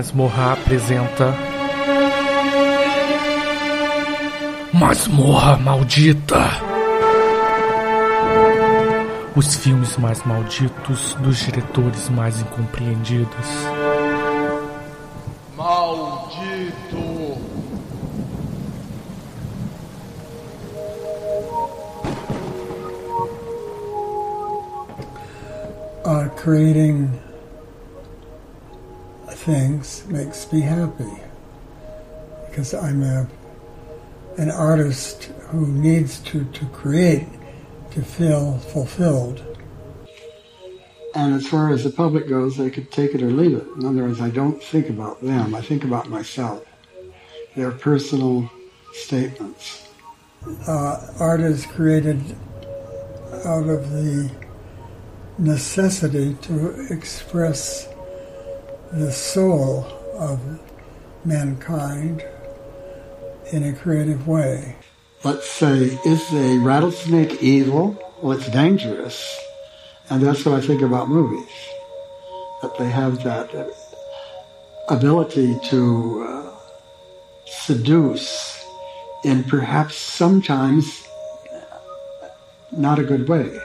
Masmorra apresenta. Masmorra Maldita! Os filmes mais malditos dos diretores mais incompreendidos. Maldito! uh, creating things makes me happy because I'm a an artist who needs to, to create to feel fulfilled. And as far as the public goes, they could take it or leave it. In other words, I don't think about them. I think about myself. They're personal statements. Uh, art is created out of the necessity to express the soul of mankind in a creative way. Let's say, is a rattlesnake evil? Well, it's dangerous. And that's what I think about movies. That they have that ability to uh, seduce in perhaps sometimes not a good way.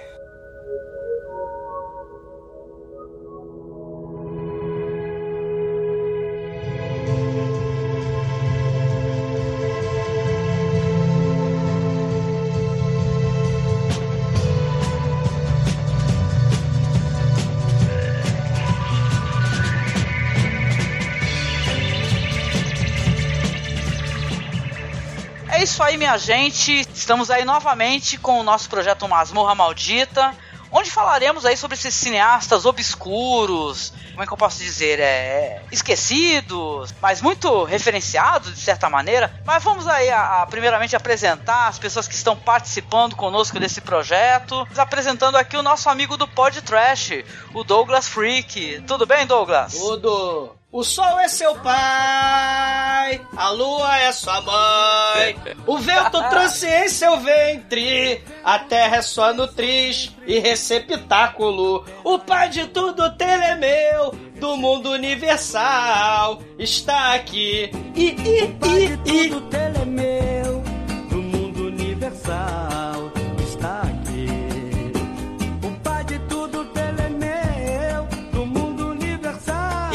Minha gente. Estamos aí novamente com o nosso projeto Masmorra Maldita, onde falaremos aí sobre esses cineastas obscuros, como é que eu posso dizer, é esquecidos, mas muito referenciados de certa maneira. Mas vamos aí a, a, primeiramente apresentar as pessoas que estão participando conosco desse projeto, apresentando aqui o nosso amigo do Pod Trash, o Douglas Freak. Tudo bem, Douglas? Tudo. O sol é seu pai, a lua é sua mãe, o vento trouxe em seu ventre, a terra é sua nutriz e receptáculo. O pai de tudo telemeu, do mundo universal, está aqui. E, e, o pai e, de e. tudo telemeu, do mundo universal,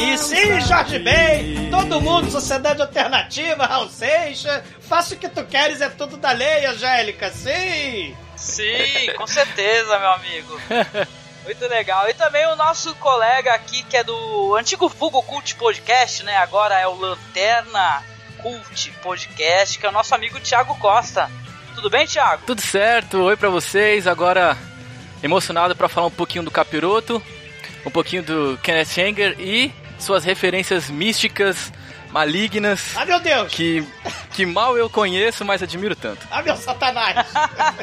E sim, Jorge Ben, todo mundo, sociedade alternativa, Raul Seixas, faça o que tu queres, é tudo da lei, Angélica, sim! Sim, com certeza, meu amigo. Muito legal. E também o nosso colega aqui, que é do antigo Fugo Cult Podcast, né? Agora é o Lanterna Cult Podcast, que é o nosso amigo Thiago Costa. Tudo bem, Thiago? Tudo certo, oi pra vocês. Agora emocionado pra falar um pouquinho do Capiroto, um pouquinho do Kenneth Anger e suas referências místicas, malignas, Ah, meu Deus! que, que mal eu conheço, mas admiro tanto. Ah, meu satanás!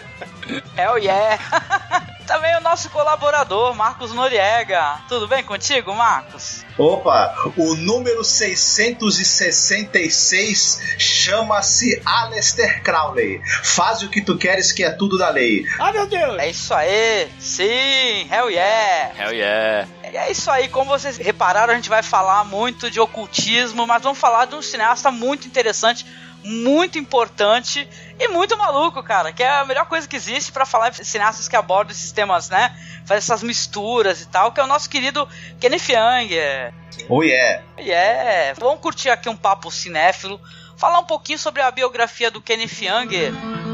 Hell yeah! também o nosso colaborador, Marcos Noriega. Tudo bem contigo, Marcos? Opa, o número 666 chama-se Aleister Crowley. Faz o que tu queres que é tudo da lei. Ah, meu Deus! É isso aí! Sim! Hell yeah! Hell yeah! É isso aí, como vocês repararam, a gente vai falar muito de ocultismo, mas vamos falar de um cineasta muito interessante, muito importante e muito maluco, cara, que é a melhor coisa que existe para falar de cineastas que abordam esses temas, né? Faz essas misturas e tal, que é o nosso querido Kenneth Young. Oh yeah. E é, vamos curtir aqui um papo cinéfilo, falar um pouquinho sobre a biografia do Kenneth Young.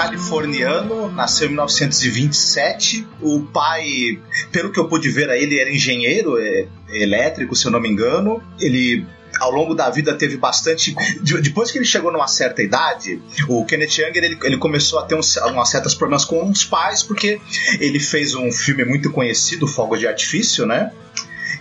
Californiano, nasceu em 1927. O pai, pelo que eu pude ver ele era engenheiro é, elétrico, se eu não me engano. Ele ao longo da vida teve bastante. de- Depois que ele chegou numa certa idade, o Kenneth Younger ele, ele começou a ter uns, umas certas problemas com os pais, porque ele fez um filme muito conhecido, Fogo de Artifício, né?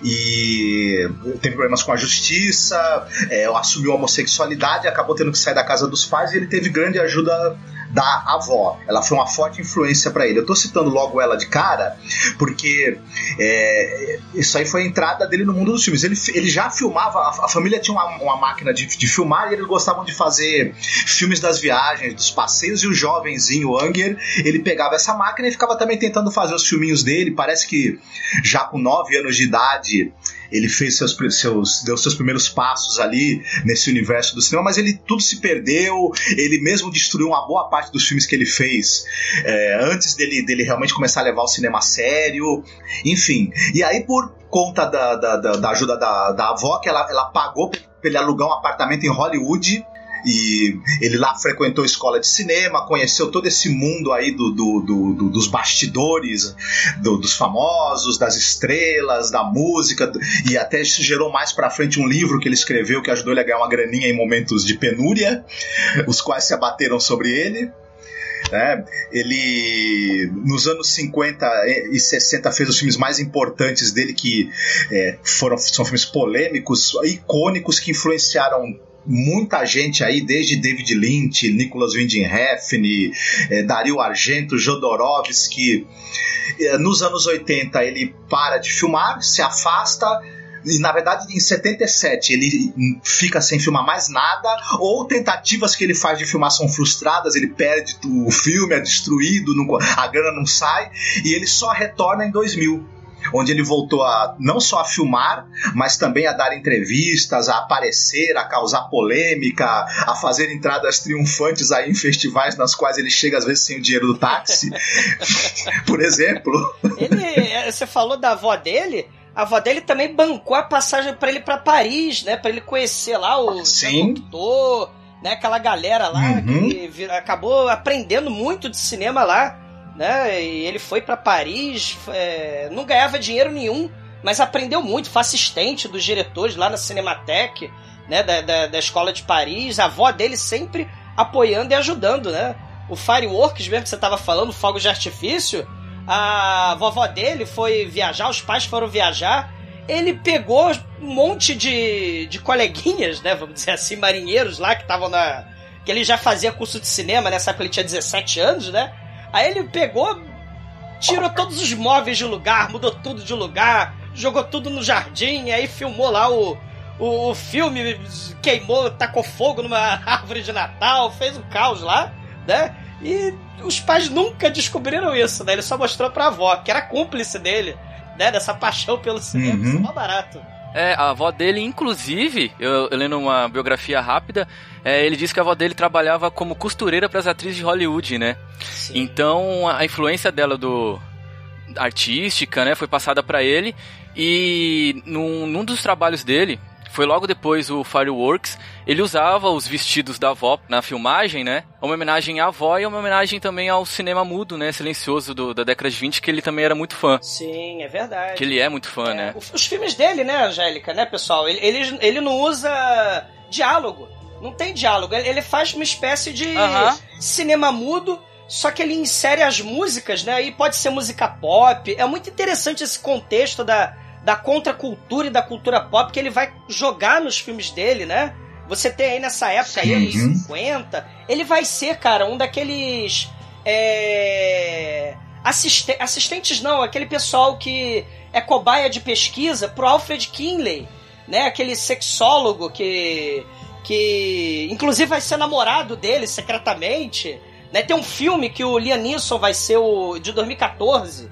E teve problemas com a justiça, é, assumiu a homossexualidade, acabou tendo que sair da casa dos pais e ele teve grande ajuda da avó. Ela foi uma forte influência para ele. Eu tô citando logo ela de cara, porque é, isso aí foi a entrada dele no mundo dos filmes. Ele, ele já filmava, a, a família tinha uma, uma máquina de, de, filmar e eles gostavam de fazer filmes das viagens, dos passeios, e o jovenzinho Anger, ele pegava essa máquina e ficava também tentando fazer os filminhos dele. Parece que já com 9 anos de idade ele fez seus, seus deu seus primeiros passos ali nesse universo do cinema, mas ele tudo se perdeu. Ele mesmo destruiu uma boa parte dos filmes que ele fez é, antes dele, dele realmente começar a levar o cinema a sério. Enfim, e aí por conta da, da, da, da ajuda da, da avó, que ela, ela pagou para ele alugar um apartamento em Hollywood e ele lá frequentou escola de cinema, conheceu todo esse mundo aí do, do, do, do dos bastidores, dos famosos, das estrelas, da música, e até isso gerou mais pra frente um livro que ele escreveu que ajudou ele a ganhar uma graninha em momentos de penúria, os quais se abateram sobre ele. É, ele nos anos 50 e 60 fez os filmes mais importantes dele que é, foram são filmes polêmicos, icônicos que influenciaram muita gente aí, desde David Lynch, Nicholas Winding Refn, eh, Dario Argento, Jodorowsky. Eh, nos anos 80 ele para de filmar, se afasta, e na verdade em 77 ele fica sem filmar mais nada, ou tentativas que ele faz de filmar são frustradas, ele perde o filme, é destruído, a grana não sai, e ele só retorna em 2000 onde ele voltou a não só a filmar, mas também a dar entrevistas, a aparecer, a causar polêmica, a fazer entradas triunfantes aí em festivais nas quais ele chega às vezes sem o dinheiro do táxi, por exemplo. Ele, é, você falou da avó dele? A avó dele também bancou a passagem para ele para Paris, né? Para ele conhecer lá o Sim. Condutor, né? Aquela galera lá Uhum. que acabou aprendendo muito de cinema lá né? E ele foi para Paris, é, não ganhava dinheiro nenhum, mas aprendeu muito, foi assistente dos diretores lá na Cinemateque, né? Da, da, da escola de Paris, a avó dele sempre apoiando e ajudando, né? O Fireworks, mesmo que você estava falando, fogos de artifício, a vovó dele foi viajar, os pais foram viajar, ele pegou um monte de, de coleguinhas, né? Vamos dizer assim, marinheiros lá que estavam na. que ele já fazia curso de cinema, nessa época ele tinha 17 anos, né? Aí ele pegou, tirou todos os móveis de lugar, mudou tudo de lugar, jogou tudo no jardim, aí filmou lá o, o, o filme, queimou, tacou fogo numa árvore de Natal, fez um caos lá, né? E os pais nunca descobriram isso, né? Ele só mostrou pra avó, que era cúmplice dele, né? Dessa paixão pelo cinema, Uhum. isso é mó barato. É, a avó dele, inclusive, eu, eu lendo uma biografia rápida, é, ele disse que a avó dele trabalhava como costureira para as atrizes de Hollywood, né? Então a influência dela do artística, né, foi passada para ele e num, num dos trabalhos dele foi logo depois o Fireworks. Ele usava os vestidos da avó na filmagem, né? Uma homenagem à avó e uma homenagem também ao cinema mudo, né? Silencioso do, da década de 20, que ele também era muito fã. Sim, é verdade. Que ele é muito fã, né? É, Os filmes dele, né, Angélica, né, pessoal? Ele, ele, ele não usa diálogo. Não tem diálogo. Ele, faz uma espécie de Aham. cinema mudo, só que ele insere as músicas, né? E pode ser música pop. É muito interessante esse contexto da, da contracultura e da cultura pop que ele vai jogar nos filmes dele, né? Você tem aí nessa época aí, anos Uhum. 50, ele vai ser, cara, um daqueles. É, assiste- assistentes não, aquele pessoal que é cobaia de pesquisa pro Alfred Kinley, né? Aquele sexólogo que. que inclusive vai ser namorado dele secretamente. Né? Tem um filme que o Liam Neeson vai ser o de 2014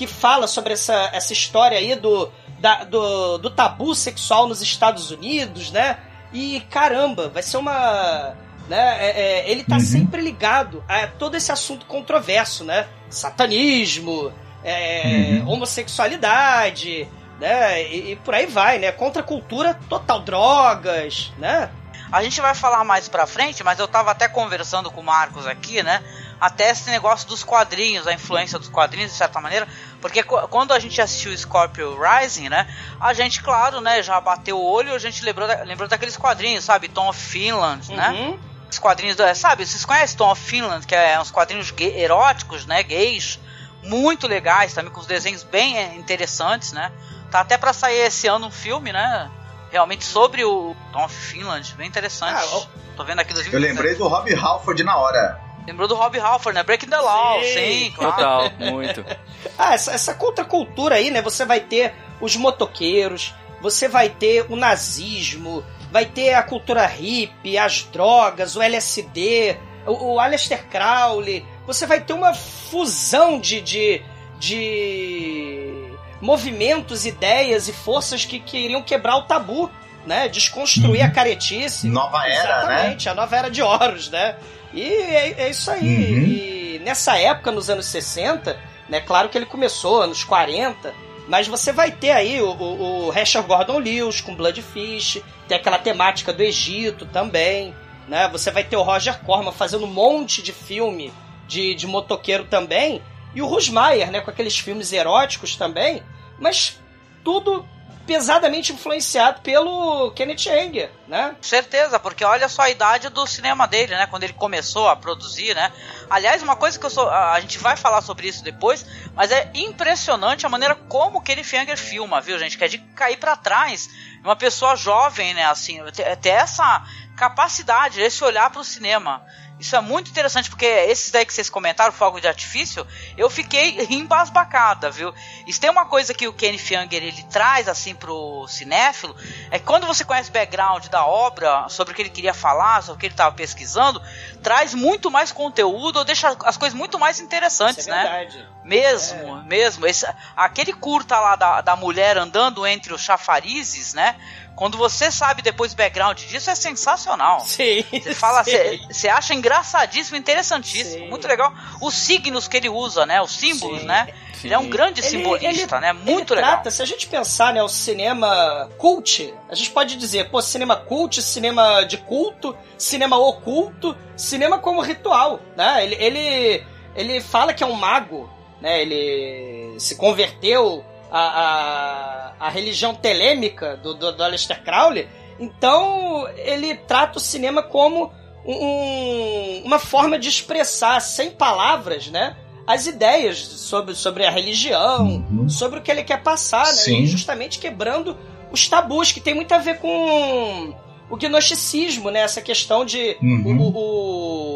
que fala sobre essa, essa história aí do, da- do, do tabu sexual nos Estados Unidos, né? E caramba, vai ser uma. Né? é- é, ele tá Uhum. sempre ligado a todo esse assunto controverso, né? Satanismo, é, Uhum. homossexualidade, né? E, e por aí vai, né? Contra a cultura total, drogas, né? A gente vai falar mais pra frente, mas eu tava até conversando com o Marcos aqui, né? Até esse negócio dos quadrinhos, a influência dos quadrinhos, de certa maneira. Porque quando a gente assistiu Scorpio Rising, né? A gente, claro, né? Já bateu o olho, a gente lembrou, da- lembrou daqueles quadrinhos, sabe? Tom of Finland, né? Uhum. Os quadrinhos, do, sabe? Vocês conhecem Tom of Finland, que é uns quadrinhos gay- eróticos, né? Gays. Muito legais também, com os desenhos bem é, interessantes, né? Tá até pra sair esse ano um filme, né? Realmente sobre o Tom of Finland, bem interessante. Ah, ó. Tô vendo aqui 2017. Eu lembrei do Rob Halford na hora. Lembrou do Rob Halford, né? Breaking the Law, Sim. sim, claro. Total, muito. Ah, essa, essa contracultura aí, né? Você vai ter os motoqueiros, você vai ter o nazismo, vai ter a cultura hippie, as drogas, o LSD, o, o Aleister Crowley. Você vai ter uma fusão de, de, de movimentos, ideias e forças que queriam quebrar o tabu, né? Desconstruir a caretice. Nova era, né? Exatamente, a nova era de Horus, né? E é, é isso aí. Uhum. E nessa época, nos anos 60, né? Claro que ele começou, anos 40, mas você vai ter aí o, o, o Gordon Lewis com Bloodfish, tem aquela temática do Egito também, né? Você vai ter o Roger Corman fazendo um monte de filme de, de motoqueiro também, e o Rusmaier, né? Com aqueles filmes eróticos também, mas tudo pesadamente influenciado pelo Kenneth Anger, né? Certeza, porque olha só a idade do cinema dele, né? Quando ele começou a produzir, né? Aliás, uma coisa que eu sou. A gente vai falar sobre isso depois, mas é impressionante a maneira como o Kenneth Anger filma, viu, gente? Que é de cair pra trás. Uma pessoa jovem, né? Assim, ter essa capacidade, esse olhar pro cinema. Isso é muito interessante, porque esses daí que vocês comentaram, Fogo de Artifício, eu fiquei embasbacada, viu? Se tem uma coisa que o Kenneth Anger ele traz, assim, pro cinéfilo, é que quando você conhece o background da obra, sobre o que ele queria falar, sobre o que ele estava pesquisando, traz muito mais conteúdo, ou deixa as coisas muito mais interessantes, Isso é né? verdade. Mesmo, mesmo. Esse, aquele curta lá da, da mulher andando entre os chafarizes, né? Quando você sabe depois o background disso, é sensacional. Sim. Você fala, sim. você acha engraçadíssimo, interessantíssimo, Sim. muito legal. Os signos que ele usa, né? Os símbolos, Sim. né? Ele é um grande Ele- simbolista, ele- né? Muito legal. Trata, se a gente pensar, né, o cinema cult, a gente pode dizer, pô, cinema cult, cinema de culto, cinema oculto, cinema como ritual, né? Ele, ele, ele fala que é um mago, né? Ele se converteu à, à religião telêmica do, do, do Aleister Crowley, então ele trata o cinema como um- uma forma de expressar sem palavras, né? As ideias sobre, sobre a religião, Uhum. sobre o que ele quer passar, né? Sim. E justamente quebrando os tabus, que tem muito a ver com o gnosticismo, né? Essa questão de Uhum. o,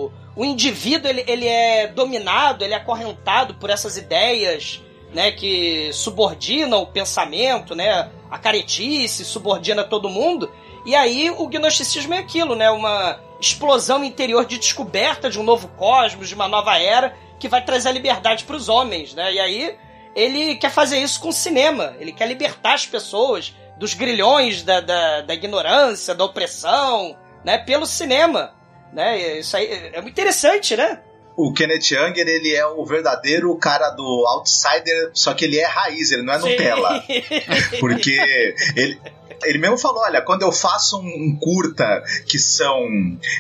o, o indivíduo ele, ele é dominado, ele é acorrentado por essas ideias, né? Que subordinam o pensamento, né? A caretice subordina todo mundo. E aí o gnosticismo é aquilo, né? Uma explosão interior de descoberta de um novo cosmos, de uma nova era, que vai trazer a liberdade para os homens, né? E aí ele quer fazer isso com o cinema. Ele quer libertar as pessoas dos grilhões da, da, da ignorância, da opressão, né? Pelo cinema, né? Isso aí é muito interessante, né? O Kenneth Anger, ele é o verdadeiro cara do outsider, só que ele é raiz, ele não é Nutella. Porque ele, ele mesmo falou: olha, quando eu faço um, um curta que são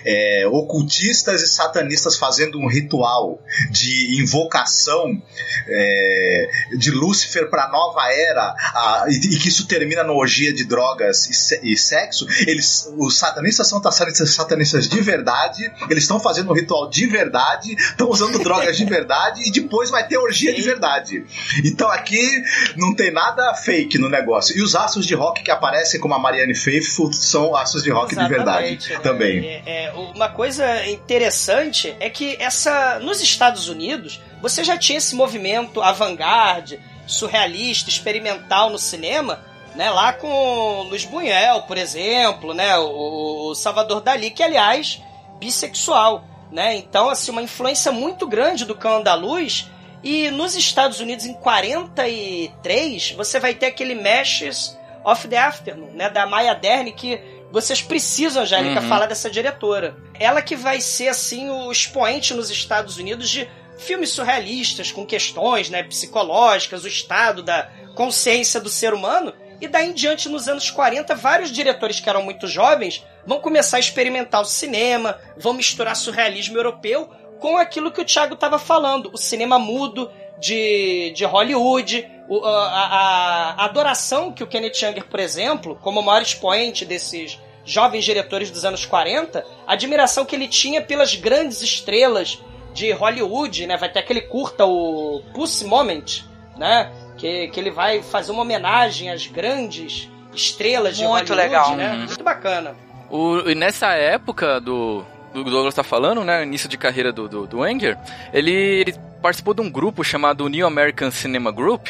é, ocultistas e satanistas fazendo um ritual de invocação é, de Lúcifer para nova era a- e, e que isso termina na orgia de drogas e, se- e sexo, eles, os satanistas são satanistas, satanistas de verdade, eles estão fazendo um ritual de verdade, estão usando drogas de verdade e depois vai ter orgia de verdade. Então aqui não tem nada fake no negócio. E os astros de rock que aparecem como a Marianne Faithfull são astros de rock de verdade Exatamente, né? também. É, é, uma coisa interessante é que essa nos Estados Unidos você já tinha esse movimento avant-garde, surrealista, experimental no cinema, né? Lá com Luiz Buñuel, por exemplo, né? O, o Salvador Dali, que aliás bissexual, né? Então assim uma influência muito grande do cão da luz. E nos Estados Unidos em 43 você vai ter aquele Meshes of the Afternoon, né, da Maya Dern, que vocês precisam, Angélica, Uhum. falar dessa diretora. Ela que vai ser, assim, o expoente nos Estados Unidos de filmes surrealistas, com questões né, psicológicas, o estado da consciência do ser humano. E daí em diante, nos anos 40, vários diretores que eram muito jovens vão começar a experimentar o cinema, vão misturar surrealismo europeu com aquilo que o Thiago estava falando, o cinema mudo de, de Hollywood, o- a, a- adoração que o Kenneth Anger, por exemplo, como o maior expoente desses jovens diretores dos anos 40, a admiração que ele tinha pelas grandes estrelas de Hollywood, né? Vai ter aquele curta, o Pussy Moment, né? Que, que ele vai fazer uma homenagem às grandes estrelas de Muito Hollywood, legal. né? Uhum. Muito bacana. O, e nessa época do o Douglas tá falando, né? Início de carreira do, do, do Anger, ele, ele participou de um grupo chamado New American Cinema Group,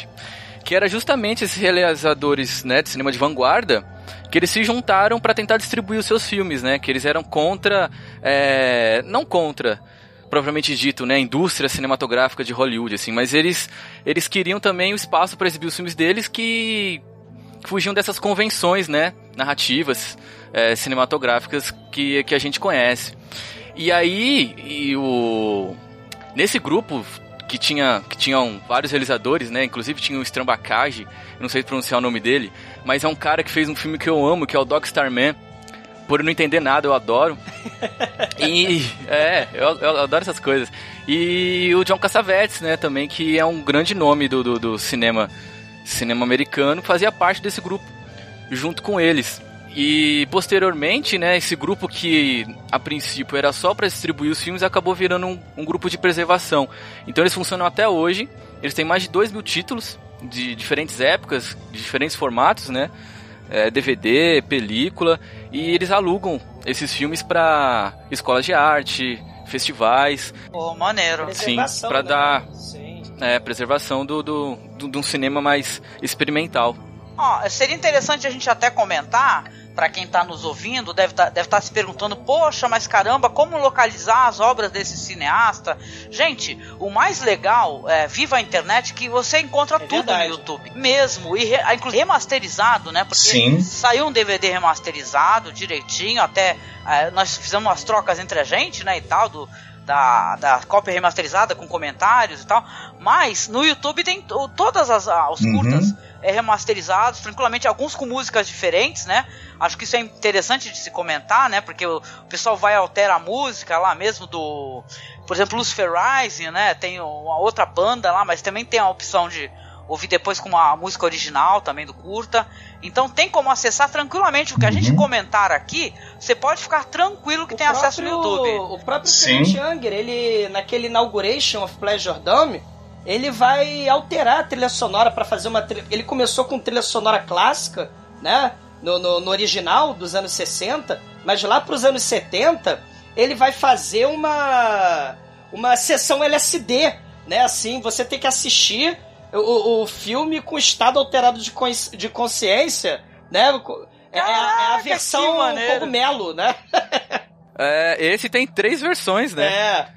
que era justamente esses realizadores né, de cinema de vanguarda que eles se juntaram para tentar distribuir os seus filmes, né? Que eles eram contra, é, não contra, propriamente dito, né, a indústria cinematográfica de Hollywood, assim, mas eles eles queriam também o espaço para exibir os filmes deles que fugiam dessas convenções, né, narrativas é, cinematográficas que, que a gente conhece. E aí, e o nesse grupo que tinha que tinham vários realizadores, né? Inclusive tinha o Strambacage, não sei pronunciar o nome dele, mas é um cara que fez um filme que eu amo, que é o Dog Star Man. Por não entender nada, eu adoro. e é, eu, eu, adoro essas coisas. E o John Cassavetes, né, também, que é um grande nome do, do, do cinema cinema americano, fazia parte desse grupo junto com eles. E posteriormente, né, esse grupo que a princípio era só para distribuir os filmes acabou virando um, um, grupo de preservação. Então eles funcionam até hoje. Eles têm mais de 2 mil títulos de diferentes épocas, de diferentes formatos, né? É, DVD, película, e eles alugam esses filmes para escolas de arte, festivais. Pô, maneiro. Sim, para né? dar Sim. É, preservação do, do, do, de um cinema mais experimental. Ó, seria interessante a gente até comentar para quem está nos ouvindo, deve estar tá, deve tá se perguntando: poxa, mas caramba, como localizar as obras desse cineasta? Gente, o mais legal, é, viva a internet, que você encontra é tudo verdade. no YouTube. Mesmo, e re, inclusive remasterizado, né? Porque Sim. saiu um DVD remasterizado direitinho, até é, nós fizemos umas trocas entre a gente, né? E tal, do, da, da cópia remasterizada com comentários e tal. Mas no YouTube tem todas as os uhum. É, remasterizados, tranquilamente, alguns com músicas diferentes, né? Acho que isso é interessante de se comentar, né? Porque o, o pessoal vai alterar a música lá mesmo do. Por exemplo, Lucifer Rising, né? Tem uma outra banda lá, mas também tem a opção de ouvir depois com uma música original também do curta. Então tem como acessar tranquilamente o que a gente uhum. comentar aqui. Você pode ficar tranquilo que o tem próprio, acesso no YouTube. O próprio Kenneth Anger, ele naquele Inauguration of Pleasure Dome, ele vai alterar a trilha sonora para fazer uma trilha... Ele começou com trilha sonora clássica, né? No, no, no, original dos anos 60, mas lá para os anos 70 ele vai fazer uma uma sessão LSD, né? Assim, você tem que assistir o, o filme com estado alterado de, de consciência, né? É, Caraca, é a versão cogumelo, né? é, esse tem três versões, né? É.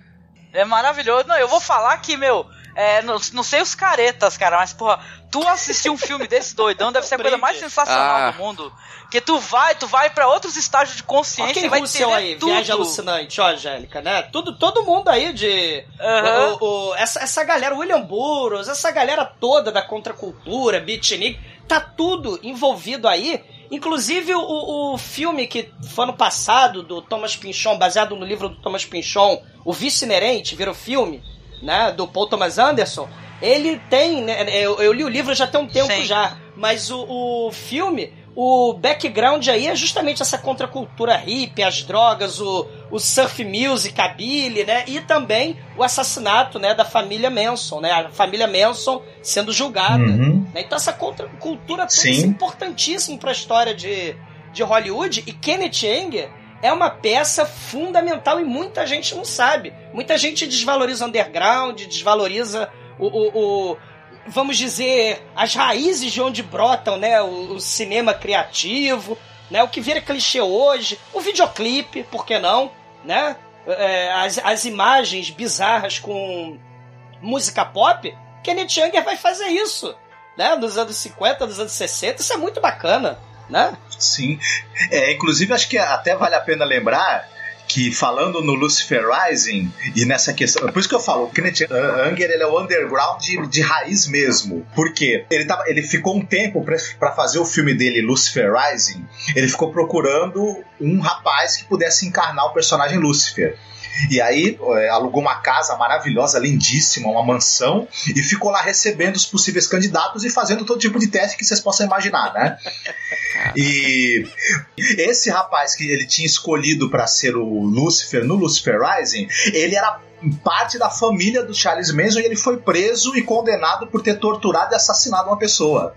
É maravilhoso. Não, eu vou falar que, meu, é, não, não sei os caretas, cara, mas, porra, tu assistir um filme desse doidão deve ser a coisa mais sensacional ah. do mundo. Que tu vai, tu vai para outros estágios de consciência e vai ter aí, tudo. Viagem alucinante, ó, Angélica, né? Tudo, todo mundo aí de... Uhum. O, o, essa, essa galera, William Burroughs, essa galera toda da contracultura, beatnik, tá tudo envolvido aí. Inclusive o, o filme que foi ano passado, do Thomas Pinchon, baseado no livro do Thomas Pinchon, O Vice Inerente, virou filme né, do Paul Thomas Anderson, ele tem, né, eu, eu, li o livro já tem um tempo Sim. já, mas o, o filme, o background aí é justamente essa contracultura hippie, as drogas, o, o surf music, a Billy, né, e também o assassinato, né, da família Manson, né, a família Manson sendo julgada. Uhum. Né, então essa contracultura toda é importantíssima para a história de, de Hollywood e Kenneth Anger é uma peça fundamental e muita gente não sabe. Muita gente desvaloriza underground, desvaloriza o, o, o vamos dizer, as raízes de onde brotam, né, o, o, cinema criativo, né, o que vira clichê hoje, o videoclipe, por que não, né, é, as, as imagens bizarras com música pop, Kenneth Anger vai fazer isso, né, nos anos 50, nos anos 60, isso é muito bacana né? Sim. É, inclusive, acho que até vale a pena lembrar que falando no Lucifer Rising e nessa questão, por isso que eu falo, o Kenneth Anger ele é o underground de, de raiz mesmo, porque ele tava, ele ficou um tempo para fazer o filme dele Lucifer Rising, ele ficou procurando um rapaz que pudesse encarnar o personagem Lucifer. E aí é, alugou uma casa maravilhosa, lindíssima, uma mansão, e ficou lá recebendo os possíveis candidatos e fazendo todo tipo de teste que vocês possam imaginar, né? E esse rapaz que ele tinha escolhido para ser o Lucifer no Lucifer Rising, ele era parte da família do Charles Manson e ele foi preso e condenado por ter torturado e assassinado uma pessoa.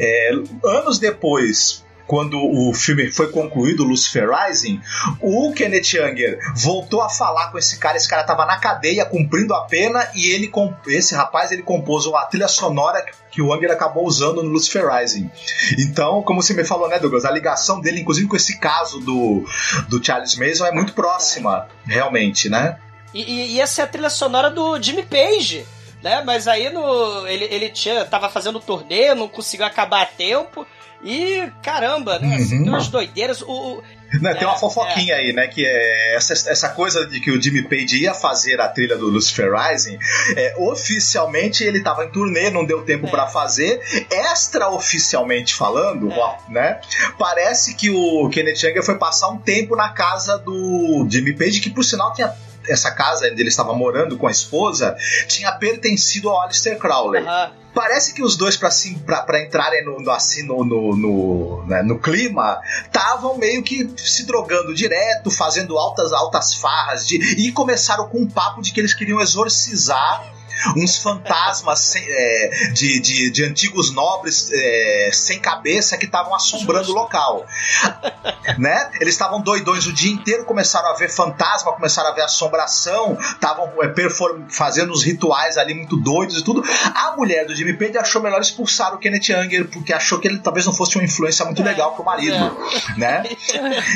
É, anos depois, quando o filme foi concluído, Lucifer Rising, o Kenneth Younger voltou a falar com esse cara. Esse cara tava na cadeia cumprindo a pena e ele, esse rapaz, ele compôs uma trilha sonora que o Anger acabou usando no Lucifer Rising. Então, como você me falou, né, Douglas, a ligação dele, inclusive com esse caso do, do Charles Mason, é muito próxima, realmente, né? E, e, e essa é a trilha sonora do Jimmy Page né? Mas aí no, ele, ele tinha, tava fazendo turnê, não conseguiu acabar a tempo. E caramba, né? Assim, Uhum. tem umas doideiras. O, o- Né, tem uma É, fofoquinha aí, né? Que é essa, essa coisa de que o Jimmy Page ia fazer a trilha do Lucifer Rising. é, oficialmente ele tava em turnê, não deu tempo É. pra fazer. Extraoficialmente falando, É. ó, né? Parece que o Kenneth Younger foi passar um tempo na casa do Jimmy Page, que por sinal tinha. Essa casa onde ele estava morando com a esposa tinha pertencido ao Aleister Crowley. Aham. Parece que os dois, pra, assim, pra, pra entrarem no, no, assim, no, no, no, né, no clima, estavam meio que se drogando direto, fazendo altas, altas farras, de, e começaram com um papo de que eles queriam exorcizar uns fantasmas sem- é, de, de, de antigos nobres é, sem cabeça que estavam assombrando o local. né? Eles estavam doidões o dia inteiro, começaram a ver fantasma, começaram a ver assombração, estavam é, fazendo os rituais ali muito doidos e tudo. A mulher do Jimmy Page achou melhor expulsar o Kenneth Younger, porque achou que ele talvez não fosse uma influência muito legal pro marido, né?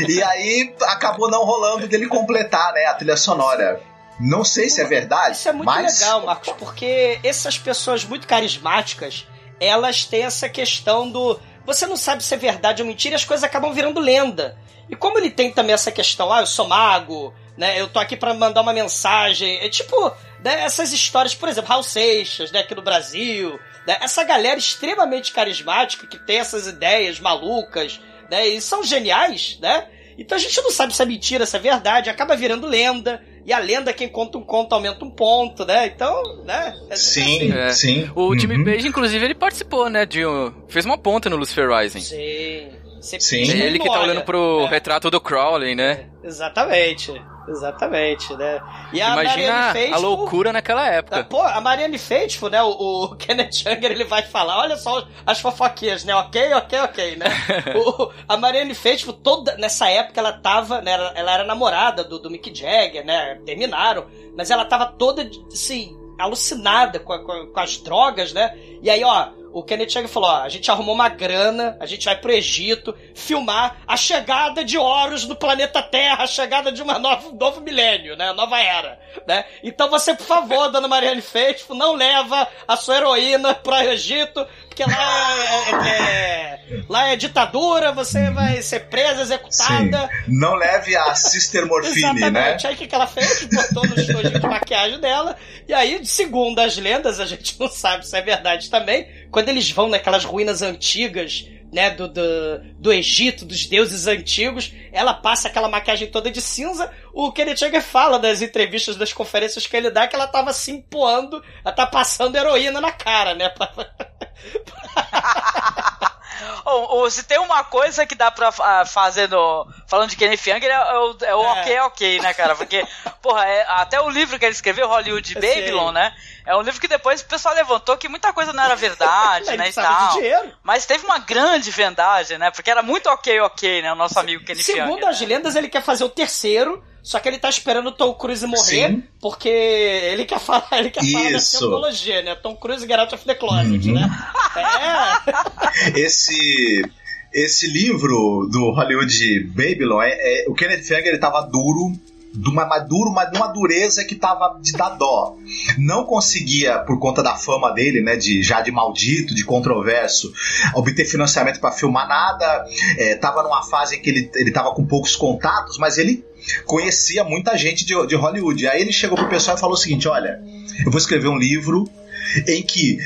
E aí acabou não rolando dele completar, né, a trilha sonora. Não sei se é verdade, Isso é muito mas legal, Marcos, porque essas pessoas muito carismáticas, elas têm essa questão do. Você não sabe se é verdade ou mentira e as coisas acabam virando lenda. E como ele tem também essa questão, ah, eu sou mago, né? Eu tô aqui pra mandar uma mensagem. É tipo, né, essas histórias, por exemplo, Raul Seixas, né, aqui no Brasil, né? Essa galera extremamente carismática que tem essas ideias malucas, né? E são geniais, né? Então a gente não sabe se é mentira, se é verdade, acaba virando lenda. E a lenda, quem conta um conto, aumenta um ponto, né? Então, né? é sim, É. sim. O Jimmy Uhum. Page, inclusive, ele participou, né? De, um- fez uma ponta no Lucifer Rising. Sim. Você Sim. É e ele que tá olhando pro É, retrato do Crowley, né? Exatamente. Exatamente, né? E a Imagina Marianne a, Faithfull- loucura naquela Ah, época. Pô, a Marianne Faithfull, né? O, o Kenneth Younger, ele vai falar, olha só as fofoquinhas, né? Ok, ok, ok, né? O- a Marianne Faithfull, toda, nessa época, ela tava, né? Ela, ela era namorada do, do Mick Jagger, né? Terminaram, mas ela tava toda, assim, alucinada com, a- com a- com as drogas, né? E aí, ó, o Kenneth Younger falou, ó, a gente arrumou uma grana, a gente vai pro Egito filmar a chegada de Horus no planeta Terra, a chegada de uma nova, um novo milênio, né? Nova era, né? Então você, por favor, dona Mariane Faithfull, não leva a sua heroína pro Egito, porque lá é, é- é- lá é ditadura, você vai ser presa, Sim. executada. Não leve a Sister Morphine, né? Exatamente. Aí o que, que ela fez? Botou no estojinho de maquiagem dela. E aí, segundo as lendas, a gente não sabe se é verdade também. Quando eles vão naquelas ruínas antigas, né, do, do, do Egito, dos deuses antigos, ela passa aquela maquiagem toda de cinza. O Kenneth Jagger fala das entrevistas, das conferências que ele dá, que ela tava se empoando, ela tá passando heroína na cara, né? Ô, ô, se tem uma coisa que dá pra ah, fazer no. Falando de Kenneth Younger, é, é o, é o É. ok, ok, né, cara? Porque, porra, é- até o livro que ele escreveu, Hollywood Eu Babylon, sei. né? É um livro que depois o pessoal levantou que muita coisa não era verdade, né? E tal. Mas teve uma grande vendagem, né? Porque era muito ok, ok, né? O nosso amigo Kenneth Segundo Younger. as lendas, ele quer fazer o terceiro, só que ele tá esperando o Tom Cruise morrer, Sim. porque ele quer falar, ele quer falar da Isso. cientologia, né? Tom Cruise Get Out of the Closet, Uhum. né? É. esse esse livro do Hollywood Babylon, é, é- o Kenneth Younger ele tava duro, de uma, mas duro, mas de uma dureza que tava de dar dó. Não conseguia, por conta da fama dele, né, de já de maldito, de controverso, obter financiamento para filmar nada. É, tava numa fase em que ele, ele tava com poucos contatos, mas ele conhecia muita gente de, de Hollywood. Aí ele chegou pro pessoal e falou o seguinte: olha, eu vou escrever um livro em que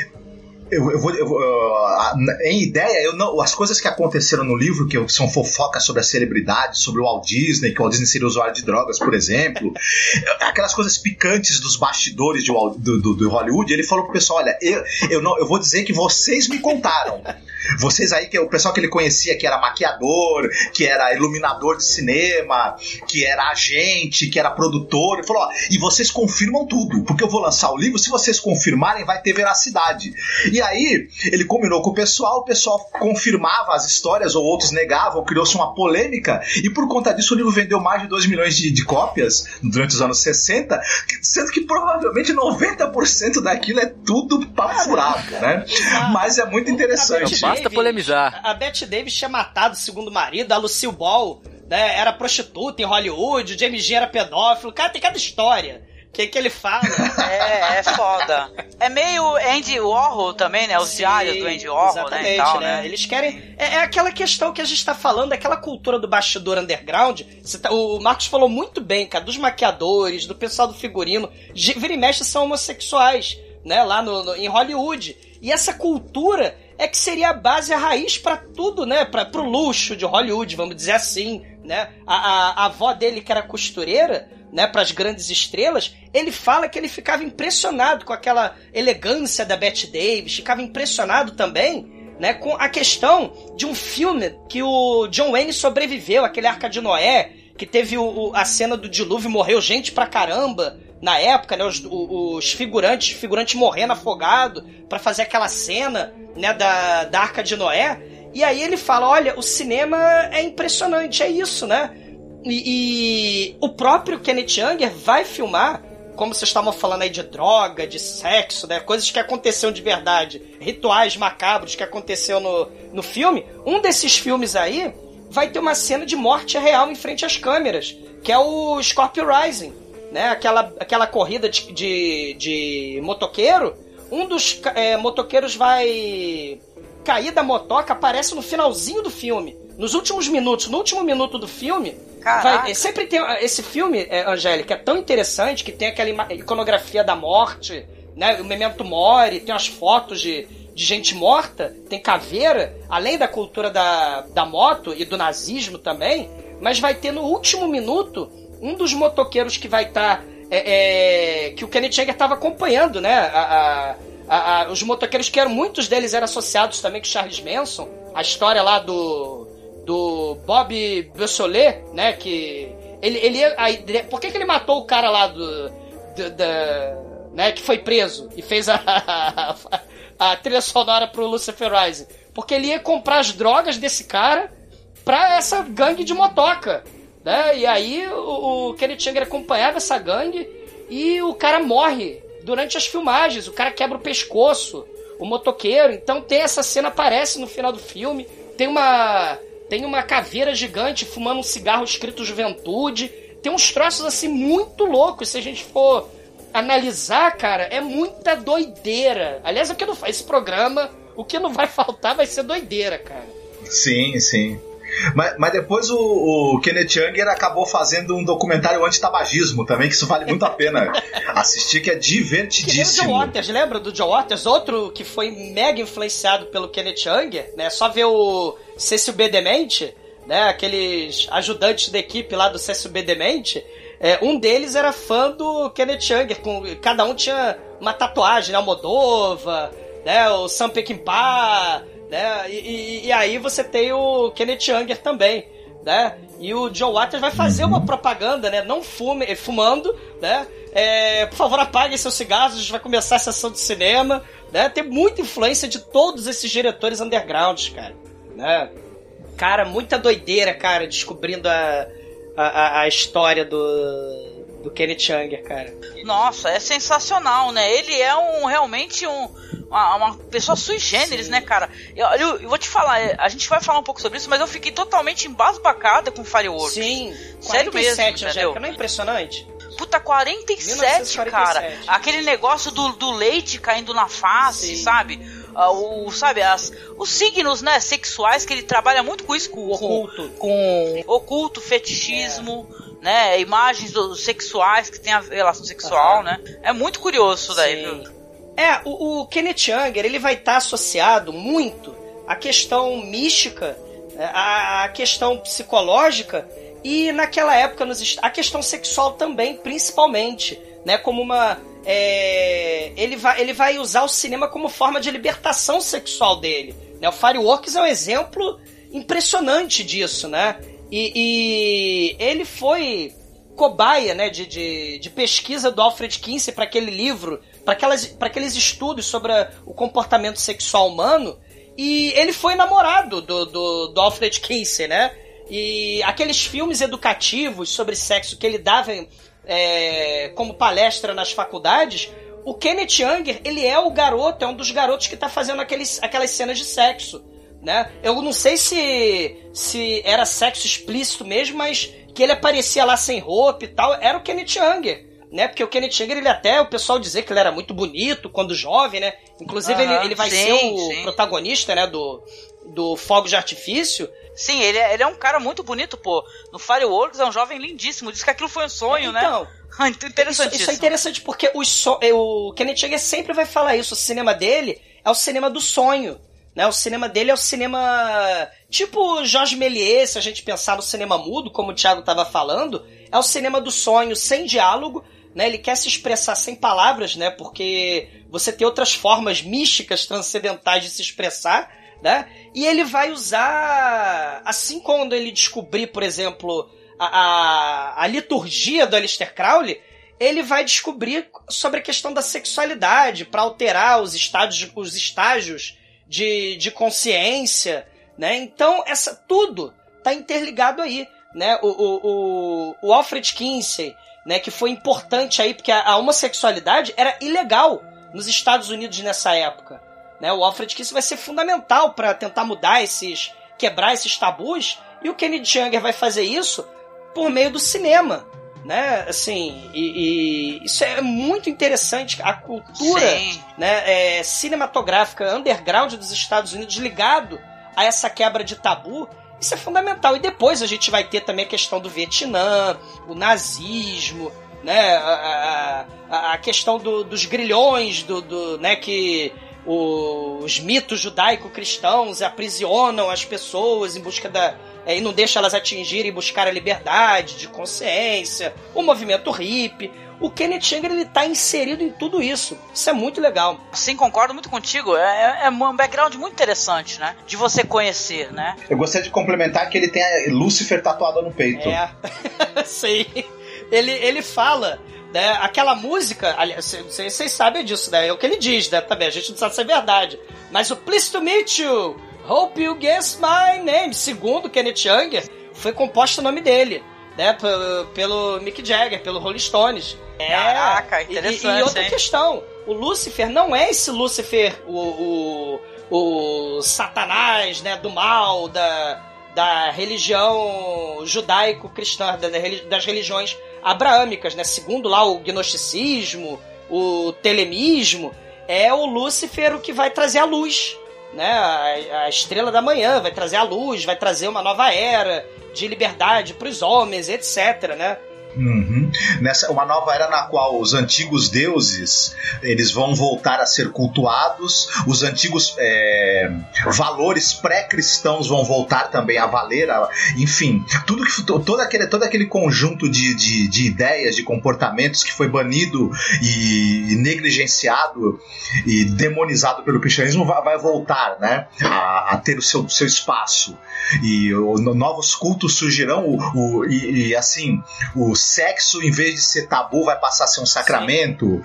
eu, eu vou, eu ah, em ideia, eu não, as coisas que aconteceram no livro, que são fofocas sobre a celebridade, sobre o Walt Disney, que o Walt Disney seria usuário de drogas, por exemplo, aquelas coisas picantes dos bastidores de do, do- do Hollywood, ele falou pro pessoal: olha, eu, eu, não, eu vou dizer que vocês me contaram. Vocês aí, que o pessoal que ele conhecia, que era maquiador, que era iluminador de cinema, que era agente, que era produtor, ele falou: ó, e vocês confirmam tudo, porque eu vou lançar o livro, se vocês confirmarem, vai ter veracidade. Aí, ele combinou com o pessoal, o pessoal confirmava as histórias ou outros negavam, criou-se uma polêmica, e por conta disso o livro vendeu mais de 2 milhões de, de cópias durante os anos 60, sendo que provavelmente 90% daquilo é tudo papo furado, né? Mas é muito interessante. Basta polemizar. A Bette Davis tinha matado o segundo marido, a Lucille Ball né, era prostituta em Hollywood, o James Dean era pedófilo. Cara, tem cada história. O que, que ele fala? É, é foda. É meio Andy Warhol também, né? Os Sim, diários do Andy Warhol, né? E tal, né? Eles querem. É, é aquela questão que a gente tá falando, aquela cultura do bastidor underground. Tá- o Marcos falou muito bem, cara, dos maquiadores, do pessoal do figurino. Vira e mexe são homossexuais, né? Lá no, no- em Hollywood. E essa cultura é que seria a base, a raiz pra tudo, né? Pra, pro luxo de Hollywood, vamos dizer assim, né? A, a, a avó dele, que era costureira, né, para as grandes estrelas, ele fala que ele ficava impressionado com aquela elegância da Bette Davis, ficava impressionado também, né, com a questão de um filme que o John Wayne sobreviveu, aquele Arca de Noé, que teve o, a cena do dilúvio, morreu gente pra caramba na época, né, os, os figurantes, figurantes morrendo afogado para fazer aquela cena, né, da, da Arca de Noé. E aí ele fala, olha, o cinema é impressionante, é isso, né? E, e o próprio Kenneth Anger vai filmar, como vocês estavam falando aí de droga, de sexo, né? Coisas que aconteceram de verdade, rituais macabros que aconteceu no, no filme. Um desses filmes aí vai ter uma cena de morte real em frente às câmeras, que é o Scorpio Rising, né? Aquela, aquela corrida de, de, de motoqueiro. Um dos é, motoqueiros vai cair da motoca, aparece no finalzinho do filme. Nos últimos minutos, no último minuto do filme, vai, sempre tem esse filme, é, Angélica, é tão interessante que tem aquela iconografia da morte, né? O Memento Mori, tem umas fotos de, de gente morta, tem caveira, além da cultura da, da moto e do nazismo também, mas vai ter no último minuto um dos motoqueiros que vai estar. que o Kenneth Jagger estava acompanhando, né? a- a- a- os motoqueiros que eram, muitos deles eram associados também com Charles Manson. A história lá do do Bob Beausoleil, né, que ele ele a por que, que ele matou o cara lá do, do- da né, que foi preso e fez a, a, a trilha sonora pro Lucifer Rising? Porque ele ia comprar as drogas desse cara pra essa gangue de motoca, né? E aí o, o Kenneth Anger acompanhava essa gangue e o cara morre durante as filmagens. O cara quebra o pescoço, o motoqueiro. Então tem essa cena aparece no final do filme. Tem uma tem uma caveira gigante fumando um cigarro escrito Juventude. Tem uns troços assim muito loucos. Se a gente for analisar, cara, é muita doideira. Aliás, o que não faz esse programa, o que não vai faltar vai ser doideira, cara. Sim, sim. Mas, mas depois o, o Kenneth Anger acabou fazendo um documentário anti-tabagismo também, que isso vale muito a pena assistir, que é Que nem o John divertidíssimo. Waters, lembra do John Waters? Outro que foi mega influenciado pelo Kenneth Anger, né? Só ver o Cecil B. Demente, né? Aqueles ajudantes da equipe lá do Cecil B. Demente. É, um deles era fã do Kenneth Anger, com, cada um tinha uma tatuagem, né? O Modova, né? O Sam Peckinpah, né? E, e- e aí você tem o Kenneth Anger também, né? E o John Waters vai fazer uma propaganda, né? Não fume, fumando, né? É, por favor, apaguem seus cigarros, a gente vai começar a sessão de cinema, né? Tem muita influência de todos esses diretores undergrounds, cara, né? Cara, muita doideira, cara, descobrindo a, a- a história do, do Kenneth Anger, cara. Nossa, é sensacional, né? Ele é um realmente um, uma, uma pessoa sui generis, né, cara? Eu, eu, eu vou te falar, é, a gente vai falar um pouco sobre isso, mas eu fiquei totalmente embasbacada com Fireworks. Sim, Sério 47, mesmo, entendeu? não é impressionante? Puta, 47, cara. 1947. Aquele negócio do, do leite caindo na face, Sim. sabe? Ah, o, sabe, as, os signos, né, sexuais, que ele trabalha muito com isso, com, Oculto. com, com oculto, fetichismo, né, imagens do- sexuais que tem a relação sexual, Aham. né. É muito curioso isso daí, Sim. viu? É, o, o Kenneth Anger, ele vai estar associado muito à questão mística, né, à, à questão psicológica e naquela época nos, a questão sexual também, principalmente, né, como uma é, ele vai ele vai usar o cinema como forma de libertação sexual dele. Né? O Fireworks é um exemplo impressionante disso, né? E, e ele foi cobaia, né, de, de, de pesquisa do Alfred Kinsey para aquele livro para aqueles estudos sobre a, o comportamento sexual humano. E ele foi namorado do, do, do Alfred Kinsey, né? E aqueles filmes educativos sobre sexo que ele dava é, como palestra nas faculdades, o Kenneth Anger, ele é o garoto, é um dos garotos que tá fazendo aqueles, aquelas cenas de sexo, né? Eu não sei se, se era sexo explícito mesmo, mas que ele aparecia lá sem roupa e tal, era o Kenneth Anger. Né? Porque o Kenneth Anger, ele até, o pessoal dizer que ele era muito bonito quando jovem, né? Inclusive, ele, ele vai sim, ser o sim. protagonista, né, do, do Fogo de Artifício. Sim, ele é, ele é um cara muito bonito, pô. No Fireworks é um jovem lindíssimo. Diz que aquilo foi um sonho, né? então, né? interessante isso, isso é interessante porque o, so, o Kenneth Anger sempre vai falar isso. O cinema dele é o cinema do sonho. Né? O cinema dele é o cinema tipo Jorge Méliès, se a gente pensar no cinema mudo, como o Thiago estava falando, é o cinema do sonho, sem diálogo, né? Ele quer se expressar sem palavras, né? Porque você tem outras formas místicas, transcendentais de se expressar, né? E ele vai usar, assim quando ele descobrir, por exemplo, a, a, a liturgia do Aleister Crowley, ele vai descobrir sobre a questão da sexualidade para alterar os estágios, os estágios de, de consciência, né? Então, essa tudo tá interligado aí, né? O, o, o, o Alfred Kinsey, né, que foi importante aí, porque a, a homossexualidade era ilegal nos Estados Unidos nessa época. Né? O Alfred Kinsey vai ser fundamental para tentar mudar esses, quebrar esses tabus, e o Kennedy Younger vai fazer isso por meio do cinema. Né, assim, e, e isso é muito interessante, a cultura né, é, cinematográfica underground dos Estados Unidos ligado a essa quebra de tabu isso é fundamental. E depois a gente vai ter também a questão do Vietnã, o nazismo, né? A, a, a questão do, dos grilhões, do, do né? Que os mitos judaico-cristãos aprisionam as pessoas em busca da. É, e não deixa elas atingirem e buscar a liberdade de consciência, o movimento hippie. O Kenneth Anger ele tá inserido em tudo isso. Isso é muito legal. Sim, concordo muito contigo. É, é, é um background muito interessante, né? De você conhecer, né? Eu gostaria de complementar que ele tem a Lúcifer tatuada no peito. É, sim. Ele, ele fala né, aquela música, vocês sabem disso, né? É o que ele diz, né? Também, a gente não sabe se é verdade. Mas o Pleased to Meet You, Hope You Guess My Name, segundo Kenneth Anger, foi composto o nome dele, né? Pelo, pelo Mick Jagger, pelo Rolling Stones. É, Caraca, interessante. E, e outra hein? questão, o Lúcifer não é esse Lúcifer, o, o, o Satanás, né, do mal, da, da religião judaico-cristã, das religiões abraâmicas, né? Segundo lá o gnosticismo, o telemismo, é o Lúcifer o que vai trazer a luz, né? A, a estrela da manhã vai trazer a luz, vai trazer uma nova era de liberdade para os homens, etc, né? Uhum. Nessa uma nova era na qual os antigos deuses eles vão voltar a ser cultuados, os antigos é, valores pré-cristãos vão voltar também a valer, a, enfim, tudo que todo aquele todo aquele conjunto de, de, de ideias, de comportamentos que foi banido e, e, negligenciado e demonizado pelo cristianismo vai, vai voltar, né, a, a, ter o seu, seu espaço. E o, novos cultos surgirão o, o e, e assim os sexo, em vez de ser tabu, vai passar a ser um sacramento.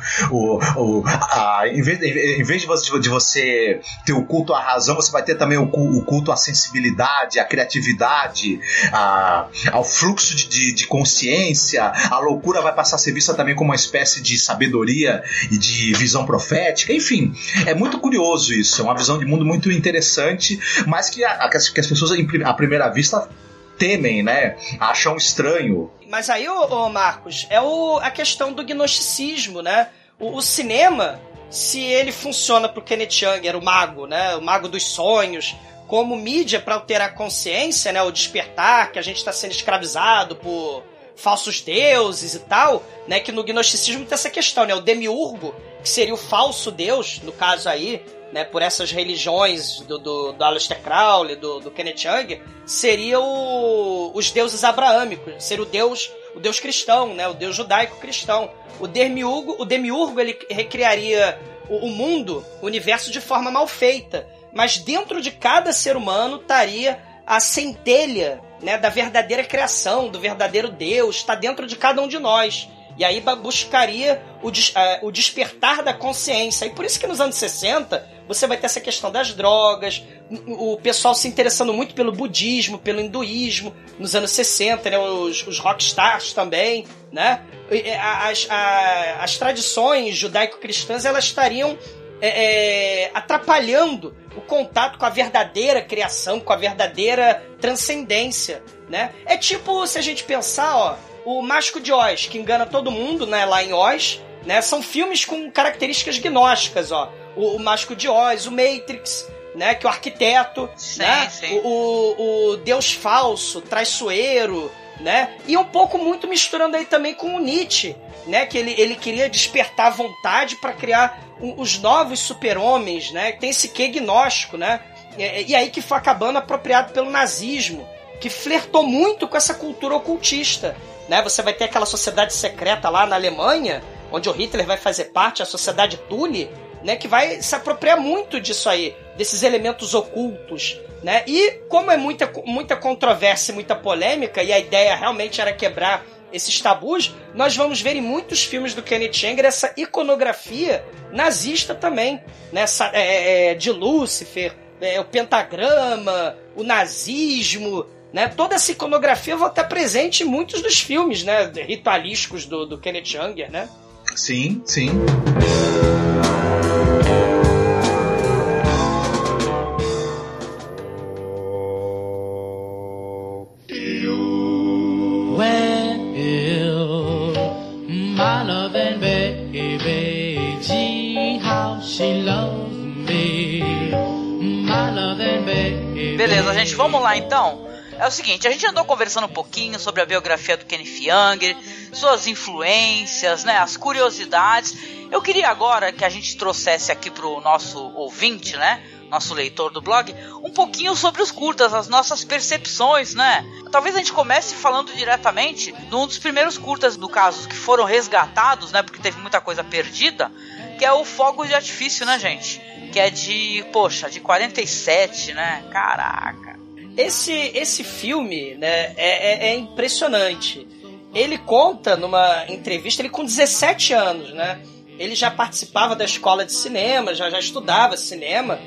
A, em, vez, em vez de você, de você ter o culto à razão, você vai ter também o, o culto à sensibilidade, à criatividade, a, ao fluxo de, de, de, consciência. A loucura vai passar a ser vista também como uma espécie de sabedoria e de visão profética. Enfim, é muito curioso isso. É uma visão de mundo muito interessante, mas que, a, que as pessoas, à primeira vista, temem, né? Acham estranho. Mas aí, ô, ô Marcos, é o, a questão do gnosticismo, né? O, o, cinema, se ele funciona pro Kenneth Anger, o mago, né? O mago dos sonhos, como mídia para alterar a consciência, né? O despertar, que a gente está sendo escravizado por falsos deuses e tal, né? Que no gnosticismo tem essa questão, né? O demiurgo, que seria o falso deus, no caso aí, né, por essas religiões do, do, do Aleister Crowley, do, do Kenneth Young, seriam os deuses abraâmicos, seria o deus, o deus cristão, né, o deus judaico-cristão. O demiurgo, o demiurgo ele recriaria o, o mundo, o universo de forma mal feita, mas dentro de cada ser humano estaria a centelha né, da verdadeira criação, do verdadeiro Deus, está dentro de cada um de nós. E aí buscaria o, des- eh, o despertar da consciência. E por isso que nos anos 60 você vai ter essa questão das drogas, o pessoal se interessando muito pelo budismo, pelo hinduísmo, nos anos 60, né? Os, os rockstars também, né? Eh, As, a- as tradições judaico-cristãs, elas estariam é, é, atrapalhando o contato com a verdadeira criação, com a verdadeira transcendência, né? É tipo, se a gente pensar, ó, o Mágico de Oz, que engana todo mundo, né, lá em Oz, né? São filmes com características gnósticas, ó. O, o Mágico de Oz, o Matrix, né, que o arquiteto, Sim, né? sim. O, o, Deus falso, traiçoeiro, né? E um pouco muito misturando aí também com o Nietzsche, né? Que ele, ele queria despertar a vontade para criar o- os novos super-homens, né? Tem esse quê gnóstico, né? E, e aí que foi acabando apropriado pelo nazismo, que flertou muito com essa cultura ocultista, né? Você vai ter aquela sociedade secreta lá na Alemanha, onde o Hitler vai fazer parte, a sociedade Thule, né? Que vai se apropriar muito disso aí, desses elementos ocultos, né? E como é muita, muita controvérsia, muita polêmica, e a ideia realmente era quebrar esses tabus, nós vamos ver em muitos filmes do Kenneth Anger essa iconografia nazista também, né? Essa, é, é, de Lúcifer, é, o pentagrama, o nazismo, né? Toda essa iconografia vai estar presente em muitos dos filmes, né? Ritualísticos do, do Kenneth Anger, né? Sim, sim. Beleza, gente, vamos lá então. É o seguinte, a gente andou conversando um pouquinho sobre a biografia do Kenneth Younger, suas influências, né, as curiosidades. Eu queria agora que a gente trouxesse aqui pro nosso ouvinte, né, nosso leitor do blog, um pouquinho sobre os curtas, as nossas percepções, né? Talvez a gente comece falando diretamente de um dos primeiros curtas, no caso, que foram resgatados, né, porque teve muita coisa perdida, que é o Fogo de Artifício, né, gente? Que é de, poxa, de 47, né? Caraca. Esse, esse filme, né, é, é- é impressionante. Ele conta numa entrevista, ele com 17 anos, né? Ele já participava da escola de cinema, já, já estudava cinema.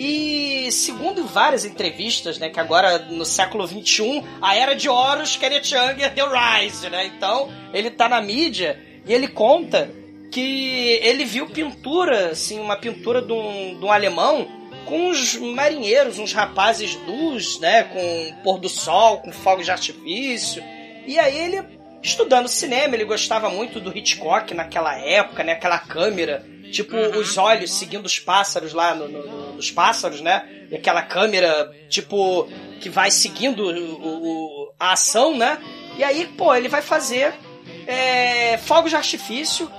E segundo várias entrevistas, né, que agora no século XXI, a era de Horus, Kenneth Anger deu rise, né? Então, ele tá na mídia e ele conta que ele viu pintura, assim, uma pintura de um, de um alemão com uns marinheiros, uns rapazes nus, né, com pôr do sol, com fogos de artifício. E aí ele, estudando cinema, ele gostava muito do Hitchcock naquela época, né, aquela câmera, tipo os olhos seguindo os pássaros lá no- no- nos pássaros, né, e aquela câmera, tipo, que vai seguindo o- o- a ação, né. E aí, pô, ele vai fazer é, fogos de artifício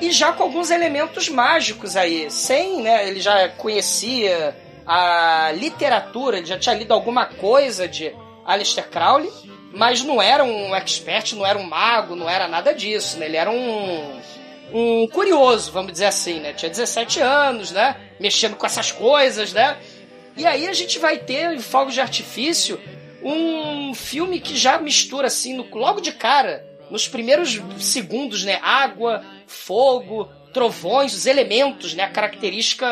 e já com alguns elementos mágicos aí. Sem, né? Ele já conhecia a literatura, ele já tinha lido alguma coisa de Aleister Crowley, mas não era um expert, não era um mago, não era nada disso, né? Ele era um, um curioso, vamos dizer assim, né? Tinha 17 anos, né? Mexendo com essas coisas, né? E aí a gente vai ter em Fogos de Artifício um filme que já mistura assim, no- logo de cara, nos primeiros segundos, né? Água, fogo, trovões, os elementos, né? A característica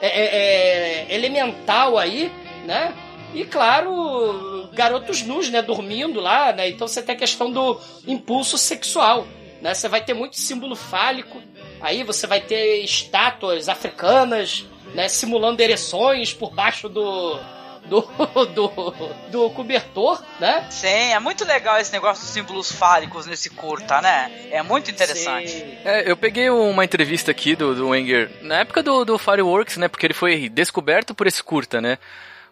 é, é, é, elemental aí, né? E claro, garotos nus, né? Dormindo lá, né? Então você tem a questão do impulso sexual, né? Você vai ter muito símbolo fálico, aí você vai ter estátuas africanas, né? Simulando ereções por baixo do do, do, do cobertor, né? Sim, é muito legal esse negócio dos símbolos fálicos nesse curta, né? É muito interessante. Sim. É, eu peguei uma entrevista aqui do, do Wenger na época do, do Fireworks, né? Porque ele foi descoberto por esse curta, né?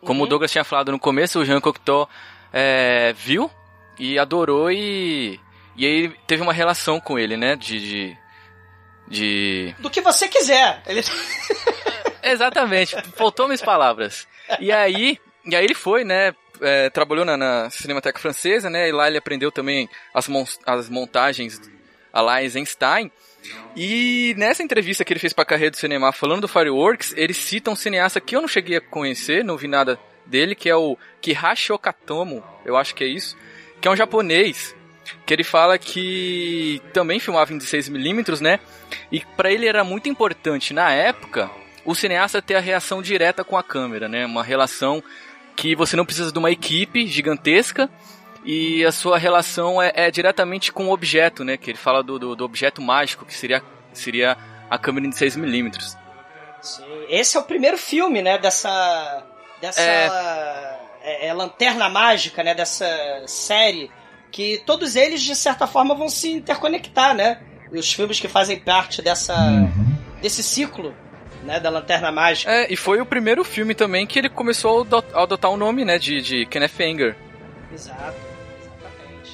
Como o Douglas tinha falado no começo, o Jean Cocteau é, viu e adorou e. E aí teve uma relação com ele, né? De. de, de... Do que você quiser. Ele... Exatamente, faltou minhas palavras. E aí, e aí ele foi, né? é, trabalhou na, na Cinemateca Francesa, né? E lá ele aprendeu também as, mon as montagens a la Eisenstein. E nessa entrevista que ele fez pra Carreira do Cinema, falando do Fireworks, ele cita um cineasta que eu não cheguei a conhecer, não vi nada dele, que é o Kihashi Okatomo, eu acho que é isso, que é um japonês, que ele fala que também filmava em 16mm, né? E para ele era muito importante na época o cineasta ter a reação direta com a câmera, né? Uma relação que você não precisa de uma equipe gigantesca e a sua relação é, é diretamente com o objeto, né? Que ele fala do, do, do objeto mágico, que seria, seria a câmera em 16mm. Sim. Esse é o primeiro filme, né, dessa. dessa. É... É, é, lanterna mágica, né, dessa série. Que todos eles, de certa forma, vão se interconectar, né? Os filmes que fazem parte dessa. Uhum. desse ciclo. Né, da Lanterna Mágica. É, e foi o primeiro filme também que ele começou a adotar o nome, né, de, de Kenneth Anger. Exato.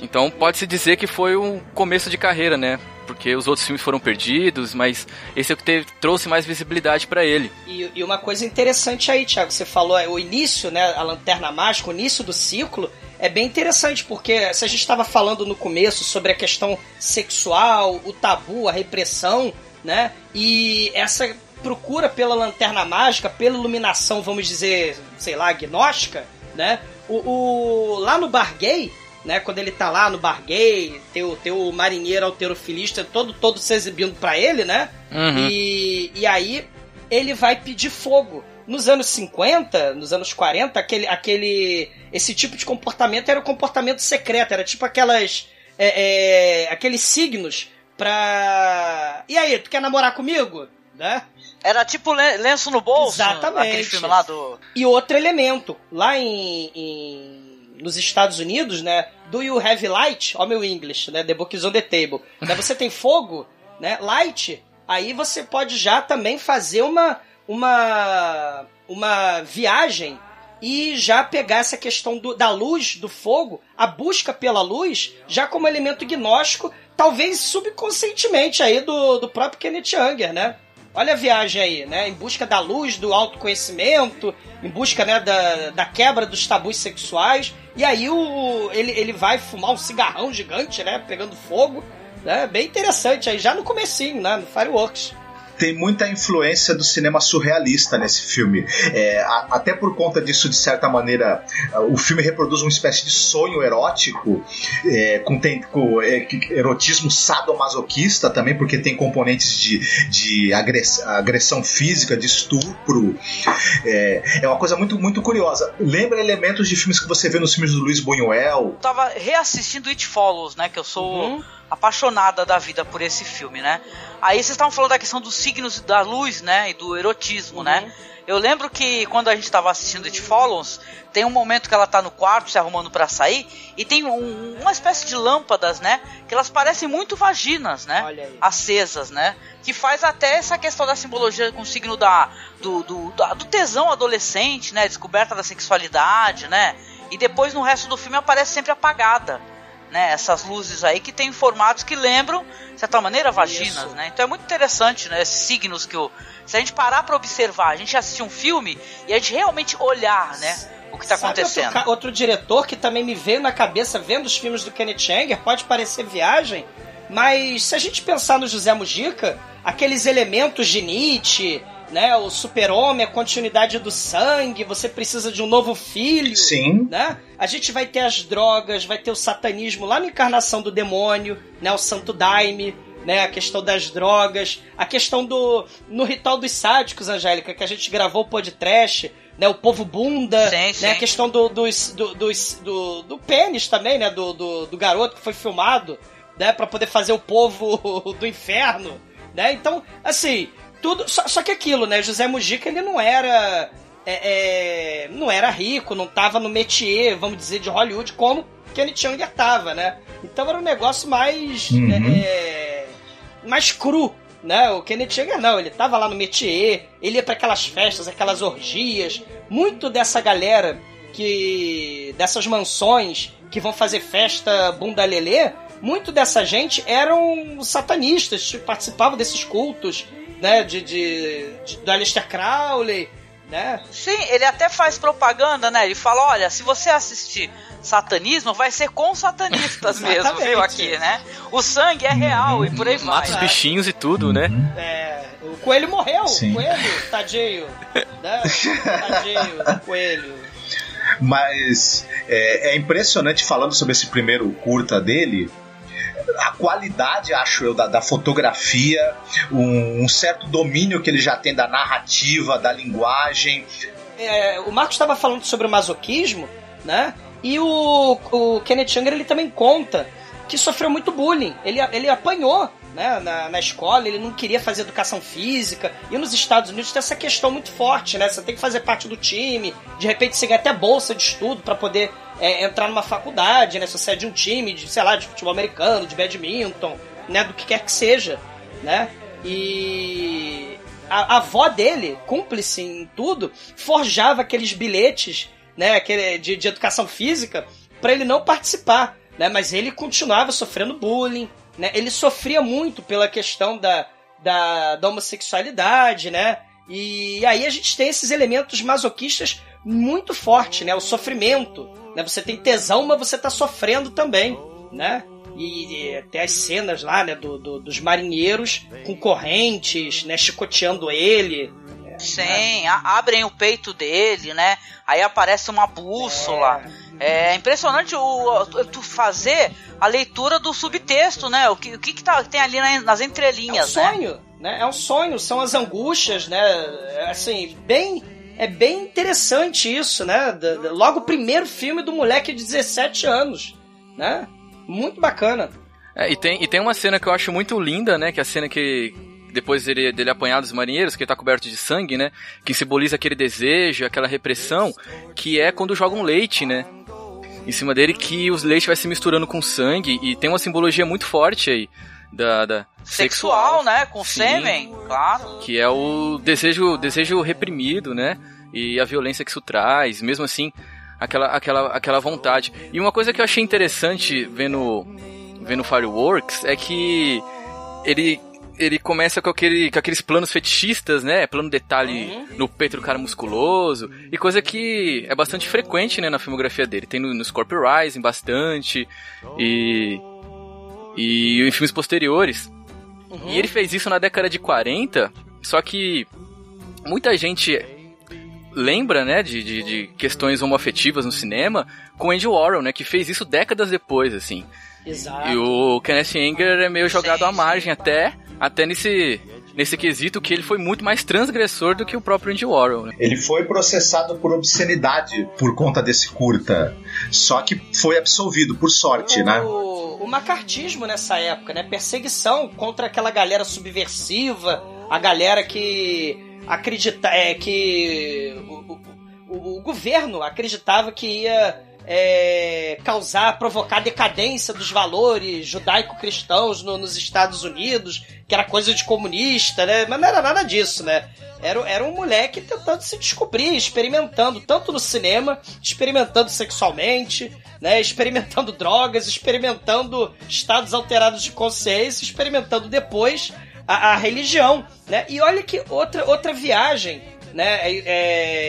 Então pode-se dizer que foi um começo de carreira, né? Porque os outros filmes foram perdidos, mas esse é o que teve, trouxe mais visibilidade para ele. E, e, uma coisa interessante aí, Thiago, você falou, é, o início, né? A Lanterna Mágica, o início do ciclo, é bem interessante, porque se a gente estava falando no começo sobre a questão sexual, o tabu, a repressão, né? E essa procura pela lanterna mágica, pela iluminação, vamos dizer, sei lá, agnóstica, né? O, o lá no bar gay, né? Quando ele tá lá no bar gay, tem o, tem o marinheiro alterofilista todo, todo se exibindo para ele, né? Uhum. E, e aí ele vai pedir fogo. Nos anos 50, nos anos 40, aquele, aquele esse tipo de comportamento era o comportamento secreto, era tipo aquelas é, é, aqueles signos pra. E aí, tu quer namorar comigo? Né? Era tipo lenço no bolso. Exatamente. Aquele filme lá do. E outro elemento, lá em, em nos Estados Unidos, né? Do you have light? Ó, meu English, né? The book is on the table. Né, você tem fogo, né? Light. Aí você pode já também fazer uma, uma, uma viagem e já pegar essa questão do, da luz, do fogo, a busca pela luz, já como elemento gnóstico, talvez subconscientemente aí do, do próprio Kenneth Anger, né? Olha a viagem aí, né? Em busca da luz, do autoconhecimento, em busca né, da, da quebra dos tabus sexuais. E aí o, ele, ele vai fumar um cigarrão gigante, né? Pegando fogo. Né? Bem interessante aí, já no comecinho, né? No Fireworks tem muita influência do cinema surrealista nesse filme. É, a, até por conta disso, de certa maneira, o filme reproduz uma espécie de sonho erótico, é, com, tem, com é, erotismo sadomasoquista também, porque tem componentes de, de agressão, agressão física, de estupro. É, é, uma coisa muito, muito curiosa. Lembra elementos de filmes que você vê nos filmes do Luiz Buñuel? Eu tava reassistindo It Follows, né? Que eu sou. Uhum apaixonada da vida por esse filme, né? Aí vocês estavam falando da questão dos signos da luz, né? E do erotismo, né? uhum. né? Eu lembro que quando a gente estava assistindo It Follows, tem um momento que ela tá no quarto se arrumando para sair e tem um, uma espécie de lâmpadas, né? Que elas parecem muito vaginas, né? Acesas, né? Que faz até essa questão da simbologia com o signo da, do, do, do tesão adolescente, né? Descoberta da sexualidade, né? E depois no resto do filme aparece sempre apagada né? Essas luzes aí que tem formatos que lembram, de certa maneira, vaginas, Isso. né? Então é muito interessante, né? Esses signos que o. Se a gente parar para observar, a gente assistir um filme e a gente realmente olhar, né? O que está acontecendo. Outro, outro, diretor que também me veio na cabeça vendo os filmes do Kenneth Anger, pode parecer viagem, mas se a gente pensar no José Mujica, aqueles elementos de Nietzsche, né? O super-homem, a continuidade do sangue, você precisa de um novo filho. Sim. Né? A gente vai ter as drogas, vai ter o satanismo lá na encarnação do demônio, né? O Santo Daime, né? A questão das drogas, a questão do. No ritual dos sádicos, Angélica, que a gente gravou o podcast, né? O povo bunda, sim, sim. né? A questão do, dos, do, dos, do, do pênis também, né? Do, do, do garoto que foi filmado, né? Pra poder fazer o povo do inferno, né? Então, assim, tudo. Só, só que aquilo, né? José Mujica, ele não era. É, é, não era rico, não tava no métier, vamos dizer, de Hollywood, como Kenny Changer tava, né? Então era um negócio mais. Uhum. É, é mais cru, né? O Kenneth Changer não, ele tava lá no métier, ele ia para aquelas festas, aquelas orgias. Muito dessa galera que. dessas mansões que vão fazer festa bunda lelê, muito dessa gente eram satanistas, participavam desses cultos né, de, de, de do Aleister Crowley, né? Sim, ele até faz propaganda, né? Ele fala, olha, se você assistir satanismo, vai ser com satanistas mesmo, viu aqui, né? O sangue é real e por aí vai. Mata os bichinhos e tudo, né? É, o coelho morreu, Sim. o coelho, tadinho, né? Tadinho, coelho. Mas é, é, impressionante falando sobre esse primeiro curta dele, a qualidade, acho eu, da, da fotografia, um, um, certo domínio que ele já tem da narrativa, da linguagem. É, o Marcos estava falando sobre o masoquismo, né? E o, o Kenneth Younger ele também conta que sofreu muito bullying. Ele, ele apanhou né, na, na escola, ele não queria fazer educação física. E nos Estados Unidos tem essa questão muito forte, né? Você tem que fazer parte do time, de repente você ganha até bolsa de estudo para poder é, entrar numa faculdade, né? Se você é de um time, de, sei lá, de futebol americano, de badminton, né? Do que quer que seja, né? E a, a avó dele, cúmplice em tudo, forjava aqueles bilhetes, né? Aquele, de, de educação física para ele não participar, né? Mas ele continuava sofrendo bullying, né? Ele sofria muito pela questão da, da, da homossexualidade, né? E aí a gente tem esses elementos masoquistas muito forte, né? O sofrimento, né? Você tem tesão, mas você tá sofrendo também, né? E, e até as cenas lá, né? Do, do, dos marinheiros com correntes, né? Chicoteando ele. Sim, abrem o peito dele, né? Aí aparece uma bússola. É, é impressionante o, tu fazer a leitura do subtexto, né? O que, o que, que tá, tem ali nas entrelinhas, é um sonho, né? né? É um sonho, são as angústias, né? Assim, bem é bem interessante isso, né? Logo o primeiro filme do moleque de 17 anos, né? Muito bacana. É, e tem, e tem uma cena que eu acho muito linda, né? Que é a cena que, depois dele, dele apanhar dos marinheiros, que ele tá coberto de sangue, né? Que simboliza aquele desejo, aquela repressão, que é quando jogam leite, né? Em cima dele, que os leite vai se misturando com sangue, e tem uma simbologia muito forte aí. Da, da sexual, sexual, né? Com sim, sêmen, claro. Que é o desejo, desejo reprimido, né? E a violência que isso traz, mesmo assim, aquela, aquela, aquela vontade. E uma coisa que eu achei interessante vendo, vendo Fireworks é que ele ele começa com, aquele, com aqueles planos fetichistas, né? Plano detalhe uhum. no peito do cara musculoso. E coisa que é bastante frequente, né, na filmografia dele. Tem no, no Scorpio Rising bastante. E. E em filmes posteriores. Uhum. E ele fez isso na década de 40. Só que muita gente lembra, né, de, de, de questões homoafetivas no cinema com Andy Warhol, né, que fez isso décadas depois, assim. Exato. E o Kenneth Anger é meio jogado à margem até, até nesse nesse quesito que ele foi muito mais transgressor do que o próprio Andy Warhol. Né? Ele foi processado por obscenidade por conta desse curta, só que foi absolvido por sorte, o, né? O macartismo nessa época, né? Perseguição contra aquela galera subversiva, a galera que acredita é que o, o, o governo acreditava que ia é, causar, provocar decadência dos valores judaico-cristãos no, nos Estados Unidos, que era coisa de comunista, né? Mas não era nada disso, né? Era, era um moleque tentando se descobrir, experimentando, tanto no cinema, experimentando sexualmente, né? Experimentando drogas, experimentando estados alterados de consciência, experimentando depois a, a religião, né? E olha que outra, outra viagem, né? É,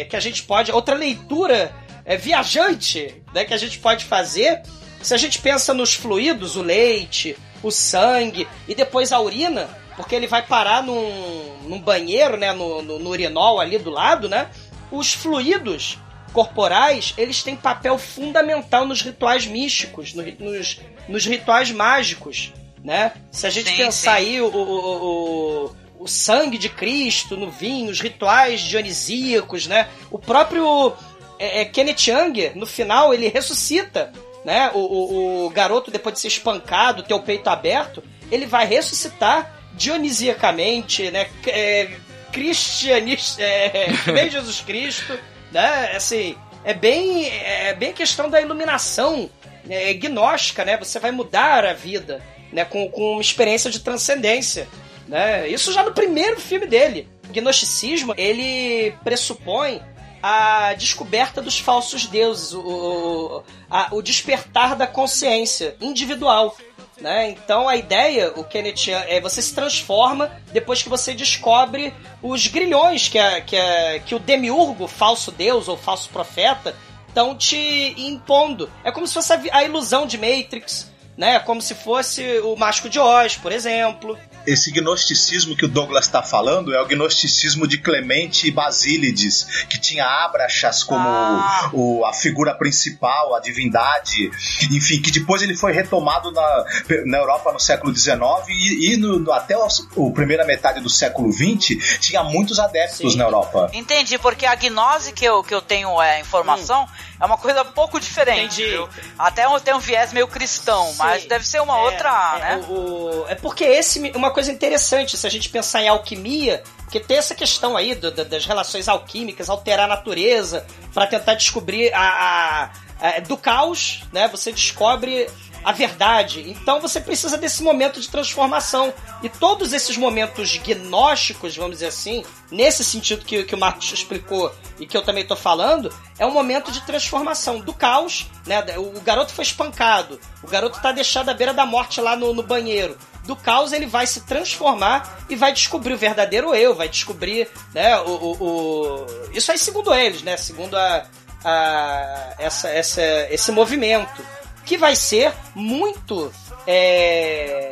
é, que a gente pode, outra leitura é, viajante né, que a gente pode fazer. Se a gente pensa nos fluidos, o leite, o sangue e depois a urina, porque ele vai parar num, num banheiro, né, no, no, no urinol ali do lado, né? Os fluidos corporais, eles têm papel fundamental nos rituais místicos, no, nos, nos rituais mágicos, né? Se a gente sim, pensar sim. aí o, o, o, o, sangue de Cristo no vinho, os rituais dionisíacos, né? O próprio é, é Kenneth Young, no final, ele ressuscita, né? O, o, o, garoto, depois de ser espancado, ter o peito aberto, ele vai ressuscitar dionisiacamente, né? É, cristianista, é, bem Jesus Cristo, né? Assim, é bem, é bem questão da iluminação é, gnóstica, né? Você vai mudar a vida, né? Com, com uma experiência de transcendência, né? Isso já no primeiro filme dele. O gnosticismo, ele pressupõe a descoberta dos falsos deuses, o, a, o despertar da consciência individual. Né? Então a ideia, o Kenneth, é você se transforma depois que você descobre os grilhões que, a, que, a, que o demiurgo, falso deus ou falso profeta, estão te impondo. É como se fosse a, a, ilusão de Matrix, né? Como se fosse o Mágico de Oz, por exemplo. Esse gnosticismo que o Douglas está falando é o gnosticismo de Clemente e Basílides, que tinha Abraxas como Ah. o, a figura principal, a divindade, enfim, que depois ele foi retomado na, na Europa no século XIX e, e no- no- até o, o primeira metade do século XX tinha muitos adeptos Sim. na Europa. Entendi, porque a gnose que eu, que eu tenho é, informação é uma coisa um pouco diferente. Entendi. Até tem um viés meio cristão, Sim. mas deve ser uma É, outra, é, né? o- o- é porque esse uma coisa interessante, se a gente pensar em alquimia, que tem essa questão aí do- da- das relações alquímicas, alterar a natureza para tentar descobrir a, a- a- do caos, né? Você descobre a verdade. Então você precisa desse momento de transformação. E todos esses momentos gnósticos, vamos dizer assim, nesse sentido que, que o Marcos explicou e que eu também tô falando, é um momento de transformação do caos, né? O garoto foi espancado, o garoto tá deixado à beira da morte lá no, no banheiro. Do caos ele vai se transformar e vai descobrir o verdadeiro eu, vai descobrir, né, o, o- o- isso aí segundo eles, né, segundo a, a- essa, essa, esse movimento, que vai ser muito é,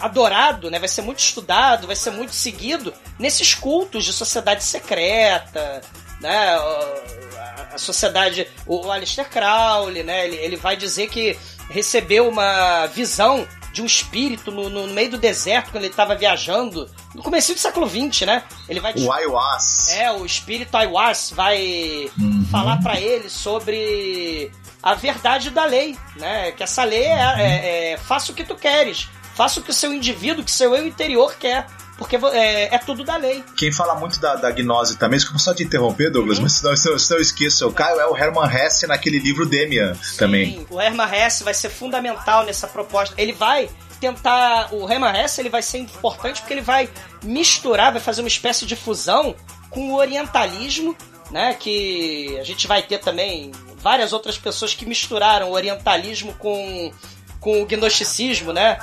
adorado, né? Vai ser muito estudado, vai ser muito seguido nesses cultos de sociedade secreta, né? A- sociedade, o o Aleister Crowley, né? Ele, ele vai dizer que recebeu uma visão de um espírito no, no meio do deserto quando ele estava viajando no começo do século XX, né? Ele vai O Ayahuasca. é, o espírito Aiwas vai falar pra ele sobre a verdade da lei, né? Que essa lei é, é- é faça o que tu queres, faça o que o seu indivíduo, que o seu eu interior quer, porque é, é tudo da lei. Quem fala muito da, da gnose também, desculpa só te interromper, Douglas, Uhum. mas senão, senão, senão eu esqueço. O Caio é o Hermann Hesse naquele livro Demian também. Sim, o Hermann Hesse vai ser fundamental nessa proposta. Ele vai tentar. O Hermann Hesse ele vai ser importante porque ele vai misturar, vai fazer uma espécie de fusão com o orientalismo, né? Que a gente vai ter também várias outras pessoas que misturaram o orientalismo com com o gnosticismo, né?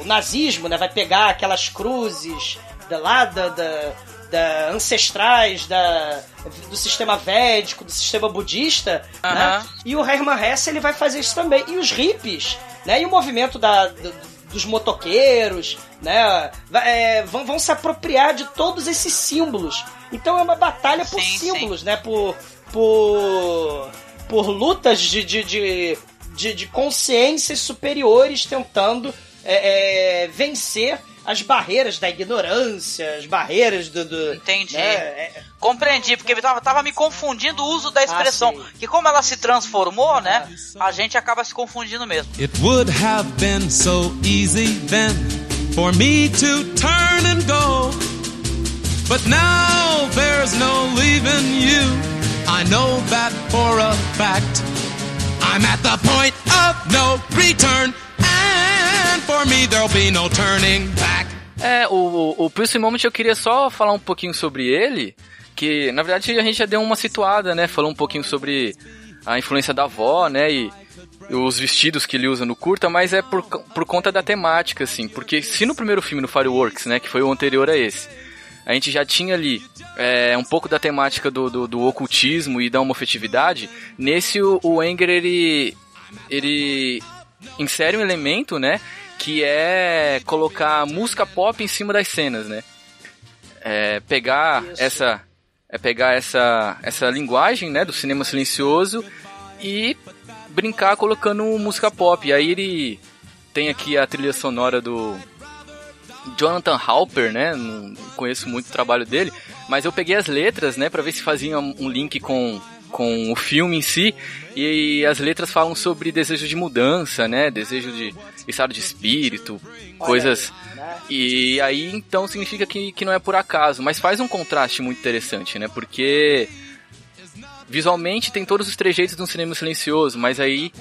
O nazismo, né? Vai pegar aquelas cruzes da, lá da, da, da ancestrais da, do sistema védico, do sistema budista, né? Aham. E o Hermann Hesse ele vai fazer isso também. E os hippies, né? E o movimento da, do- dos motoqueiros, né? é, vão, vão se apropriar de todos esses símbolos. Então é uma batalha por Sim, símbolos, né? Por, por, por lutas de, de, de, de, de consciências superiores tentando é, é, vencer as barreiras da ignorância, as barreiras do. do Entendi. né? É- Compreendi, porque tava, tava me confundindo o uso da expressão. sim. que como ela se transformou, né? A gente acaba se confundindo mesmo. It would have been so easy then for me to turn and go. But now there's no leaving you. I know that for a fact. I'm at the point of no return. And for me there'll be no turning back. É, o, o, Pulse Moment eu queria só falar um pouquinho sobre ele, que na verdade a gente já deu uma situada, né? Falou um pouquinho sobre a influência da avó, né? E os vestidos que ele usa no curta, mas é por, por conta da temática, assim. Porque se no primeiro filme, no Fireworks, né? Que foi o anterior a esse, a gente já tinha ali é, um pouco da temática do, do, do ocultismo e da homofetividade, nesse o, o Enger, ele, ele insere um elemento, né? Que é colocar música pop em cima das cenas, né? É pegar essa é pegar essa essa linguagem, né, do cinema silencioso e brincar colocando música pop. E aí ele tem aqui a trilha sonora do Jonathan Halper, né? Não conheço muito o trabalho dele, mas eu peguei as letras, né, para ver se fazia um link com com o filme em si, e as letras falam sobre desejo de mudança, né? Desejo de estado de espírito, coisas. E aí então significa que, que não é por acaso, mas faz um contraste muito interessante, né? Porque visualmente tem todos os trejeitos de um cinema silencioso, mas aí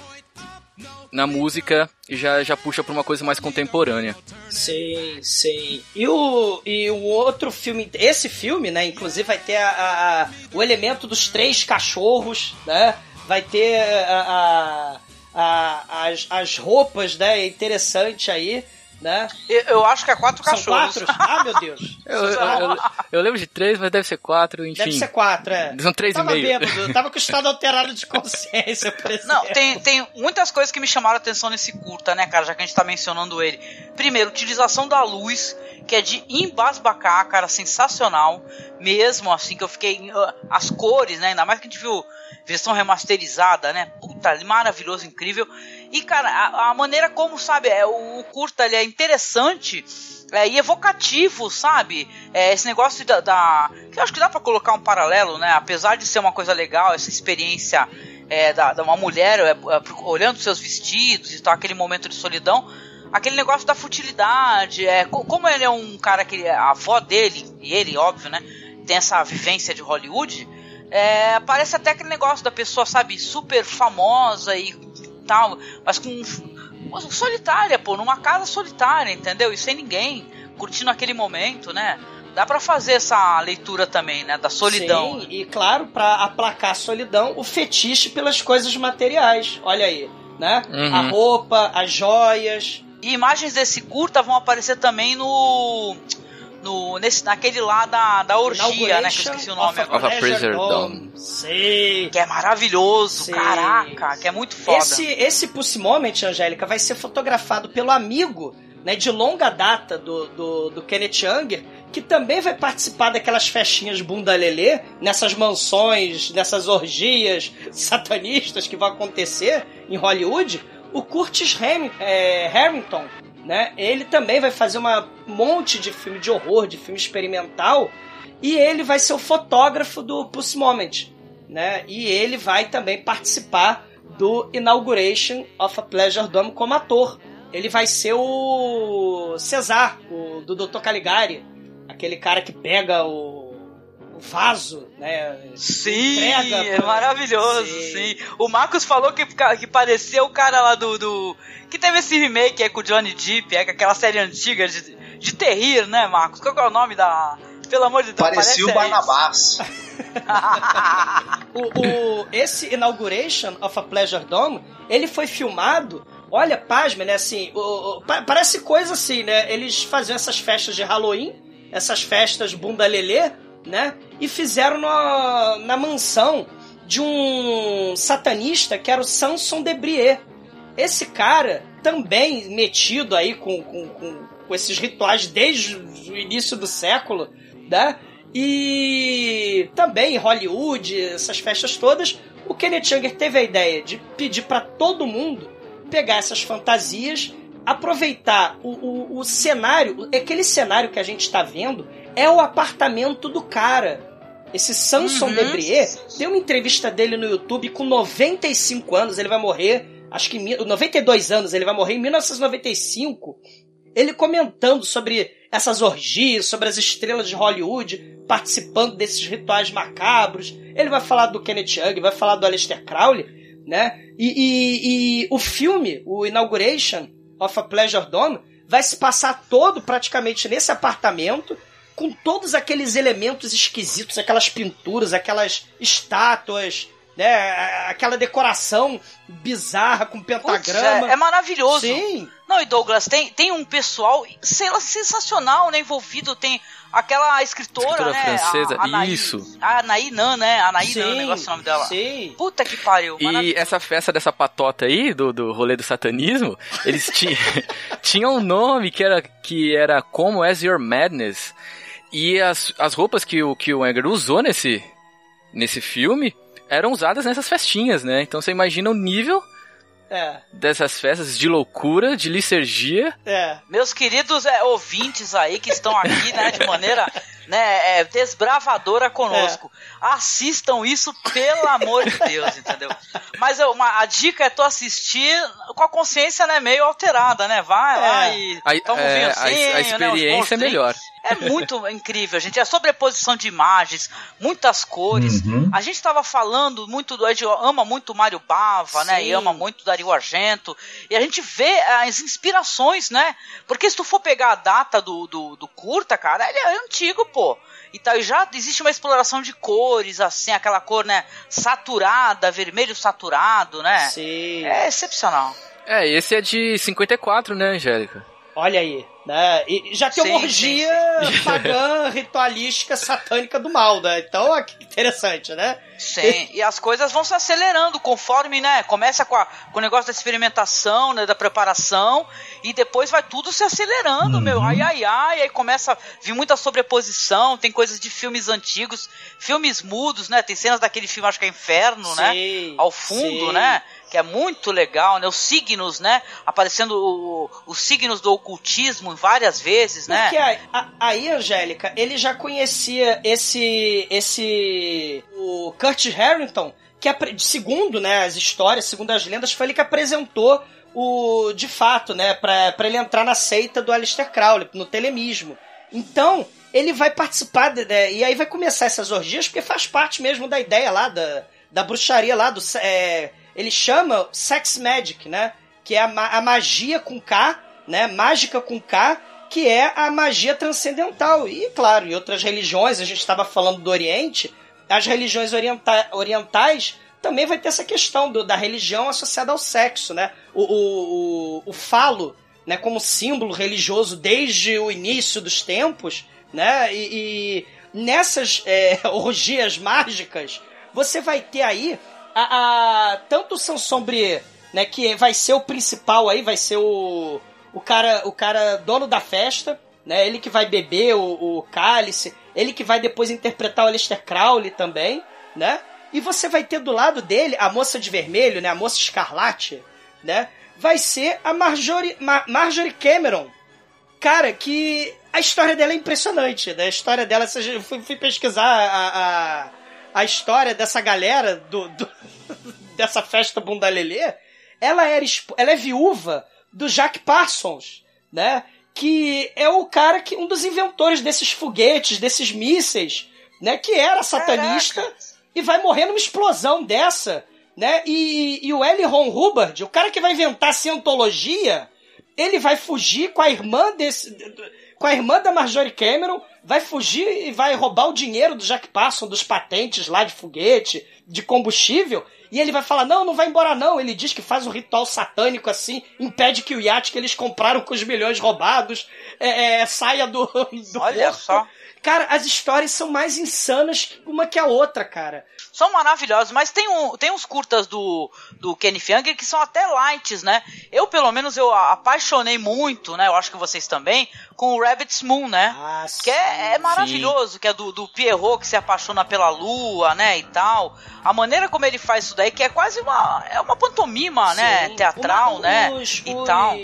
na música já, já puxa pra uma coisa mais contemporânea. Sim, sim. E o, e o outro filme, esse filme, né, inclusive vai ter a, a- o elemento dos três cachorros, né? Vai ter a, a- a- as, as roupas, né? Interessante aí. Né? Eu, eu acho que é quatro São cachorros. quatro? Ah, meu Deus. Eu, eu, eu- eu lembro de três, mas deve ser quatro, enfim. Deve ser quatro, é. São três e tava meio. bêbado, tava com o estado alterado de consciência, por exemplo. Não, tem, tem muitas coisas que me chamaram a atenção nesse curta, né, cara? Já que a gente tá mencionando ele. Primeiro, utilização da luz, que é de embasbacar, cara, sensacional. Mesmo assim, que eu fiquei. ah, As cores, né? Ainda mais que a gente viu versão remasterizada, né? Puta, maravilhoso, incrível. E, cara, a, a maneira como, sabe, é, o, o curta ele é interessante é, e evocativo, sabe? É, esse negócio da, da- Que eu acho que dá pra colocar um paralelo, né? Apesar de ser uma coisa legal, essa experiência é, da, da uma mulher é, é, olhando seus vestidos e tal, aquele momento de solidão. Aquele negócio da futilidade, é, co- como ele é um cara que a avó dele, e ele, óbvio, né, tem essa vivência de Hollywood, é, parece até aquele negócio da pessoa, sabe, super famosa e tal, mas com solitária, pô, numa casa solitária, entendeu? E sem ninguém, curtindo aquele momento, né? Dá pra fazer essa leitura também, né, da solidão. Sim, e claro, pra aplacar a solidão, o fetiche pelas coisas materiais. Olha aí, né? Uhum. A roupa, as joias. E imagens desse curta vão aparecer também no. No nesse, naquele lá da, da orgia, né? Que eu esqueci o nome agora. Of a Dome. Sim. Que é maravilhoso, Sim. caraca, que é muito foda. Esse, esse Pussy Moment, Angélica, vai ser fotografado pelo amigo né, de longa data do, do, do Kenneth Anger, que também vai participar daquelas festinhas bunda lelê, nessas mansões, nessas orgias satanistas que vão acontecer em Hollywood. O Curtis Ham, é, Harrington, né, ele também vai fazer uma monte de filme de horror, de filme experimental, e ele vai ser o fotógrafo do Pussy Moment né? E ele vai também participar do Inauguration of a Pleasure Dome como ator. Ele vai ser o Cesar, o do Dr. Caligari, aquele cara que pega o vaso, né? Sim, entrega é maravilhoso, Sim. sim. O Marcos falou que, que parecia o cara lá do, do- Que teve esse remake é com o Johnny Depp, é com aquela série antiga de, de terrir, né, Marcos? Qual que é o nome da. Pelo amor de Deus, Parecia o Barnabás. O, o- esse Inauguration of a Pleasure Dome, ele foi filmado. Olha, pasma, né? Assim, o- o- pa- parece coisa assim, né? Eles faziam essas festas de Halloween, essas festas bunda lelê, né? E fizeram na, na mansão de um satanista que era o Samson Debrier. Esse cara, também metido aí com, com, com, com esses rituais desde o início do século, né? E também Hollywood, essas festas todas, o Kenneth Anger teve a ideia de pedir para todo mundo pegar essas fantasias, aproveitar o, o, o cenário, aquele cenário que a gente está vendo é o apartamento do cara. Esse Samson Uhum. Debrier deu uma entrevista dele no YouTube com 95 anos, ele vai morrer, acho que em mil- 92 anos, ele vai morrer em 1995. Ele comentando sobre essas orgias, sobre as estrelas de Hollywood participando desses rituais macabros. Ele vai falar do Kenneth Young, vai falar do Aleister Crowley, né? E, e- e o filme, o Inauguration of a Pleasure Dome, vai se passar todo praticamente nesse apartamento, com todos aqueles elementos esquisitos, aquelas pinturas, aquelas estátuas, né? Aquela decoração bizarra com Putz, pentagrama. é, é maravilhoso. Sim. Não, e Douglas, tem, tem um pessoal, sei lá, sensacional, né, envolvido. Tem aquela escritora, Escritora né? francesa, a, Anaí, isso. A Anaí Nan, né? Anaí Nan, o Sim, negócio é o nome dela. Sim. Puta que pariu. E essa festa dessa patota aí, do, do rolê do satanismo, eles ti- tinham um nome que era, que era Como As Your Madness. E as, as roupas que o, que o Edgar usou nesse, nesse filme eram usadas nessas festinhas, né? Então você imagina o nível É, dessas festas de loucura, de licergia. é. Meus queridos é, ouvintes aí que estão aqui, né, de maneira né, é, desbravadora conosco. Assistam isso, pelo amor de Deus, entendeu? Mas eu- uma, a dica é tu assistir com a consciência né, meio alterada, né? Vai lá É. e A, toma um é, a, vinhozinho, a né, bons experiência é drinks. melhor. É muito incrível, gente. É sobreposição de imagens, muitas cores. Uhum. A gente estava falando muito do. A gente ama muito o Mário Bava, né? Sim. E ama muito o Dario Argento. E a gente vê as inspirações, né? Porque se tu for pegar a data do, do, do curta, cara, ele é antigo, pô. E tá, e já existe uma exploração de cores, assim, aquela cor, né? Saturada, vermelho saturado, né? Sim. É excepcional. É, esse é de 54, né, Angélica? Olha aí, né? E já tem uma Sim, orgia sim, pagã, ritualística, satânica do mal, né? Então, ó, que interessante, né? Sim, e as coisas vão se acelerando conforme, né? Começa com, a- com o negócio da experimentação, né? Da preparação, e depois vai tudo se acelerando, meu. Ai, ai, ai, aí começa a vir muita sobreposição, tem coisas de filmes antigos, filmes mudos, né? Tem cenas daquele filme, acho que é Inferno, né? Sim, Ao fundo, sim. né? Que é muito legal, né? Os signos, né? Aparecendo o- os signos do ocultismo várias vezes, né? Porque aí, aí, Angélica, ele já conhecia esse. esse. o Kurt Harrington, que apre- segundo né, as histórias, segundo as lendas, foi ele que apresentou o. de fato, né, pra, pra ele entrar na seita do Aleister Crowley, no telemismo. Então, ele vai participar, de- né, e aí vai começar essas orgias, porque faz parte mesmo da ideia lá, da, da bruxaria lá, do. é, ele chama Sex Magic, né? Que é a, ma- a magia com K, né? Mágica com K, que é a magia transcendental. E, claro, em outras religiões, a gente estava falando do Oriente, as religiões orienta orientais também vai ter essa questão do- da religião associada ao sexo, né? O, o, o, o falo, né, como símbolo religioso desde o início dos tempos, né? E, e nessas é, orgias mágicas, você vai ter aí a, a- tanto o Sansombre, né, que vai ser o principal aí, vai ser o, o cara, o cara dono da festa, né? Ele que vai beber o, o cálice, ele que vai depois interpretar o Aleister Crowley também, né? E você vai ter do lado dele a moça de vermelho, né? A moça escarlate, né? Vai ser a Marjorie, Ma- Marjorie Cameron. Cara, que a história dela é impressionante, né? A história dela, eu fui, fui pesquisar a, a, a história dessa galera do, do- dessa festa bundalelê, ela era ela é viúva do Jack Parsons, né? Que é o cara que um dos inventores desses foguetes, desses mísseis, né? Que era satanista e vai morrer numa explosão dessa, né? E, e o L. Ron Hubbard, o cara que vai inventar a cientologia, ele vai fugir com a irmã desse. Com a irmã da Marjorie Cameron, vai fugir e vai roubar o dinheiro do Jack Parson, dos patentes lá de foguete, de combustível, e ele vai falar: não, não vai embora não. Ele diz que faz um ritual satânico assim, impede que o iate que eles compraram com os milhões roubados é, é, saia do, do Olha porto. só. Cara, as histórias são mais insanas uma que a outra, cara. São maravilhosos, mas tem, um, tem uns curtas do, do Kenny Fianger que são até lights, né? Eu, pelo menos, eu apaixonei muito, né? Eu acho que vocês também, com o Rabbit's Moon, né? Ah, Que é, é maravilhoso, que é do, do Pierrot que se apaixona pela lua, né, e tal. A maneira como ele faz isso daí, que é quase uma, é uma pantomima, né, Sim. teatral, Uma- né, os, e os, tal.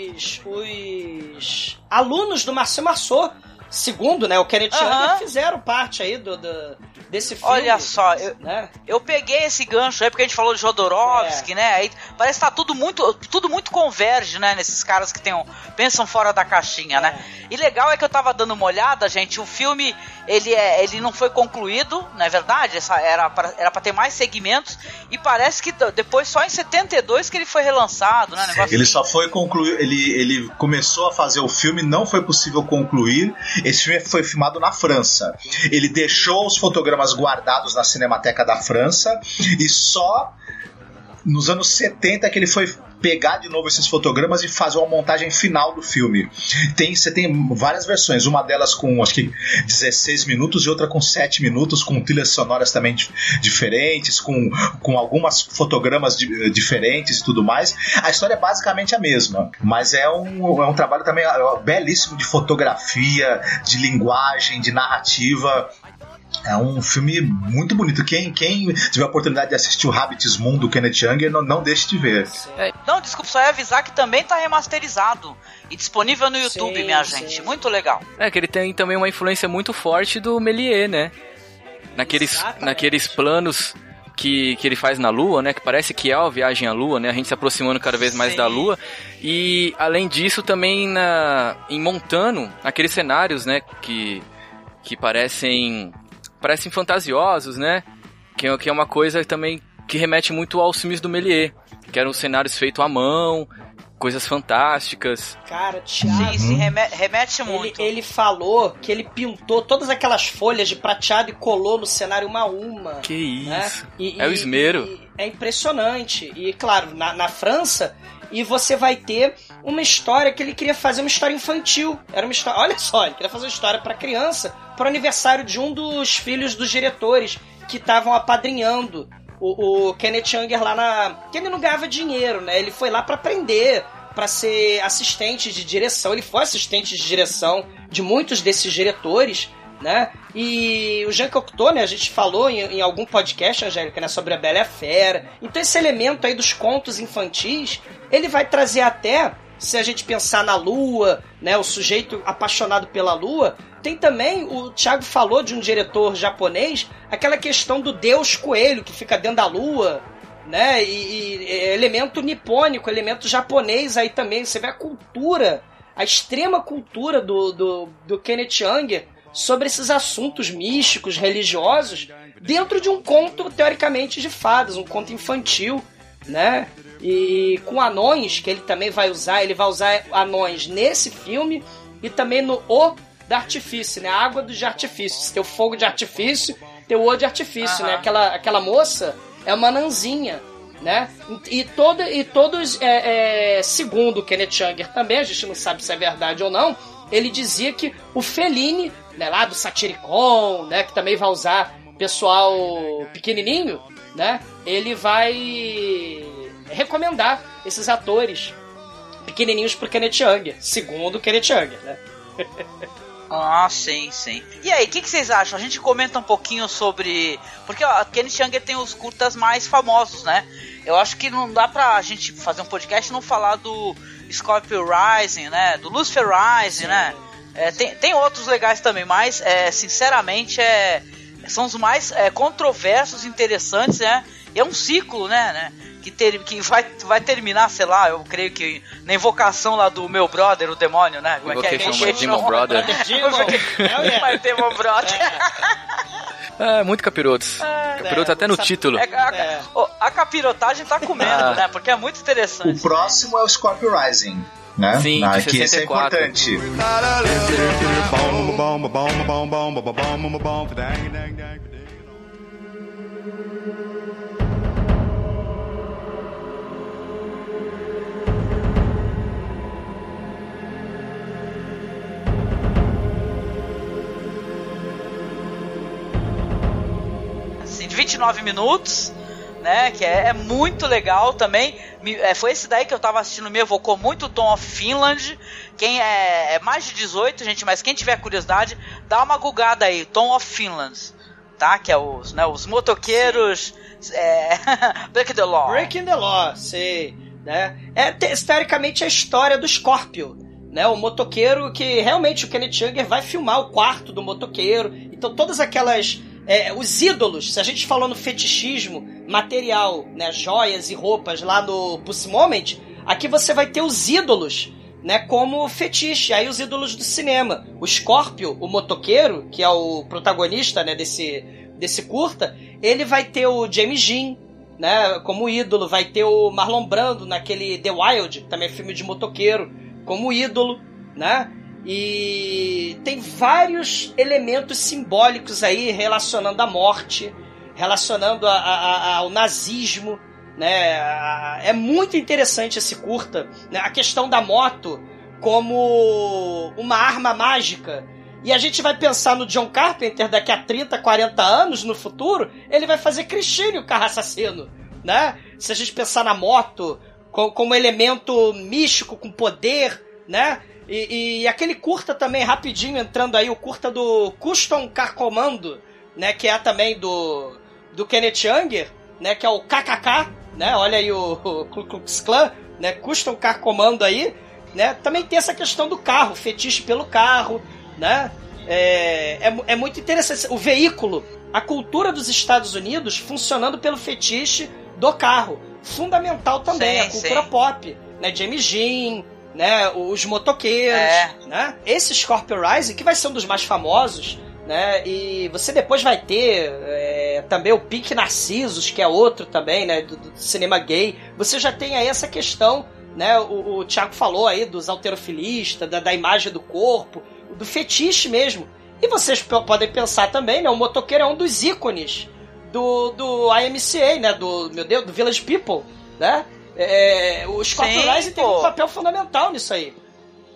Os alunos do Marcel Marceau, segundo, né, o Kenneth. Anger, fizeram parte aí do, do- desse filme. Olha só, eu, né? eu peguei esse gancho aí porque a gente falou de Jodorowsky, É. né? Aí parece que tá tudo muito, tudo muito converge, né? Nesses caras que tem um- pensam fora da caixinha, né? E legal é que eu tava dando uma olhada, gente. O filme ele é, ele não foi concluído, não é verdade? Essa era pra, era para ter mais segmentos e parece que depois só em 72 que ele foi relançado, né? Negócio Ele assim. só foi concluir, ele, ele começou a fazer o filme, não foi possível concluir. Esse filme foi filmado na França. Ele deixou os fotogramas guardados na Cinemateca da França e só nos anos 70 que ele foi pegar de novo esses fotogramas e fazer uma montagem final do filme. Tem, você tem várias versões, uma delas com acho que 16 minutos e outra com 7 minutos, com trilhas sonoras também dif- diferentes, com, com algumas fotogramas di- diferentes e tudo mais. A história é basicamente a mesma, mas é um, é um trabalho também é, belíssimo de fotografia, de linguagem, de narrativa. É um filme muito bonito. Quem, quem tiver a oportunidade de assistir o Rabbit's Moon do Kenneth Anger, não, não deixe de ver. Não, desculpa, só ia avisar que também tá remasterizado e disponível no YouTube, Sim, minha sim. gente. Muito legal. É que ele tem também uma influência muito forte do Méliès, né? Naqueles, Exatamente. naqueles planos que, que ele faz na Lua, né? Que parece que é a viagem à Lua, né? A gente se aproximando cada vez mais Sim. da Lua. E além disso, também na, em Montano, aqueles cenários, né? Que, que parecem, parecem fantasiosos, né? Que, é- que é uma coisa também que remete muito aos filmes do Méliès. Que eram cenários feitos à mão, coisas fantásticas. Cara, Thiago. Sim, sim, remete, remete Ele, muito. ele falou que ele pintou todas aquelas folhas de prateado e colou no cenário uma a uma. Que né? isso. E- É o e- esmero. e é impressionante. E claro, na, na França, e você vai ter uma história que ele queria fazer uma história infantil. Era uma história. Olha só, ele queria fazer uma história para criança, para o aniversário de um dos filhos dos diretores que estavam apadrinhando o, o Kenneth Anger lá na. Que ele não ganhava dinheiro, né? Ele foi lá para aprender. Para ser assistente de direção, ele foi assistente de direção de muitos desses diretores, né? E o Jean Cocteau, né, a gente falou em, em algum podcast, Angélica, né, sobre a Bela e a Fera. Então esse elemento aí dos contos infantis, ele vai trazer até, se a gente pensar na Lua, né, o sujeito apaixonado pela Lua, tem também, o Thiago falou de um diretor japonês, aquela questão do deus coelho que fica dentro da Lua, né, e, e é elemento nipônico, elemento japonês aí também, você vê a cultura, a extrema cultura do, do, do Kenneth Anger sobre esses assuntos místicos, religiosos, dentro de um conto, teoricamente, de fadas, um conto infantil, né? E com anões, que ele também vai usar, ele vai usar anões nesse filme e também no O da Artifício, né? A água do de artifício. Você tem o fogo de artifício, tem o O de artifício, né? Aham. Aquela, aquela moça é uma nanzinha, né? E, todo, e todos, é, é, segundo o Kenneth Anger também, a gente não sabe se é verdade ou não, ele dizia que o Fellini, né, lá do Satiricon, né, que também vai usar pessoal pequenininho, né, ele vai recomendar esses atores pequenininhos pro Kenneth Anger, segundo o Kenneth Anger, né? Ah, sim, sim. E aí, o que, que vocês acham? A gente comenta um pouquinho sobre. Porque ó, a Kenneth Anger tem os curtas mais famosos, né? Eu acho que não dá pra gente fazer um podcast e não falar do Scorpio Rising, né? Do Lucifer Rising, né? É, tem, tem outros legais também, mas é, sinceramente é, são os mais é, controversos, interessantes, né? E é um ciclo, né? né? Que, ter, que vai, vai terminar, sei lá, eu creio que na invocação lá do meu brother, o demônio, né? Como é que é? Invocation Demon Brother. Demon. Vai ter Demon Brother. É, muito capirotos. Capiroto até no sabe- título. É, a, É. a capirotagem tá comendo, Ah. né? Porque é muito O interessante. próximo é o Scorpio Rising. Né? Sim, Ah, de que esse é 64. importante. Assim, de 29 minutos, né? Que é, é muito legal também. Me- é, foi esse daí que eu tava assistindo, me evocou muito o Tom of Finland. Quem é, é mais de 18, gente, mas quem tiver curiosidade, dá uma gugada aí, Tom of Finland. Tá? Que é os, né, os motoqueiros. É, Break the Law. Breaking the Law, sei, né? É te- teoricamente a história do Scorpio, né? O motoqueiro que realmente o Kenneth Anger vai filmar o quarto do motoqueiro. Então todas aquelas é, os ídolos, se a gente falou no fetichismo material, né, joias e roupas lá no Pussy Moment, aqui você vai ter os ídolos, né, como fetiche, aí os ídolos do cinema. O Scorpio, o motoqueiro, que é o protagonista, né, desse desse curta, ele vai ter o James Jean, né, como ídolo, vai ter o Marlon Brando naquele The Wild, que também é filme de motoqueiro, como ídolo, né? E tem vários elementos simbólicos aí relacionando a morte, relacionando a- a- a- ao nazismo, né? É muito interessante esse curta, né? A questão da moto como uma arma mágica. E a gente vai pensar no John Carpenter daqui a 30, 40 anos no futuro, ele vai fazer Christine o carro assassino, né? Se a gente pensar na moto co- como elemento místico, com poder, né? E, e aquele curta também, rapidinho, entrando aí, o curta do Custom Car Commando, né? Que é também do, do Kenneth Anger, né? Que é o KKK, né? Olha aí o, o Ku Klux Klan, né? Custom Car Commando aí, né? Também tem essa questão do carro, fetiche pelo carro, né? É, é, é muito interessante. O veículo, a cultura dos Estados Unidos funcionando pelo fetiche do carro. Fundamental também, Sim, a cultura sim. pop, né? James Jean, né? Os motoqueiros, É. né? Esse Scorpio Rising, que vai ser um dos mais famosos, né? E você depois vai ter é, também o Pink Narcisos, que é outro também, né? Do, do cinema gay. Você já tem aí essa questão né? O, o Thiago falou aí dos alterofilistas, da, da imagem do corpo, do fetiche mesmo. E vocês podem pensar também, né? O motoqueiro é um dos ícones do, do IMCA, né? Do, meu Deus, do Village People, né? É, o Scorpio Rising tem um papel fundamental nisso aí.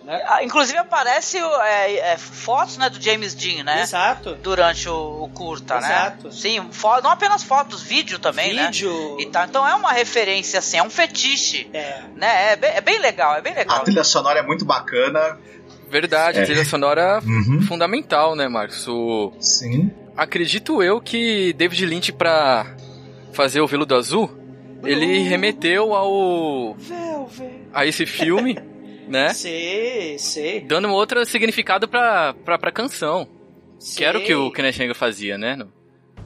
Né? Ah, inclusive aparece é, é, fotos né, do James Dean, né? Exato. Durante o, o curta, né? Exato. né? Sim, não apenas fotos, vídeo também, vídeo. né? E tá, então é uma referência, assim, é um fetiche. É. Né? É, bem, é bem legal, é bem legal. A trilha sonora é muito bacana. Verdade, É. a trilha sonora Uhum. fundamental, né, Marcos? O... Sim. Acredito eu que David Lynch, pra fazer o Veludo Azul, ele remeteu ao a esse filme, né? Sei, sei. Dando um outro significado pra, pra, pra canção. Que era o que o sei. Anger fazia, né? No-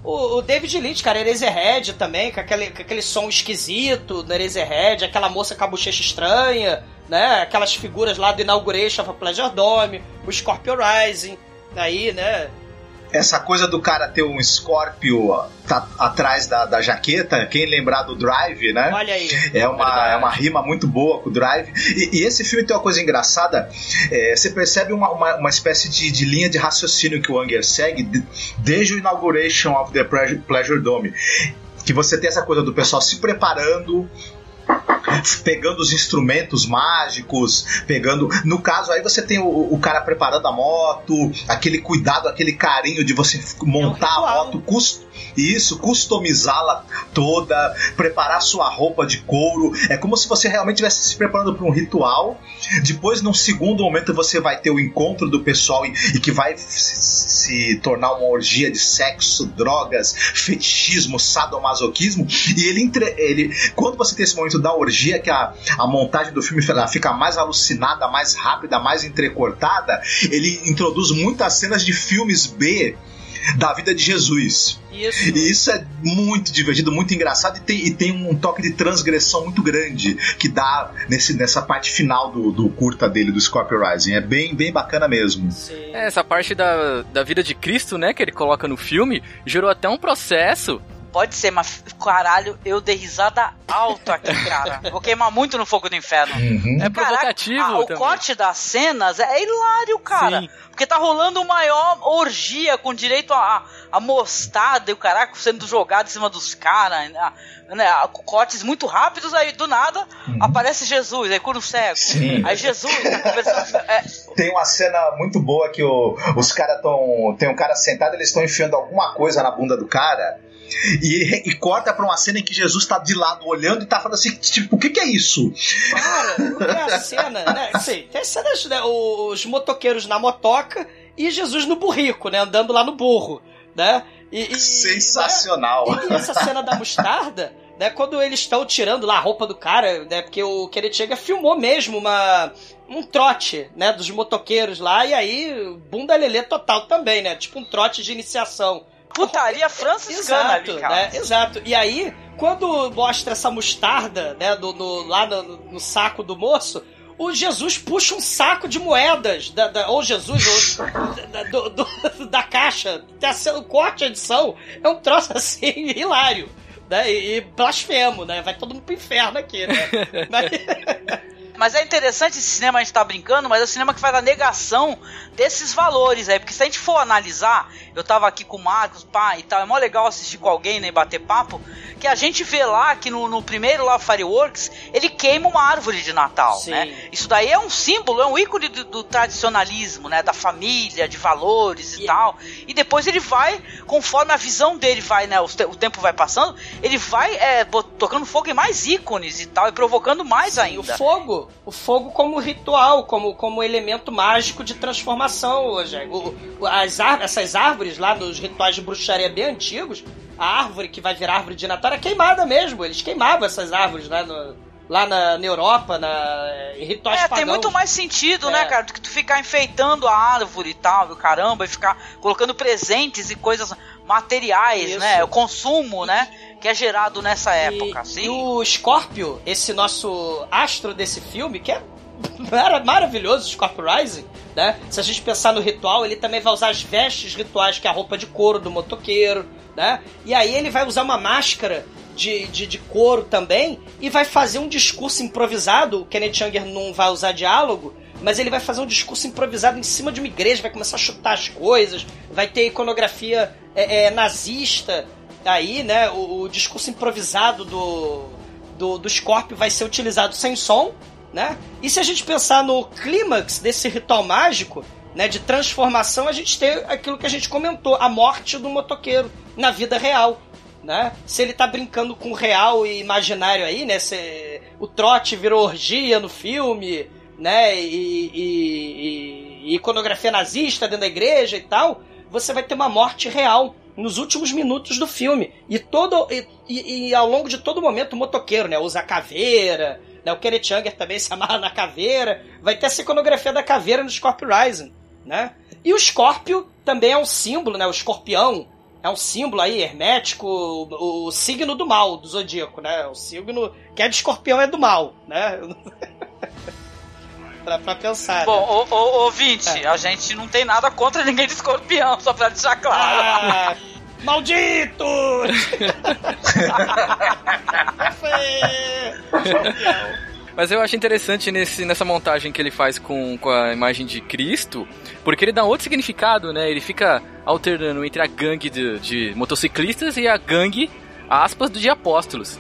O, o David Lynch, cara, Eraserhead também, com aquele, com aquele som esquisito do Eraserhead, aquela moça com a bochecha estranha, né? Aquelas figuras lá do Inauguration of a Pleasure Dome, o Scorpio Rising, aí, né? Essa coisa do cara ter um Scorpio tá atrás da, da jaqueta, quem lembrar do Drive, né? Olha aí. É uma, Verdade. é uma rima muito boa com o Drive. E, e esse filme tem uma coisa engraçada. é, você percebe uma, uma, uma espécie de, de linha de raciocínio que o Anger segue de- desde o Inauguration of the Pleasure Dome. Que você tem essa coisa do pessoal se preparando. Pegando os instrumentos mágicos, pegando. No caso, aí você tem o, o cara preparando a moto, aquele cuidado, aquele carinho de você montar a ritual. moto, cus- isso, customizá-la toda, preparar sua roupa de couro. É como se você realmente estivesse se preparando para um ritual. Depois, num segundo momento, você vai ter o encontro do pessoal e, e que vai se, se tornar uma orgia de sexo, drogas, fetichismo, sadomasoquismo. E ele, entre- ele quando você tem esse momento da orgia, que a, a montagem do filme ela fica mais alucinada, mais rápida, mais entrecortada, ele introduz muitas cenas de filmes B da vida de Jesus. Isso. E isso é muito divertido, muito engraçado e tem, e tem um toque de transgressão muito grande que dá nesse, nessa parte final do, do curta dele, do Scorpio Rising. É bem, bem bacana mesmo. Sim. É, essa parte da, da vida de Cristo, né, que ele coloca no filme, gerou até um processo. Pode ser, mas caralho, eu dei risada alto aqui, cara. Vou queimar muito no fogo do inferno. É Caraca, provocativo ah, o corte das cenas é hilário, cara. Sim. Porque tá rolando uma maior orgia com direito a, a mostarda e o caraca sendo jogado em cima dos caras. Né? Né? Cortes muito rápidos, aí do nada aparece Jesus, aí cura o cego. Sim. Aí Jesus tá conversando. É, Tem uma cena muito boa que o- os caras estão. Tem um cara sentado, eles estão enfiando alguma coisa na bunda do cara. E, e corta pra uma cena em que Jesus tá de lado olhando e tá falando assim: tipo, o que, que é isso? Cara, tem a cena, né? Sim, tem cenas, né? Os motoqueiros na motoca e Jesus no burrico, né? Andando lá no burro, né? E, e- Sensacional. E essa cena da mostarda, né? Quando eles estão tirando lá a roupa do cara, né? Porque o Kenneth Chega filmou mesmo uma um trote, né? Dos motoqueiros lá e aí bunda lelê total também, né? Tipo um trote de iniciação. Putaria franciscana Exato, ali, cara. né? Exato. E aí, quando mostra essa mostarda, né, do, no- lá no, no saco do moço, o Jesus puxa um saco de moedas, da, da- ou Jesus, ou, da, do- do- da caixa. Tem a cena- O corte, a edição, é um troço assim, hilário. Né? E, e blasfemo, né? Vai todo mundo pro inferno aqui, né? Mas- Mas é interessante esse cinema, a gente tá brincando, mas é o cinema que faz a negação desses valores aí. Porque se a gente for analisar, eu tava aqui com o Marcos, pá, e tal, é mó legal assistir com alguém, né, e bater papo, que a gente vê lá que no, no primeiro lá, Fireworks, ele queima uma árvore de Natal, Sim. né? Isso daí é um símbolo, é um ícone do, do tradicionalismo, né, da família, de valores e, E- tal. E depois ele vai, conforme a visão dele vai, né, o, te- o tempo vai passando, ele vai é, tocando fogo em mais ícones e tal, e provocando mais E o ainda. fogo, o fogo como ritual, como, como elemento mágico de transformação hoje. O, as essas árvores lá nos rituais de bruxaria bem antigos, a árvore que vai virar árvore de Natal é queimada mesmo. Eles queimavam essas árvores lá, no- lá na, na Europa, na, em rituais É, pagãos. tem muito mais sentido, né, É. cara, do que tu ficar enfeitando a árvore e tal, e caramba, e ficar colocando presentes e coisas materiais, Isso. né? O consumo, né? Que é gerado nessa E- época, assim. E o Scorpio, esse nosso astro desse filme, que é mara- maravilhoso, Scorpio Rising, né? Se a gente pensar no ritual, ele também vai usar as vestes rituais, que é a roupa de couro do motoqueiro, né? E aí ele vai usar uma máscara de, de, de couro também, e vai fazer um discurso improvisado. O Kenneth Younger não vai usar diálogo, mas ele vai fazer um discurso improvisado em cima de uma igreja, vai começar a chutar as coisas, vai ter iconografia é, é, nazista aí, né? O, o, discurso improvisado do, do, do Scorpio vai ser utilizado sem som, né? E se a gente pensar no clímax desse ritual mágico, né, de transformação, a gente tem aquilo que a gente comentou, a morte do motoqueiro na vida real. Né? Se ele tá brincando com real e imaginário aí, né? Se o trote virou orgia no filme, né? E, e, e, iconografia nazista dentro da igreja e tal, você vai ter uma morte real nos últimos minutos do filme. E todo e, e, e ao longo de todo momento o motoqueiro, né? Usa caveira, né? O Kenneth Younger também se amarra na caveira. Vai ter essa iconografia da caveira no Scorpio Rising, né? E o Scorpio também é um símbolo, né? O escorpião é um símbolo aí hermético, o, o signo do mal do zodíaco, né? O signo que é de escorpião é do mal, né? pra, pra pensar. Bom, né? ouvinte, é. a gente não tem nada contra ninguém de escorpião, só pra deixar claro. Ah, maldito! Mas eu acho interessante nesse, nessa montagem que ele faz com, com a imagem de Cristo, porque ele dá outro significado, né? Ele fica alternando entre a gangue de, de motociclistas e a gangue, aspas, de apóstolos.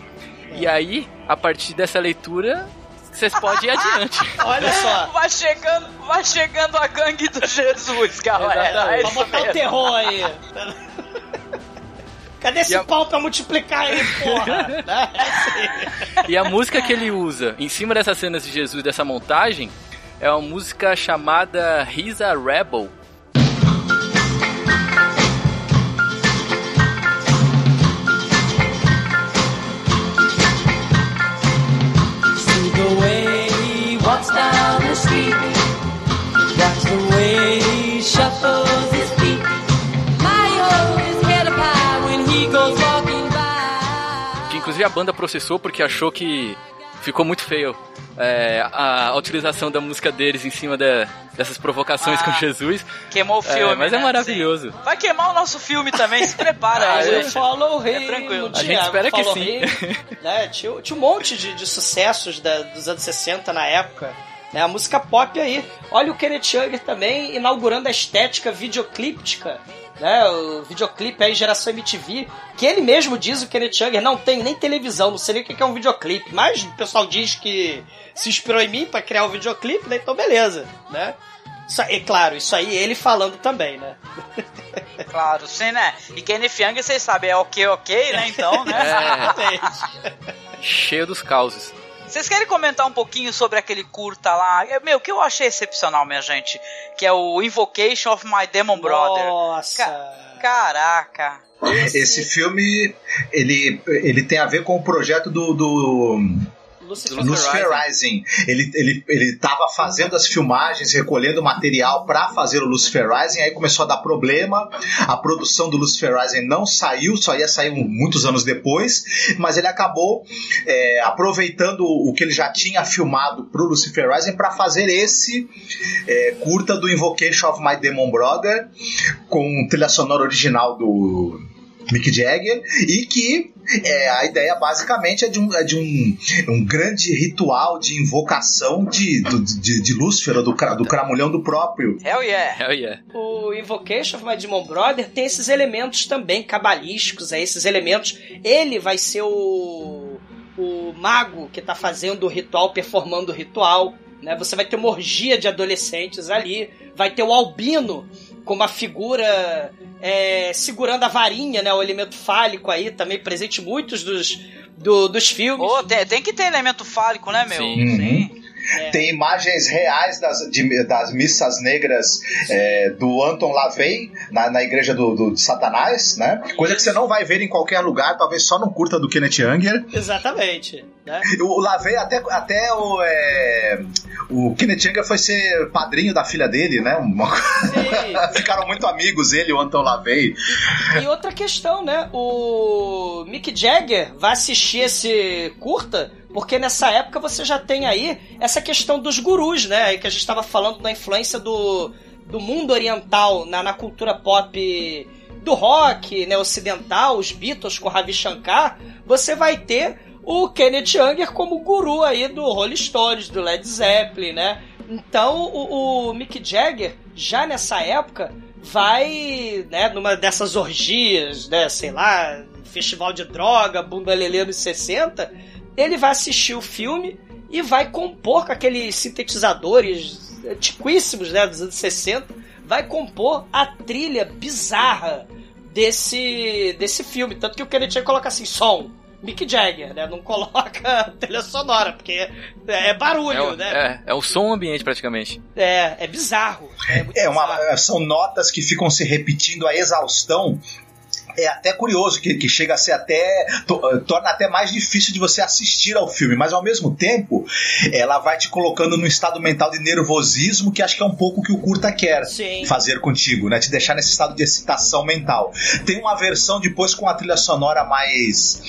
E aí, a partir dessa leitura, vocês podem ir adiante. Olha só. Vai chegando, vai chegando a gangue do Jesus, galera. É Vamos botar o terror aí. Cadê esse a... pau pra multiplicar aí, porra? Né? e a música que ele usa em cima dessas cenas de Jesus, dessa montagem, é uma música chamada He's a Rebel. See the way he walks down the street, watch the way he shuffles a banda processou porque achou que ficou muito feio é, a, a, utilização da música deles em cima de, dessas provocações ah, com Jesus. Queimou o filme. É, mas é né? é maravilhoso. Sim. Vai queimar o nosso filme também, se prepara. ah, eu follow rei. É tranquilo. A gente espera que sim. né? tinha, tinha um monte de, de sucessos da, dos anos 60 na época. Né? A música pop aí. Olha o Kenneth Younger também inaugurando a estética videoclíptica né, o videoclipe aí, geração MTV, que ele mesmo diz, o Kenneth Younger, não tem nem televisão, não sei nem o que é um videoclipe, mas o pessoal diz que se inspirou em mim para criar o um videoclipe, né, então beleza, né. Isso, é claro, isso aí ele falando também, né? Claro, sim, né? E Kenneth Young, vocês sabem, é ok, ok, né? Então, né? É. Cheio dos causos. Vocês querem comentar um pouquinho sobre aquele curta lá? É, meu, que eu achei excepcional, minha gente. Que é o Invocation of My Demon Brother. Nossa! Ca caraca! Esse... Esse filme, ele, ele tem a ver com o projeto do, do Lucifer, Lucifer Rising. Ele, ele, ele tava fazendo as filmagens, recolhendo material para fazer o Lucifer Rising, aí começou a dar problema. A produção do Lucifer Rising não saiu, só ia sair muitos anos depois, mas ele acabou é, aproveitando o que ele já tinha filmado pro Lucifer Rising para fazer esse é, curta do Invocation of My Demon Brother, com trilha sonora original do Mick Jagger, e que é, a ideia basicamente é de, um, é de um, um grande ritual de invocação de, de, de Lúcifer, do, do cramulhão do próprio. Hell yeah! Hell yeah! O Invocation of My Demon Brother tem esses elementos também cabalísticos, é, esses elementos. Ele vai ser o, o mago que está fazendo o ritual, performando o ritual. Né? Você vai ter uma orgia de adolescentes ali, vai ter o albino com uma figura é, segurando a varinha, né? O elemento fálico aí, também presente em muitos dos, do, dos filmes. Oh, tem, tem, que ter elemento fálico, né, meu? Sim. Sim. É. Tem imagens reais das, de, das missas negras é, do Anton LaVey na, na igreja do, do, de Satanás, né? Coisa que você não vai ver em qualquer lugar, talvez só no curta do Kenneth Younger. Exatamente. Né? O LaVey, até, até o, é, o Kenneth Younger foi ser padrinho da filha dele, né? Uma... Ficaram muito amigos, ele e o Anton LaVey. E, e outra questão, né? O Mick Jagger vai assistir esse curta porque nessa época você já tem aí essa questão dos gurus, né? Que a gente estava falando da influência do, do mundo oriental na, na cultura pop do rock né, ocidental, os Beatles com Ravi Shankar, você vai ter o Kenneth Anger como guru aí do Rolling Stones, do Led Zeppelin, né? Então o, o Mick Jagger, já nessa época, vai, né, numa dessas orgias, né, sei lá, festival de droga, bunda lelê nos 60, ele vai assistir o filme e vai compor com aqueles sintetizadores antiquíssimos, né, dos anos 60, vai compor a trilha bizarra desse, desse filme. Tanto que o Kennedy coloca assim, som, Mick Jagger, né? Não coloca trilha sonora, porque é barulho, é o, né? É, é o som ambiente praticamente. É, é bizarro. É, é uma, são notas que ficam se repetindo a exaustão é até curioso, que, que chega a ser até. To, eh, torna até mais difícil de você assistir ao filme, mas ao mesmo tempo, ela vai te colocando num estado mental de nervosismo que acho que é um pouco que o curta quer Sim. fazer contigo, né? Te deixar nesse estado de excitação mental. Tem uma versão depois com a trilha sonora mais.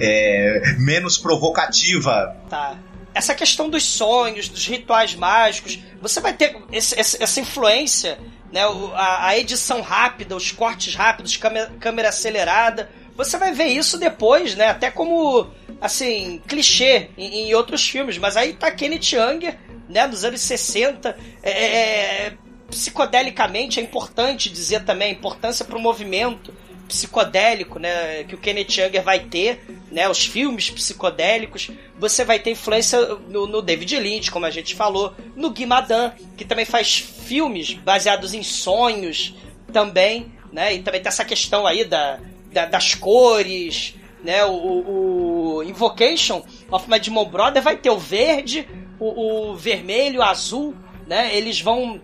É, menos provocativa. Tá essa questão dos sonhos, dos rituais mágicos, você vai ter esse, essa influência né, a, a edição rápida, os cortes rápidos, câmera, câmera acelerada. Você vai ver isso depois, né? Até como, assim, clichê em, em outros filmes. Mas aí tá Kenneth Anger, né? Dos anos 60. É, é, é, psicodelicamente é importante dizer também a importância para o movimento psicodélico, né, que o Kenneth Anger vai ter, né, os filmes psicodélicos, você vai ter influência no, no David Lynch, como a gente falou, no Guy Madan, que também faz filmes baseados em sonhos também, né, e também tem essa questão aí da, da das cores, né, o, o, Invocation of My Demon Brother vai ter o verde, o, o vermelho, o azul, né, eles vão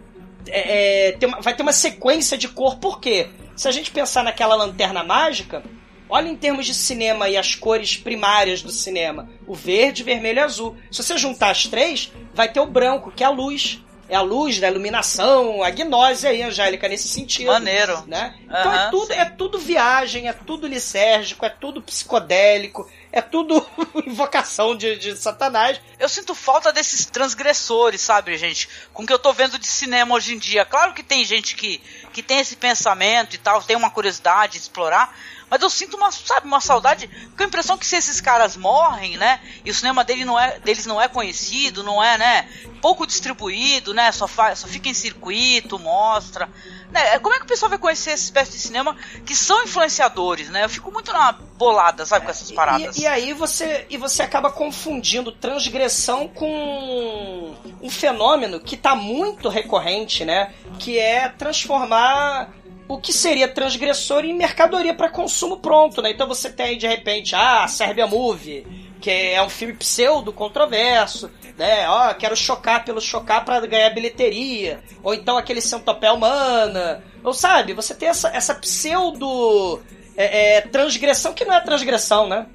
é, é, ter uma, vai ter uma sequência de cor, por quê? Se a gente pensar naquela lanterna mágica, olha em termos de cinema e as cores primárias do cinema: o verde, vermelho e azul. Se você juntar as três, vai ter o branco, que é a luz. É a luz da iluminação, a gnose aí, Angélica, nesse sentido. Maneiro. Né? Então é, tudo, é tudo viagem, é tudo licérgico, é tudo psicodélico, é tudo invocação de, de Satanás. Eu sinto falta desses transgressores, sabe, gente? Com o que eu tô vendo de cinema hoje em dia. Claro que tem gente que, que tem esse pensamento e tal, tem uma curiosidade de explorar, mas eu sinto uma, sabe, uma saudade, com a impressão que se esses caras morrem, né, e o cinema dele não é, deles não é conhecido, não é, né, pouco distribuído, né, só, faz, só fica em circuito, mostra, né, como é que o pessoal vai conhecer essa espécie de cinema que são influenciadores, né, eu fico muito na bolada, sabe, com essas paradas. E, e aí você, e você acaba confundindo transgressão com um fenômeno que tá muito recorrente, né, que é transformar o que seria transgressor em mercadoria para consumo pronto, né? Então você tem de repente, ah, Serbia Movie, que é um filme pseudo controverso, né? Ó, quero chocar pelo chocar para ganhar bilheteria, ou então aquele centopé humana, ou sabe? Você tem essa, essa pseudo é, é, transgressão que não é transgressão, né?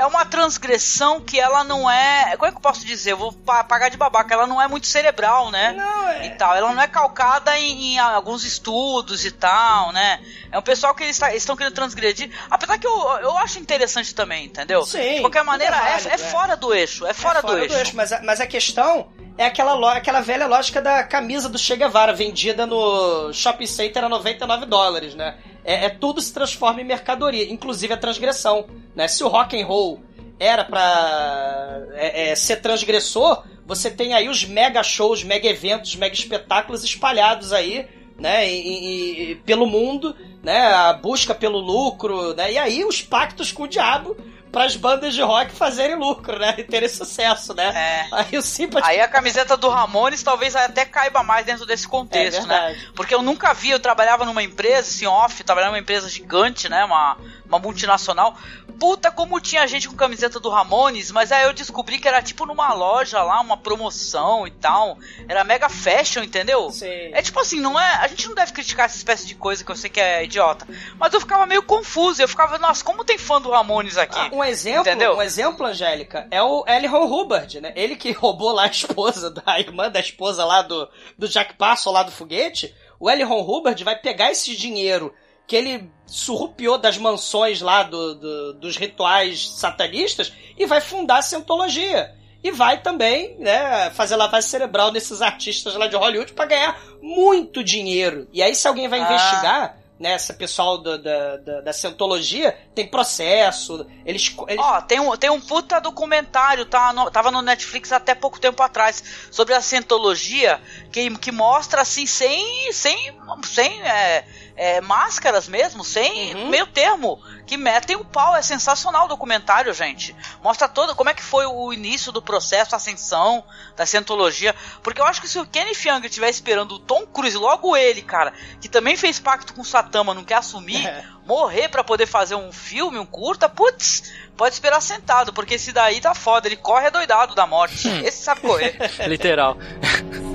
É uma transgressão que ela não é. Como é que eu posso dizer? Eu vou pagar de babaca. Ela não é muito cerebral, né? Não, é. E tal. Ela não é calcada em, em alguns estudos e tal, né? É um pessoal que eles estão querendo transgredir. Apesar que eu, eu acho interessante também, entendeu? Sim. De qualquer maneira, é, válido, é, é, fora do eixo. É fora, é fora do, do, eixo. Mas, a, mas a questão é aquela, aquela velha lógica da camisa do Che Guevara vendida no shopping center a 99 dólares, né? É, é, tudo se transforma em mercadoria, inclusive a transgressão, né? Se o rock and roll era para é, é, ser transgressor, você tem aí os mega shows, mega eventos, mega espetáculos espalhados aí, né, e, e, pelo mundo, né, a busca pelo lucro, né, e aí os pactos com o diabo para as bandas de rock fazerem lucro, né? E terem sucesso, né? É. Aí o Sympathy... Aí a camiseta do Ramones talvez até caiba mais dentro desse contexto, é né? Porque eu nunca vi, eu trabalhava numa empresa, assim, off, trabalhava numa empresa gigante, né? Uma, uma multinacional. Puta, como tinha gente com camiseta do Ramones, mas aí eu descobri que era tipo numa loja lá, uma promoção e tal. Era mega fashion, entendeu? Sim. É tipo assim, não é. A gente não deve criticar essa espécie de coisa que eu sei que é idiota. Mas eu ficava meio confuso. Eu ficava, nossa, como tem fã do Ramones aqui? Ah, um exemplo, entendeu? um exemplo, Angélica, é o L. Ron Hubbard, né? Ele que roubou lá a esposa, a irmã da esposa lá do, do Jack Passo lá do foguete. O L. Ron Hubbard vai pegar esse dinheiro que ele surrupiou das mansões lá do, do, dos rituais satanistas e vai fundar a Scientologia. E vai também né, fazer lavagem cerebral nesses artistas lá de Hollywood para ganhar muito dinheiro. E aí, se alguém vai ah. investigar, né, esse pessoal da, da, da, da Cientologia, tem processo, eles... eles... Ó, tem um, tem um puta documentário, tá no, tava no Netflix até pouco tempo atrás, sobre a Cientologia, que, que mostra, assim, sem, sem, sem é, é, máscaras mesmo, sem Uhum. meio termo, que metem o pau. É sensacional o documentário, gente. Mostra todo como é que foi o início do processo, a ascensão da Cientologia. Porque eu acho que se o Kenneth Young estiver esperando o Tom Cruise, logo ele, cara, que também fez pacto com o Satã, mas não quer assumir, É. morrer pra poder fazer um filme, um curta, putz, pode esperar sentado, porque esse daí tá foda, ele corre adoidado da morte. Esse sabe correr. Literal.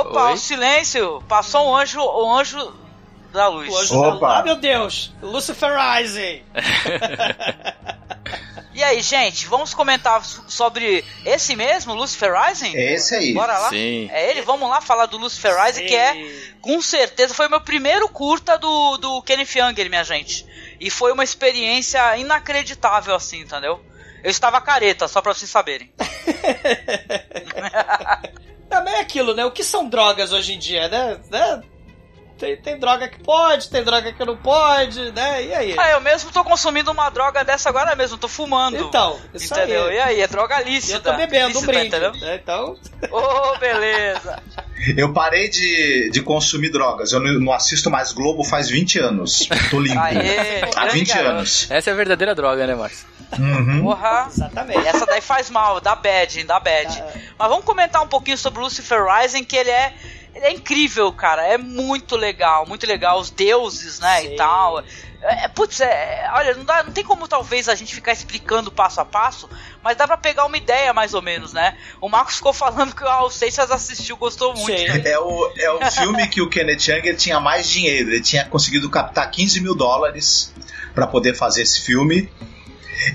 Opa, Oi? o silêncio! Passou um anjo, o anjo da luz. O anjo Opa. da- Ah, meu Deus! Lucifer Rising! E aí, gente, vamos comentar so- sobre esse mesmo, Lucifer Rising? É esse aí. Bora lá? Sim. É ele? Vamos lá falar do Lucifer Rising, que é, com certeza, foi o meu primeiro curta do, do Kenneth Younger, minha gente. E foi uma experiência inacreditável, assim, entendeu? Eu estava careta, só pra vocês saberem. Também é aquilo, né? O que são drogas hoje em dia, né? Né? Tem, tem droga que pode, tem droga que não pode, né? E aí? Ah, eu mesmo tô consumindo uma droga dessa agora mesmo, tô fumando. Então, isso entendeu? aí. E aí, é droga E lícita. eu tô bebendo um lícita, brinde. entendeu? né? Então, Ô, beleza. Eu parei de, de consumir drogas. Eu não, não assisto mais Globo faz 20 anos. Tô limpo. Aê, Há grande 20 garoto. anos. Essa é a verdadeira droga, né, Marcos? Uhum. Porra. exatamente. Essa daí faz mal, dá bad, hein, dá bad. Tá. Mas vamos comentar um pouquinho sobre Lucifer Rising, que ele é. Ele é incrível, cara. É muito legal, muito legal. Os deuses, né, Sim. e tal. É, putz, é, olha, não, dá, não tem como talvez a gente ficar explicando passo a passo, mas dá pra pegar uma ideia mais ou menos, né? O Marcos ficou falando que o Seixas assistiu, gostou muito. Sim. É o, é o filme que o Kenneth Younger tinha mais dinheiro. Ele tinha conseguido captar 15 mil dólares para poder fazer esse filme.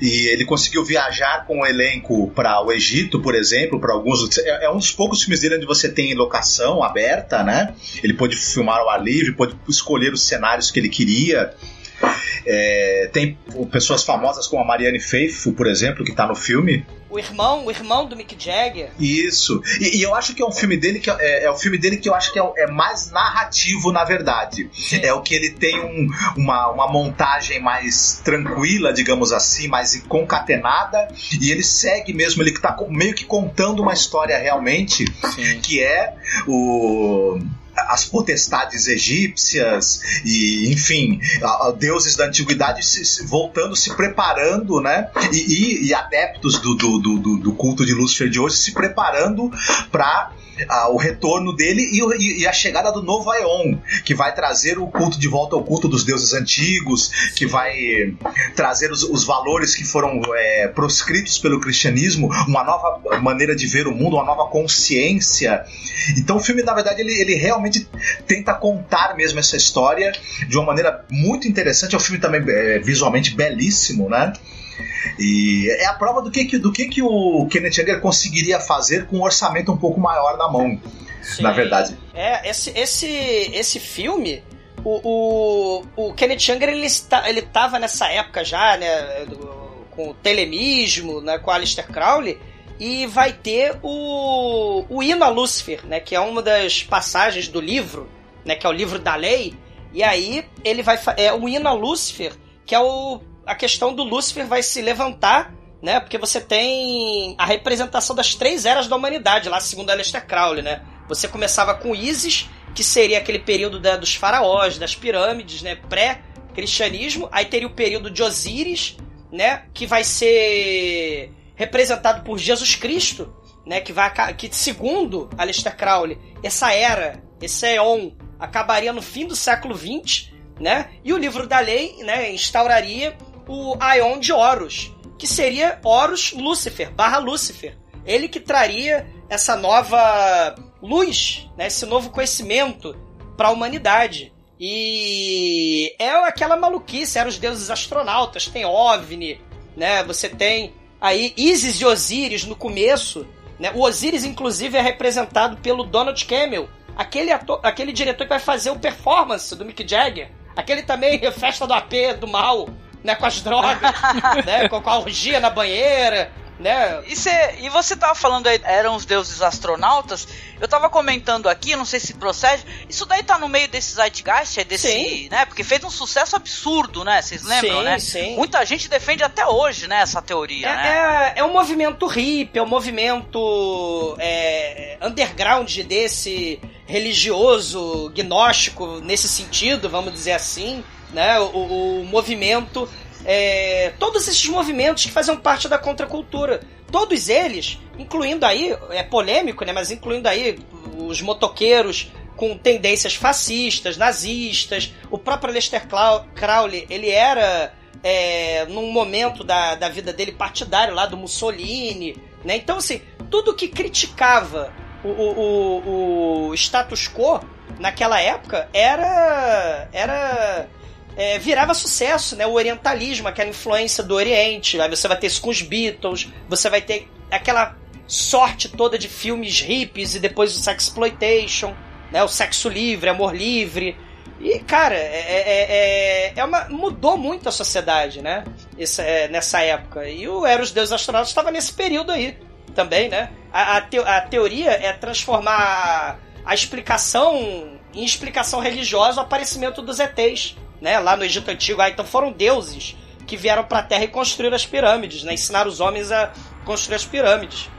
E ele conseguiu viajar com o elenco para o Egito, por exemplo, para alguns. É, é um dos poucos filmes dele onde você tem locação aberta, né? Ele pôde filmar ao ar livre, pôde escolher os cenários que ele queria. É, tem pessoas famosas como a Marianne Faithfull, por exemplo, que tá no filme. O irmão, o irmão do Mick Jagger. Isso. E, e eu acho que é um filme dele que é, é o filme dele que eu acho que é, é mais narrativo, na verdade. É o que ele tem um- uma, uma montagem mais tranquila, digamos assim, mais concatenada. E ele segue mesmo, ele tá co- meio que contando uma história realmente, Sim. que é o as potestades egípcias e enfim a- a deuses da antiguidade se- se- voltando se preparando né? E, e- e adeptos do, do, do, do- culto de Lúcifer de hoje se preparando para o retorno dele e, e- e a chegada do novo Aeon, que vai trazer o culto de volta ao culto dos deuses antigos, que vai trazer os, os valores que foram é, proscritos pelo cristianismo, uma nova maneira de ver o mundo, uma nova consciência. Então o filme, na verdade, ele, ele realmente tenta contar mesmo essa história de uma maneira muito interessante. É um filme também é, visualmente belíssimo, né? E é a prova do que, do que, que o Kenneth Younger conseguiria fazer com um orçamento um pouco maior na mão, na verdade. É, esse, esse, esse filme, o, o, o Kenneth Younger, ele, está, ele tava nessa época já, né, com o telemismo, né, com o Aleister Crowley, e vai ter o, o hino a Lúcifer, né, que é uma das passagens do livro, né, que é o livro da lei, e aí ele vai, é o hino a Lúcifer, que é o, a questão do Lúcifer vai se levantar, né, porque você tem a representação das três eras da humanidade, lá segundo Aleister Crowley, né, você começava com Isis, que seria aquele período da- dos faraós, das pirâmides, né? Pré-cristianismo. Aí teria o período de Osíris, né? Que vai ser representado por Jesus Cristo, né? Que vai que segundo Aleister Crowley, essa era, esse Eon, acabaria no fim do século XX, né? E o livro da lei, né? Instauraria o Aeon de Horus, que seria Horus Lúcifer, barra Lúcifer. Ele que traria essa nova luz, né, esse novo conhecimento para a humanidade. E é aquela maluquice, eram os deuses astronautas, tem OVNI, né? Você tem aí Isis e Osíris no começo, né? O Osíris inclusive é representado pelo Donald Campbell, aquele ator, aquele diretor que vai fazer o performance do Mick Jagger, aquele também festa do AP do mal, né, com as drogas, né, com, com a orgia na banheira, né? E, cê, e você tava falando aí, eram os deuses astronautas. Eu tava comentando aqui, não sei se procede. Isso daí tá no meio desse zeitgeist, é desse, Sim. né? Porque fez um sucesso absurdo, né? Vocês lembram, Sim, né? sim. Muita gente defende até hoje, né, essa teoria, né? É, é, é um movimento hippie, é um movimento é, underground desse religioso, gnóstico, nesse sentido, vamos dizer assim, né? O, o movimento, é, todos esses movimentos que faziam parte da contracultura, todos eles, incluindo aí, é polêmico, né? Mas incluindo aí os motoqueiros com tendências fascistas, nazistas, o próprio Aleister Clau- Crowley, ele era é, num momento da, da vida dele partidário lá do Mussolini, né? Então, assim, tudo que criticava o, o, o, o status quo naquela época era. era. É, virava sucesso, né? O orientalismo, aquela influência do Oriente. Aí você vai ter isso com os Beatles, você vai ter aquela sorte toda de filmes hippies e depois o sexploitation, né? O sexo livre, amor livre. E, cara, é, é, é, é uma, mudou muito a sociedade, né? Esse, é, nessa época. E o Eros Deus Astronautas estava nesse período aí também, né? A, a, a teoria é transformar a explicação em explicação religiosa o aparecimento dos ETs, né? Lá no Egito Antigo. Ah, então foram deuses que vieram pra Terra e construíram as pirâmides, né? Ensinaram os homens a construir as pirâmides.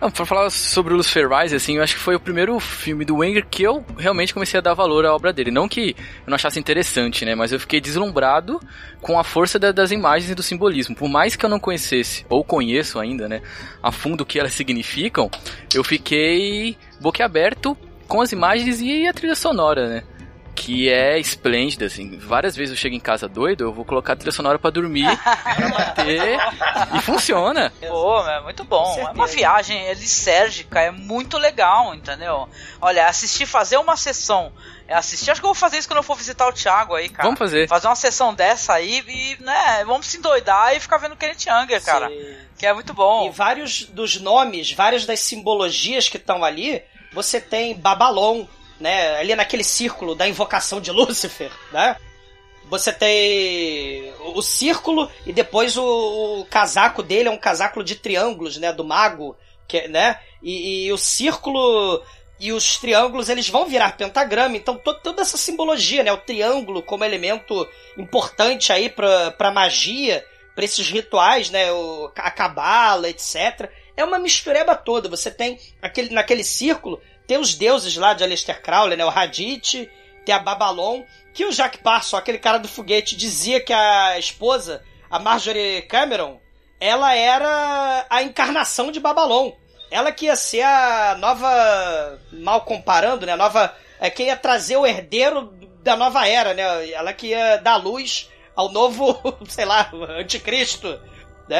Não, pra falar sobre o Lucifer Rise, assim, eu acho que foi o primeiro filme do Wenger que eu realmente comecei a dar valor à obra dele. Não que eu não achasse interessante, né? Mas eu fiquei deslumbrado com a força da- das imagens e do simbolismo. Por mais que eu não conhecesse, ou conheço ainda, né, a fundo o que elas significam, eu fiquei boquiaberto com as imagens e a trilha sonora, né? Que é esplêndida, assim. Várias vezes eu chego em casa doido, eu vou colocar a trilha sonora pra dormir, pra bater, e funciona. Pô, é muito bom. É uma viagem lisérgica, é muito legal, entendeu? Olha, assistir, fazer uma sessão. É assistir, acho que eu vou fazer isso quando eu for visitar o Thiago aí, cara. Vamos fazer. Fazer uma sessão dessa aí e, né, vamos se endoidar e ficar vendo Kenneth Anger, cara. Sim. Que é muito bom. E vários dos nomes, várias das simbologias que estão ali, você tem Babalon, né? Ali naquele círculo da invocação de Lúcifer, né? Você tem o círculo e depois o, o casaco dele é um casaco de triângulos, né? Do mago, que, né? E, e o círculo e os triângulos eles vão virar pentagrama. Então to- toda essa simbologia, né? O triângulo como elemento importante aí pra, pra magia, pra esses rituais, né? O, a cabala, etc. É uma mistureba toda. Você tem aquele, naquele círculo, tem os deuses lá de Aleister Crowley, né? O Hadith, tem a Babalon, que o Jack Parson, aquele cara do foguete, dizia que a esposa, a Marjorie Cameron, ela era a encarnação de Babalon. Ela que ia ser a nova, mal comparando, né? A nova, é, que ia trazer o herdeiro da nova era, né? Ela que ia dar luz ao novo, sei lá, anticristo. Né?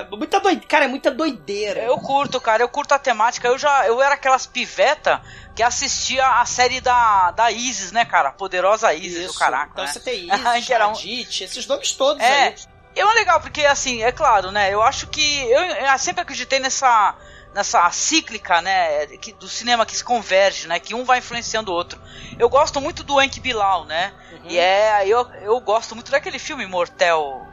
É muita doideira. Cara, é muita doideira. Eu curto, cara, eu curto a temática. Eu já eu era aquelas piveta que assistia a série da, da Isis, né, cara? Poderosa Isis, Isso. caraca. Então né? você tem Isis, Que era um- esses nomes todos É, aí. é legal, porque assim, é claro, né? Eu acho que. Eu, eu sempre acreditei nessa. Nessa cíclica, né? Que, do cinema que se converge, né? Que um vai influenciando o outro. Eu gosto muito do Enki Bilal, né? E é. Eu, eu gosto muito daquele filme Mortel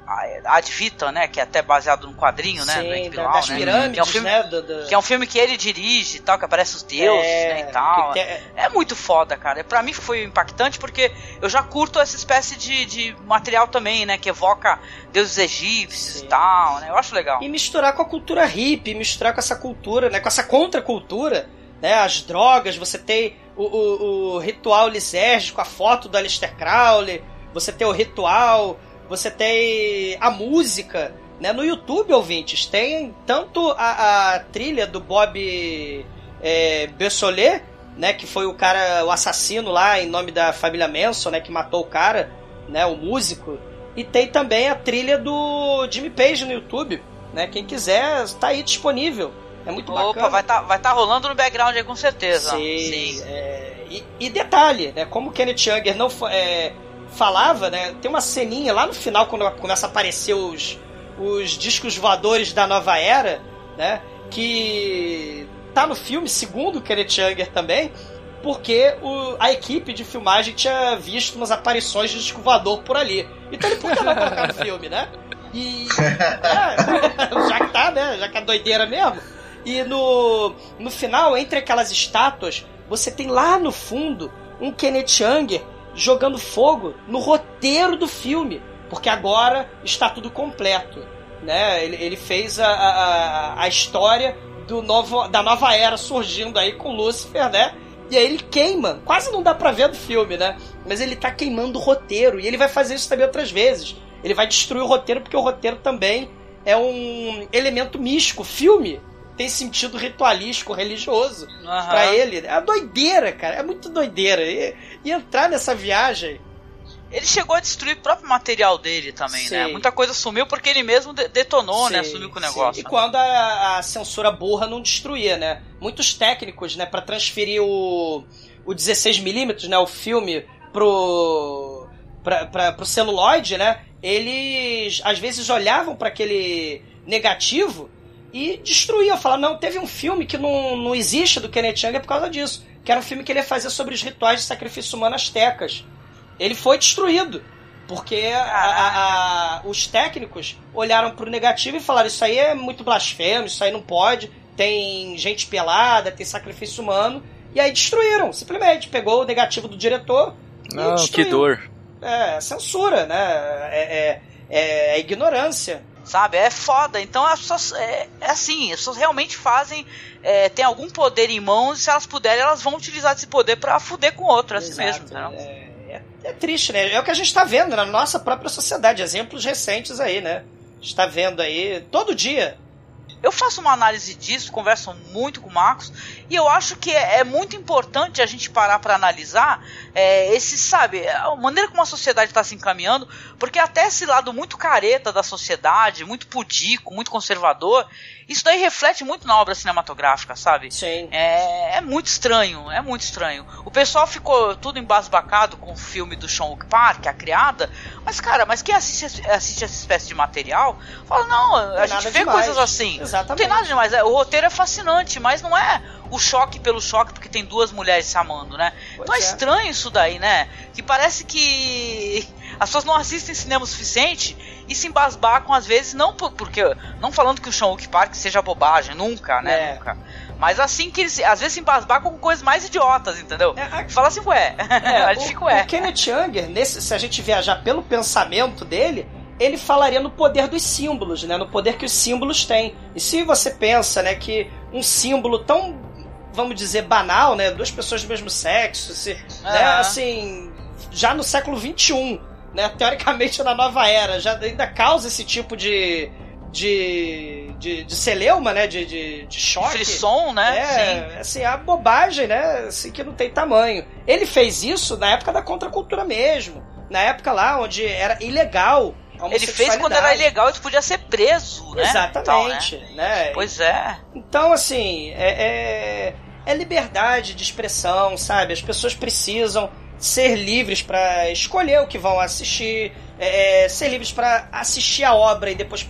Ad Vitam, né? Que é até baseado num quadrinho, né? do Sim, da- Bilal, das né? pirâmides, que é um filme, né? do- do- Que é um filme que ele dirige e tal, que aparece os deuses, É, né? E tal. É muito foda, cara. Pra mim foi impactante porque eu já curto essa espécie de, de material também, né? Que evoca deuses egípcios Sim. e tal, né? Eu acho legal. E misturar com a cultura hippie, misturar com essa cultura, né? Com essa contracultura, né? As drogas, você tem o, o, o ritual lisérgico, a foto do Aleister Crowley, você tem o ritual, você tem a música, né? No YouTube, ouvintes, tem tanto a, a trilha do Bob é, Bessolet, né? Que foi o cara, o assassino lá em nome da família Manson, né? Que matou o cara, né? O músico. E tem também a trilha do Jimmy Page no YouTube, né? Quem quiser, está aí disponível. É muito Opa, bacana. vai estar vai tá rolando no background aí com certeza. Sim, é, e, e detalhe, né? Como o Kenneth Younger não é, falava, né? Tem uma ceninha lá no final quando começa a aparecer os, os discos voadores da nova era, né? Que tá no filme, segundo o Kenneth Younger também, porque o- a equipe de filmagem tinha visto umas aparições de disco voador por ali. Então ele por que não colocar no filme, né? E. é, já que tá, né? Já que é doideira mesmo. E no, no final, entre aquelas estátuas, você tem lá no fundo um Kenneth Anger jogando fogo no roteiro do filme. Porque agora está tudo completo. Né? Ele, ele fez a, a, a história do novo, da nova era surgindo aí com Lúcifer, né? E aí ele queima. Quase não dá pra ver no filme, né? Mas ele tá queimando o roteiro. E ele vai fazer isso também outras vezes. Ele vai destruir o roteiro porque o roteiro também é um elemento místico. Filme tem sentido ritualístico, religioso uhum. para ele. É doideira, cara. É muito doideira. E, e, entrar nessa viagem. Ele chegou a destruir o próprio material dele também, né? sim. né? Muita coisa sumiu porque ele mesmo detonou, né? sim, né? Sumiu com o negócio. Sim. E quando a, a, censura burra não destruía, né? Muitos técnicos, né? para transferir o, o 16mm, né? O filme pro, pra, pra, pro celuloide, né? Eles às vezes olhavam para aquele negativo e destruía. Falava, não, teve um filme que não, não existe do Kenneth Young é por causa disso. Que era um filme que ele ia fazer sobre os rituais de sacrifício humano astecas. Ele foi destruído. Porque a, a, a, os técnicos olharam pro negativo e falaram: Isso aí é muito blasfemo, isso aí não pode. Tem gente pelada, tem sacrifício humano. E aí destruíram, simplesmente. Pegou o negativo do diretor. Não, que dor. É, censura, né? É, é, é ignorância sabe? É foda. Então as pessoas, é, é assim, as pessoas realmente fazem, é, tem algum poder em mãos e se elas puderem, elas vão utilizar esse poder para fuder com outro, assim mesmo. É, é, é, triste, né? É o que a gente tá vendo na nossa própria sociedade, exemplos recentes aí, né? está vendo aí todo dia eu faço uma análise disso, converso muito com o Marcos, e eu acho que é, é muito importante a gente parar para analisar é, esse, sabe, a maneira como a sociedade está se encaminhando, porque até esse lado muito careta da sociedade, muito pudico, muito conservador, isso daí reflete muito na obra cinematográfica, sabe? Sim. É, é muito estranho, é muito estranho. O pessoal ficou tudo embasbacado com o filme do Sean Wook Park, a criada, mas cara, mas quem assiste, assiste essa espécie de material, fala, não, a gente vê demais. coisas assim. Exatamente. Não tem nada demais. É, o roteiro é fascinante, mas não é o choque pelo choque porque tem duas mulheres se amando, né? Pois então é, é estranho isso daí, né? Que parece que as pessoas não assistem cinema o suficiente e se embasbacam às vezes, não por, porque. Não falando que o Sean Wook Park seja bobagem, nunca, né? É. Nunca. Mas assim que eles às vezes se embasbacam com coisas mais idiotas, entendeu? É, a... Fala assim, ué. É, a gente fica, ué. O Kenneth Anger, nesse, se a gente viajar pelo pensamento dele, ele falaria no poder dos símbolos, né? No poder que os símbolos têm. E se você pensa, né, que um símbolo tão, vamos dizer, banal, né? Duas pessoas do mesmo sexo, se, né, assim, já no século XXI, né? Teoricamente na nova era, já ainda causa esse tipo de. De, de, de celeuma, né? De, de, de choque. Frisson, né? É, Sim. assim, a bobagem, né? Assim, que não tem tamanho. Ele fez isso na época da contracultura mesmo. Na época lá onde era ilegal ele fez quando era ilegal, ele podia ser preso, né? Exatamente, então, né? né? Pois é. Então, assim, é, é, é, liberdade de expressão, sabe? As pessoas precisam ser livres para escolher o que vão assistir, é, é ser livres para assistir a obra e depois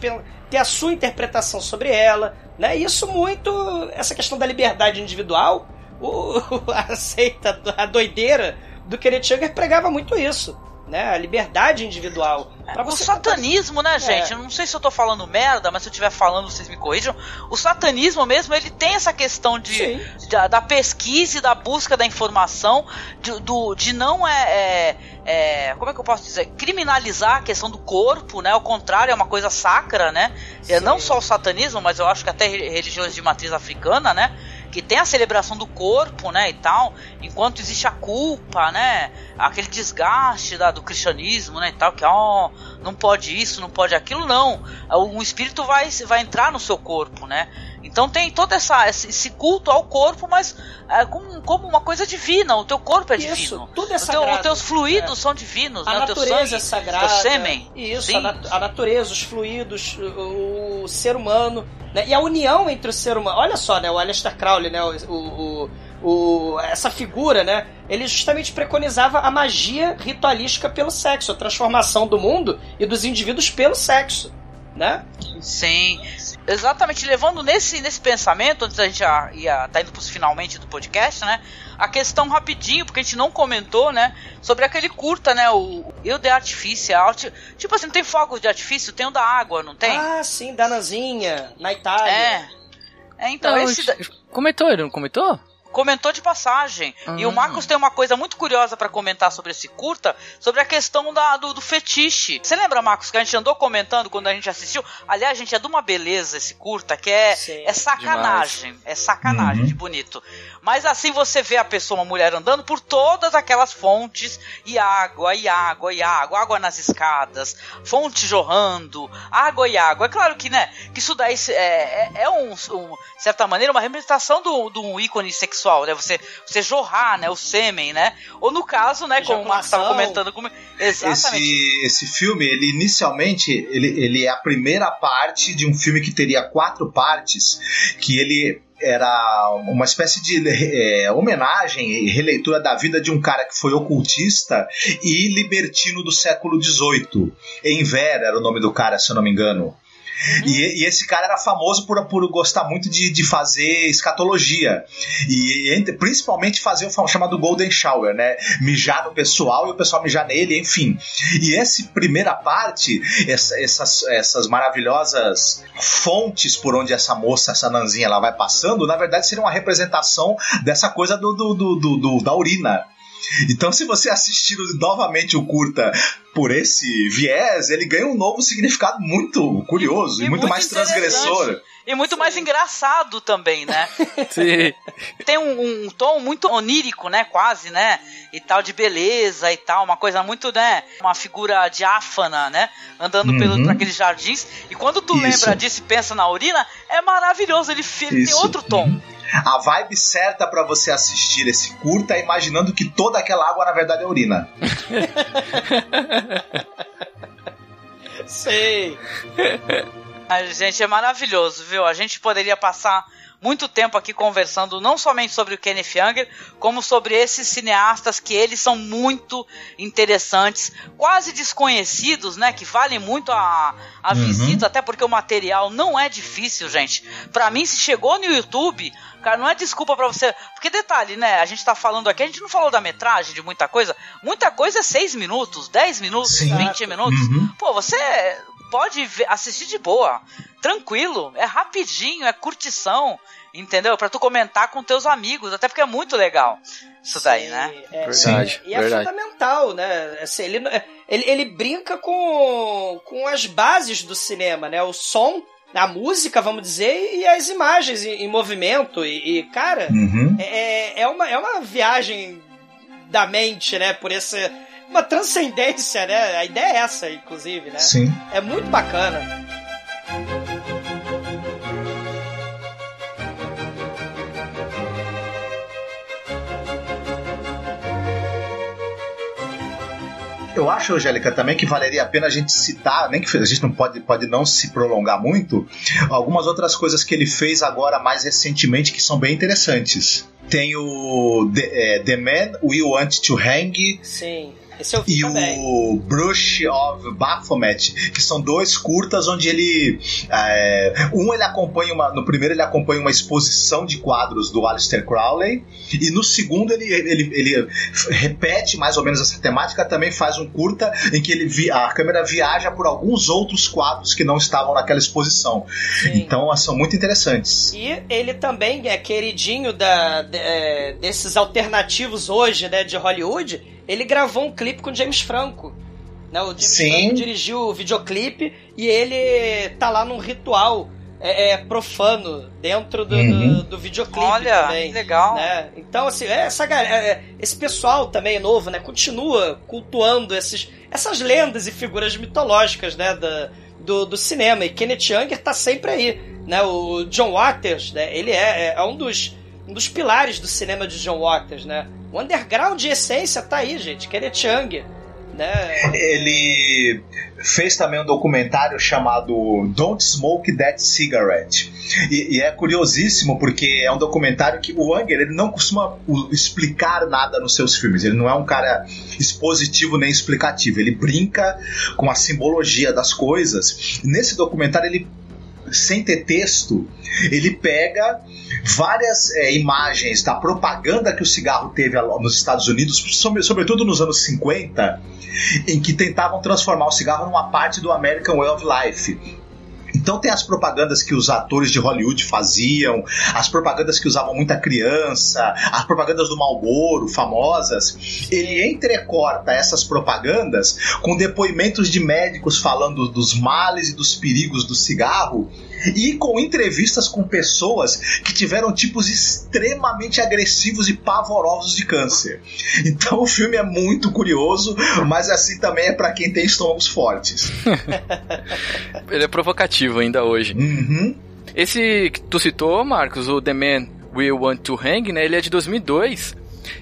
ter a sua interpretação sobre ela, né? Isso muito, essa questão da liberdade individual, o, a seita, a doideira do Kenneth Younger pregava muito isso né? A liberdade individual. o satanismo, né, gente? É. Eu não sei se eu tô falando merda, mas se eu estiver falando, vocês me corrijam. O satanismo mesmo, ele tem essa questão de, de da pesquisa e da busca da informação, de, do, de não é, é, é, Como é que eu posso dizer? Criminalizar a questão do corpo, né? Ao contrário, é uma coisa sacra, né? É não só o satanismo, mas eu acho que até religiões de matriz africana, né? Que tem a celebração do corpo, né, e tal, enquanto existe a culpa, né, aquele desgaste da, do cristianismo, né, e tal, que ó, não pode isso, não pode aquilo, não. O espírito vai, vai entrar no seu corpo, né? Então tem todo essa, esse culto ao corpo, mas é, como, como uma coisa divina. O teu corpo é isso, divino. Tudo é sagrado. os teus fluidos é. são divinos, a né? natureza o teu sangue, é sagrada. teu sêmen. Isso, a, nat a, natureza, os fluidos, o, o ser humano. Né? E a união entre o ser humano. Olha só, né? O Aleister Crowley, né? o, o o, essa figura, né? Ele justamente preconizava a magia ritualística pelo sexo, a transformação do mundo e dos indivíduos pelo sexo, né? Sim. Exatamente, levando nesse, nesse pensamento, antes da gente ia, ia tá indo pros finalmente do podcast, né? A questão rapidinho, porque a gente não comentou, né? Sobre aquele curta, né? O Eu de Artifício. Tipo assim, não tem fogos de artifício, tem o da água, não tem? Ah, sim, da Nanzinha, na Itália. É. É, então, Não, esse. da- Comentou, ele não comentou? Comentou de passagem. E o Ah. Marcos tem uma coisa muito curiosa pra comentar sobre esse curta, sobre a questão da, do, do fetiche. Você lembra, Marcos, que a gente andou comentando quando a gente assistiu? Aliás, gente, é de uma beleza esse curta, que é, Sim. é sacanagem. É sacanagem de bonito. Mas assim você vê a pessoa, uma mulher andando por todas aquelas fontes, e água, e água, e água, água nas escadas, fonte jorrando, água e água. É claro que, né, que isso daí é, é, é um, um, de certa maneira, uma representação do, do um ícone sexual, né? Você, você jorrar, né, o sêmen, né? Ou no caso, né, como o Marcos estava comentando comigo. Exatamente. Esse, esse filme, ele inicialmente, ele, ele é a primeira parte de um filme que teria quatro partes, que ele era uma espécie de é, homenagem e releitura da vida de um cara que foi ocultista e libertino do século XVIII. Enver era o nome do cara, se eu não me engano. E, e esse cara era famoso por, por gostar muito de, de fazer escatologia. E principalmente fazer o chamado Golden Shower, né? Mijar no pessoal e o pessoal mijar nele, enfim. E essa primeira parte, essa- essas, essas maravilhosas fontes por onde essa moça, essa nanzinha, ela vai passando, na verdade seria uma representação dessa coisa do- do- do- do- da urina. Então, se você assistir novamente o curta por esse viés, ele ganha um novo significado muito curioso e, muito, mais transgressor. E muito mais engraçado também, né? Sim. tem um, um tom muito onírico, né? Quase, né? E tal, de beleza e tal. Uma coisa muito, né? Uma figura diáfana, né? Andando Uhum. pelo, por aqueles jardins. E quando tu Isso. lembra disso e pensa na urina, é maravilhoso. Ele, ele tem outro tom. A vibe certa pra você assistir esse curta é imaginando que toda aquela água na verdade é urina. Sei. A gente é maravilhoso, viu? A gente poderia passar muito tempo aqui conversando não somente sobre o Kenneth Younger, como sobre esses cineastas que eles são muito interessantes, quase desconhecidos, né? Que valem muito a, a visita, até porque o material não é difícil, gente. Pra mim, se chegou no YouTube, cara, não é desculpa pra você. Porque detalhe, né? A gente tá falando aqui, a gente não falou da metragem de muita coisa. Muita coisa é 6 minutos, 10 minutos, Sim. 20 minutos. Uhum. Pô, você pode ver- assistir de boa, tranquilo, é rapidinho, é curtição, entendeu? Pra tu comentar com teus amigos, até porque é muito legal isso daí, Sim, né? é- Verdade, E é verdade. fundamental, né? Assim, ele, ele, ele brinca com, com as bases do cinema, né? O som, a música, vamos dizer, e as imagens em, movimento. E, e, cara, Uhum. é, é, uma, é uma viagem da mente, né? Por esse. Uma transcendência, né? A ideia é essa, inclusive, né? Sim. É muito bacana. Eu acho, Angélica, também que valeria a pena a gente citar, nem que a gente não pode, pode não se prolongar muito, algumas outras coisas que ele fez agora mais recentemente que são bem interessantes. Tem o The, é, The Man We Want to Hang Sim. Esse eu vi e também. o Brush of Baphomet, que são dois curtas onde ele. é, um ele acompanha uma. No primeiro ele acompanha uma exposição de quadros do Aleister Crowley, e no segundo ele, ele, ele repete mais ou menos essa temática, também faz um curta em que ele vi- a câmera viaja por alguns outros quadros que não estavam naquela exposição. Sim. Então são muito interessantes. E ele também é queridinho da, de- é, desses alternativos hoje, né, de Hollywood. Ele gravou um clipe com o James Franco. Né, o James Sim. Franco dirigiu o videoclipe e ele tá lá num ritual é, é, profano dentro do, Uhum. do, do videoclipe Olha, também. que legal. né? Então, assim, essa, galera- é, esse pessoal também novo, né, continua cultuando esses, essas lendas e figuras mitológicas, né, da, do, do cinema. E Kenneth Younger tá sempre aí, né? O John Waters, né, ele é, é um dos um dos pilares do cinema de John Waters, né? O underground de essência tá aí, gente. Kenneth Younger, né? Ele fez também um documentário chamado Don't Smoke That Cigarette. E, e é curiosíssimo porque é um documentário que o Anger ele não costuma explicar nada nos seus filmes. Ele não é um cara expositivo nem explicativo. Ele brinca com a simbologia das coisas. Nesse documentário ele sem ter texto, ele pega várias é, imagens da propaganda que o cigarro teve nos Estados Unidos, sobretudo nos anos 50, em que tentavam transformar o cigarro numa parte do American Way of Life. Então tem as propagandas que os atores de Hollywood faziam, as propagandas que usavam muita criança, as propagandas do Marlboro, famosas. Ele entrecorta essas propagandas com depoimentos de médicos falando dos males e dos perigos do cigarro e com entrevistas com pessoas que tiveram tipos extremamente agressivos e pavorosos de câncer. Então o filme é muito curioso, mas assim também é para quem tem estômagos fortes. Ele é provocativo ainda hoje. Uhum. Esse que tu citou, Marcos, o The Man We Want to Hang, né? Ele é de 2002.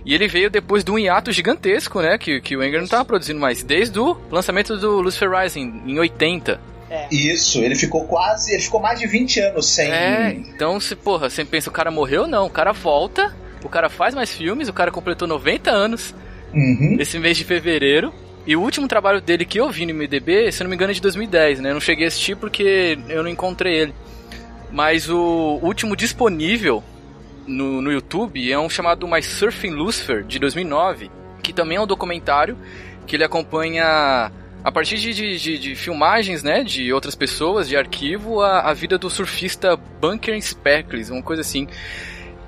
E ele veio depois de um hiato gigantesco, né? Que, que o Wenger não estava produzindo mais. Desde o lançamento do Lucifer Rising, em 80. É. Isso, ele ficou quase. Ele ficou mais de 20 anos sem. É, então se, porra, você pensa, o cara morreu? Não, o cara volta, o cara faz mais filmes, o cara completou 90 anos uhum. esse mês de fevereiro. E o último trabalho dele que eu vi no MDB, se não me engano, é de 2010, né? Eu não cheguei a assistir porque eu não encontrei ele. Mas o último disponível no, no YouTube é um chamado My Surfing Lucifer, de 2009, que também é um documentário que ele acompanha a partir de, de, de, de, filmagens, né, de outras pessoas, de arquivo, a, a vida do surfista Bunker Speckles, uma coisa assim.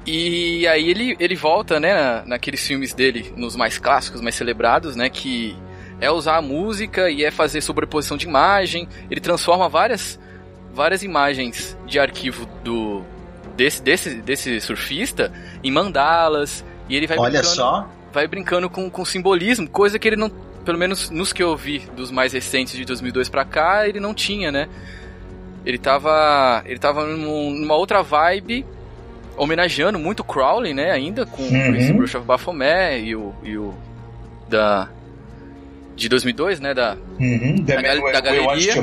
E aí ele, ele volta, né, naqueles filmes dele, nos mais clássicos, mais celebrados, né, que é usar a música e é fazer sobreposição de imagem. Ele transforma várias, várias imagens de arquivo do desse, desse, desse surfista em mandalas. E ele vai Olha brincando, só. vai brincando com, com simbolismo, coisa que ele não pelo menos nos que eu vi dos mais recentes de 2002 para cá, ele não tinha, né? Ele tava, ele tava numa outra vibe, homenageando muito Crowley, né? Ainda com Uhum. esse Brush of Baphomet e o, e o da de 2002, né? Da Uhum. Da gal- da galeria.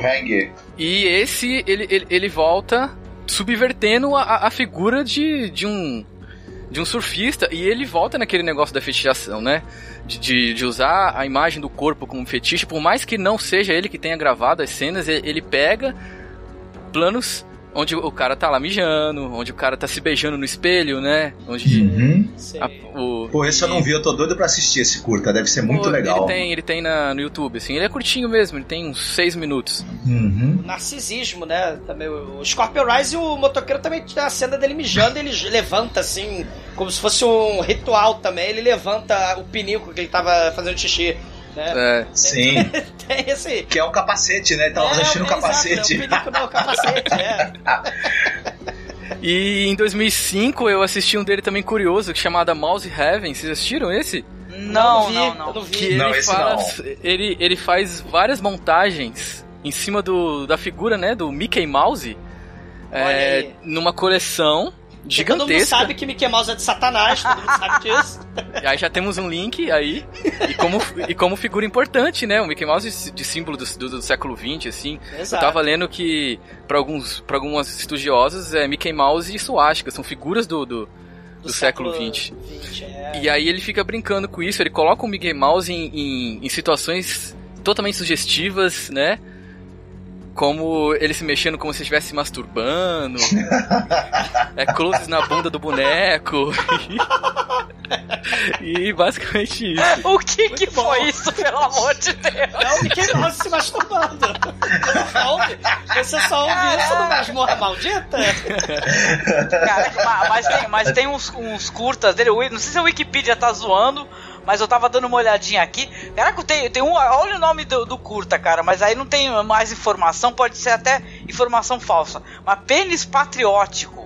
e esse ele, ele, ele volta subvertendo a, a figura de, de um de um surfista e ele volta naquele negócio da fetichização, né? De, de, de usar a imagem do corpo como fetiche, por mais que não seja ele que tenha gravado as cenas, ele, ele pega planos onde o cara tá lá mijando, onde o cara tá se beijando no espelho, né? Onde Uhum. A- o, Pô, esse eu não vi, eu tô doido pra assistir esse curta, deve ser muito Pô, legal. Ele tem, ele tem na, no YouTube, assim, ele é curtinho mesmo, ele tem uns seis minutos. Uhum. narcisismo, né? Também o Scorpio Rise, o motoqueiro também tem a cena dele mijando, ele levanta assim, como se fosse um ritual também. Ele levanta o pinico que ele tava fazendo xixi, né? É, Sim. Tem esse. Que é um capacete, né? Ele tava vestindo um exato, capacete. é, o pinico não, o capacete, é. E em 2005 eu assisti um dele também curioso, chamado Mouse Heaven. Vocês assistiram esse? Não, vi, não, não. Não vi. Que Não, ele esse faz, ele, ele faz várias montagens em cima do, da figura, né, do Mickey Mouse, é, numa coleção Porque Todo mundo gigantesca. sabe que Mickey Mouse é de Satanás, todo mundo sabe disso. E aí já temos um link aí. E como, e como figura importante, né? O Mickey Mouse de, símbolo do, do, do século XX, assim. Exato. Eu tava lendo que, pra, alguns, pra algumas estudiosas, é Mickey Mouse e Suástica são figuras do, do, do século XX. XX, é. E aí ele fica brincando com isso, ele coloca o Mickey Mouse em, em, em situações totalmente sugestivas, né? Como ele se mexendo como se estivesse se masturbando. é closes na bunda do boneco. e basicamente isso. O que que bom. foi isso, pelo amor de Deus? É o Mickey Mouse se masturbando. Você só ouve, você só ouve isso no Masmorra Maldita? Cara, ma- mas tem, mas tem uns, uns curtas dele, não sei se a Wikipedia tá zoando, mas eu tava dando uma olhadinha aqui. Caraca, tem, tem um. Olha o nome do, do curta, cara, mas aí não tem mais informação, pode ser até informação falsa. Mas pênis patriótico.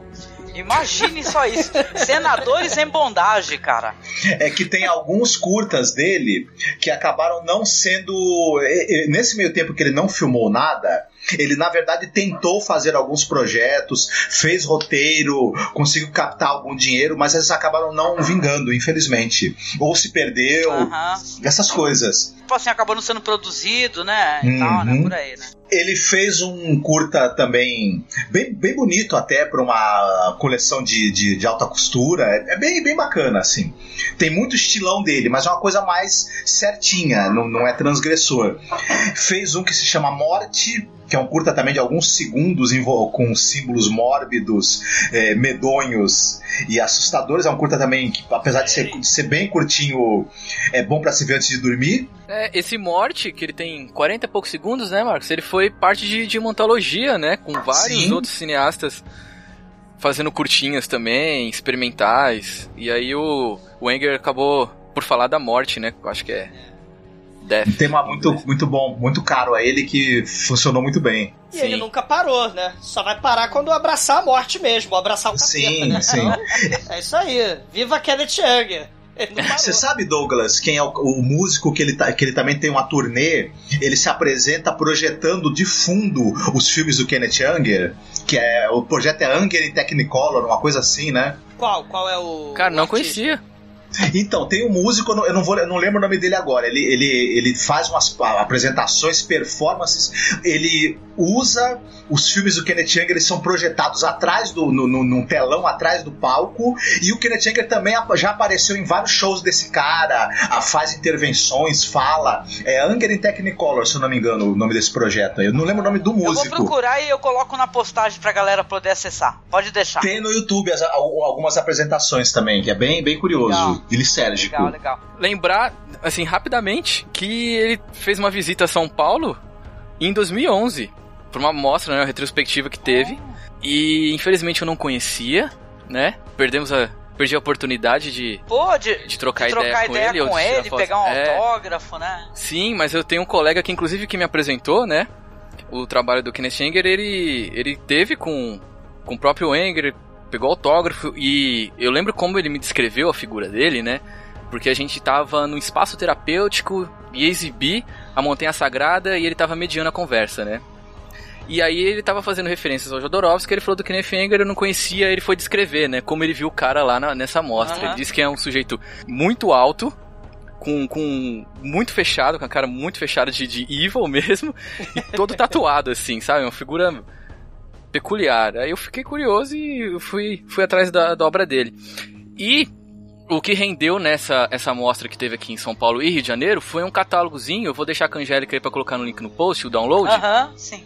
Imagine só isso. Senadores em bondagem, cara. É que tem alguns curtas dele que acabaram não sendo. Nesse meio tempo que ele não filmou nada, ele na verdade tentou fazer alguns projetos, fez roteiro, conseguiu captar algum dinheiro, mas eles acabaram não vingando, infelizmente. Ou se perdeu, Aham. essas coisas. Tipo assim, acabou não sendo produzido, né? E tal, né? Uhum. Por aí, né? Ele fez um curta também, bem, bem bonito até para uma coleção de, de, de alta costura. É, é bem, bem bacana, assim. Tem muito estilão dele, mas é uma coisa mais certinha, não, não é transgressor. Fez um que se chama Morte que é um curta também de alguns segundos com símbolos mórbidos, é, medonhos e assustadores. É um curta também que, apesar de ser, de ser bem curtinho, é bom pra se ver antes de dormir. É, esse Morte, que ele tem 40 e poucos segundos, né, Marcos? Ele foi parte de, de uma antologia, né? Com vários Sim. outros cineastas fazendo curtinhas também, experimentais. E aí o, o Enger acabou por falar da morte, né? Eu acho que é. Death. Um tema muito, muito bom, muito caro a ele que funcionou muito bem. E Sim. ele nunca parou, né? Só vai parar quando abraçar a morte mesmo, abraçar o capeta, Sim, né? sim. Então, é isso aí. Viva Kenneth Younger. Parou. Você sabe, Douglas, quem é o, o músico que ele, tá- que ele também tem uma turnê? Ele se apresenta projetando de fundo os filmes do Kenneth Anger, que é o projeto é Anger em Technicolor, uma coisa assim, né? Qual? Qual é o. Cara, não conhecia. Então, tem um músico, eu não, vou, eu não lembro o nome dele agora. Ele, ele, ele faz umas apresentações, performances. Ele usa os filmes do Kenneth Anger, eles são projetados atrás do, no, no- num telão atrás do palco. E o Kenneth Anger também já apareceu em vários shows desse cara, faz intervenções, fala. É Anger em Technicolor, se eu não me engano, o nome desse projeto. Eu não lembro o nome do Eu vou músico. procurar e eu coloco na postagem pra galera poder acessar. Pode deixar. Tem no YouTube as- al- algumas apresentações também, que é bem, bem curioso. Legal. Lisérgico. Legal, legal. Lembrar, assim, rapidamente, que ele fez uma visita a São Paulo em 2011. Por uma mostra, né? Uma retrospectiva que teve. E infelizmente eu não conhecia, né? Perdemos a. Perdi a oportunidade de, Pô, de, de trocar, de trocar ideia, ideia com ele. com ele, foto. pegar um É, autógrafo, né? Sim, mas eu tenho um colega que, inclusive, que me apresentou, né? O trabalho do Kenneth Anger, ele, ele teve com, com o próprio Anger, pegou autógrafo e eu lembro como ele me descreveu a figura dele, né? Porque a gente tava num espaço terapêutico e exibir a Montanha Sagrada e ele tava mediando a conversa, né? E aí ele tava fazendo referências ao Jodorowsky, ele falou do Kenneth Anger, eu não conhecia, ele foi descrever, né? Como ele viu o cara lá na- nessa mostra. Aham. Ele disse que é um sujeito muito alto, com, com muito fechado, com a cara muito fechada de, de evil mesmo, e todo tatuado, assim, sabe? Uma figura peculiar. Aí eu fiquei curioso e fui, fui atrás da, da obra dele. E o que rendeu nessa essa mostra que teve aqui em São Paulo e Rio de Janeiro foi um catálogozinho, eu vou deixar com a Angélica aí pra colocar no link no post, o download, Aham, sim.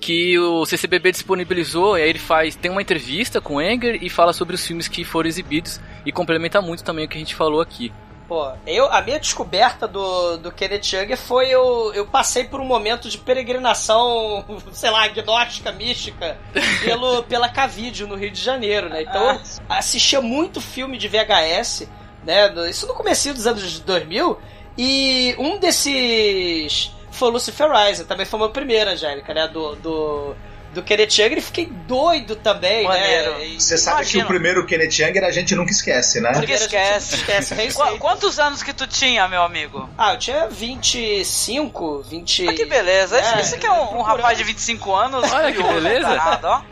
Que o CCBB disponibilizou, e aí ele faz, tem uma entrevista com o Enger e fala sobre os filmes que foram exibidos e complementa muito também o que a gente falou aqui. Pô, eu, a minha descoberta do, do Kenneth Younger foi eu, eu passei por um momento de peregrinação, sei lá, agnóstica, mística, pelo, pela Cavídeo no Rio de Janeiro, né? Então eu assistia muito filme de VHS, né? Isso no começo dos anos 2000, e um desses foi o Lucifer Rise, também foi o meu primeiro, Angélica, né? Do, do, do Kenneth Younger, e fiquei doido também, Maneiro. né? E- Você sabe que Imagina. o primeiro Kenneth Anger a gente nunca esquece, né? Nunca Primeiro a gente esquece. esquece, Qu-. Quantos anos que tu tinha, meu amigo? Ah, eu tinha 25, 20. Ah, que beleza. Esse, É, esse aqui é um, um procurando. rapaz de 25 anos. Olha que beleza. danado, ó.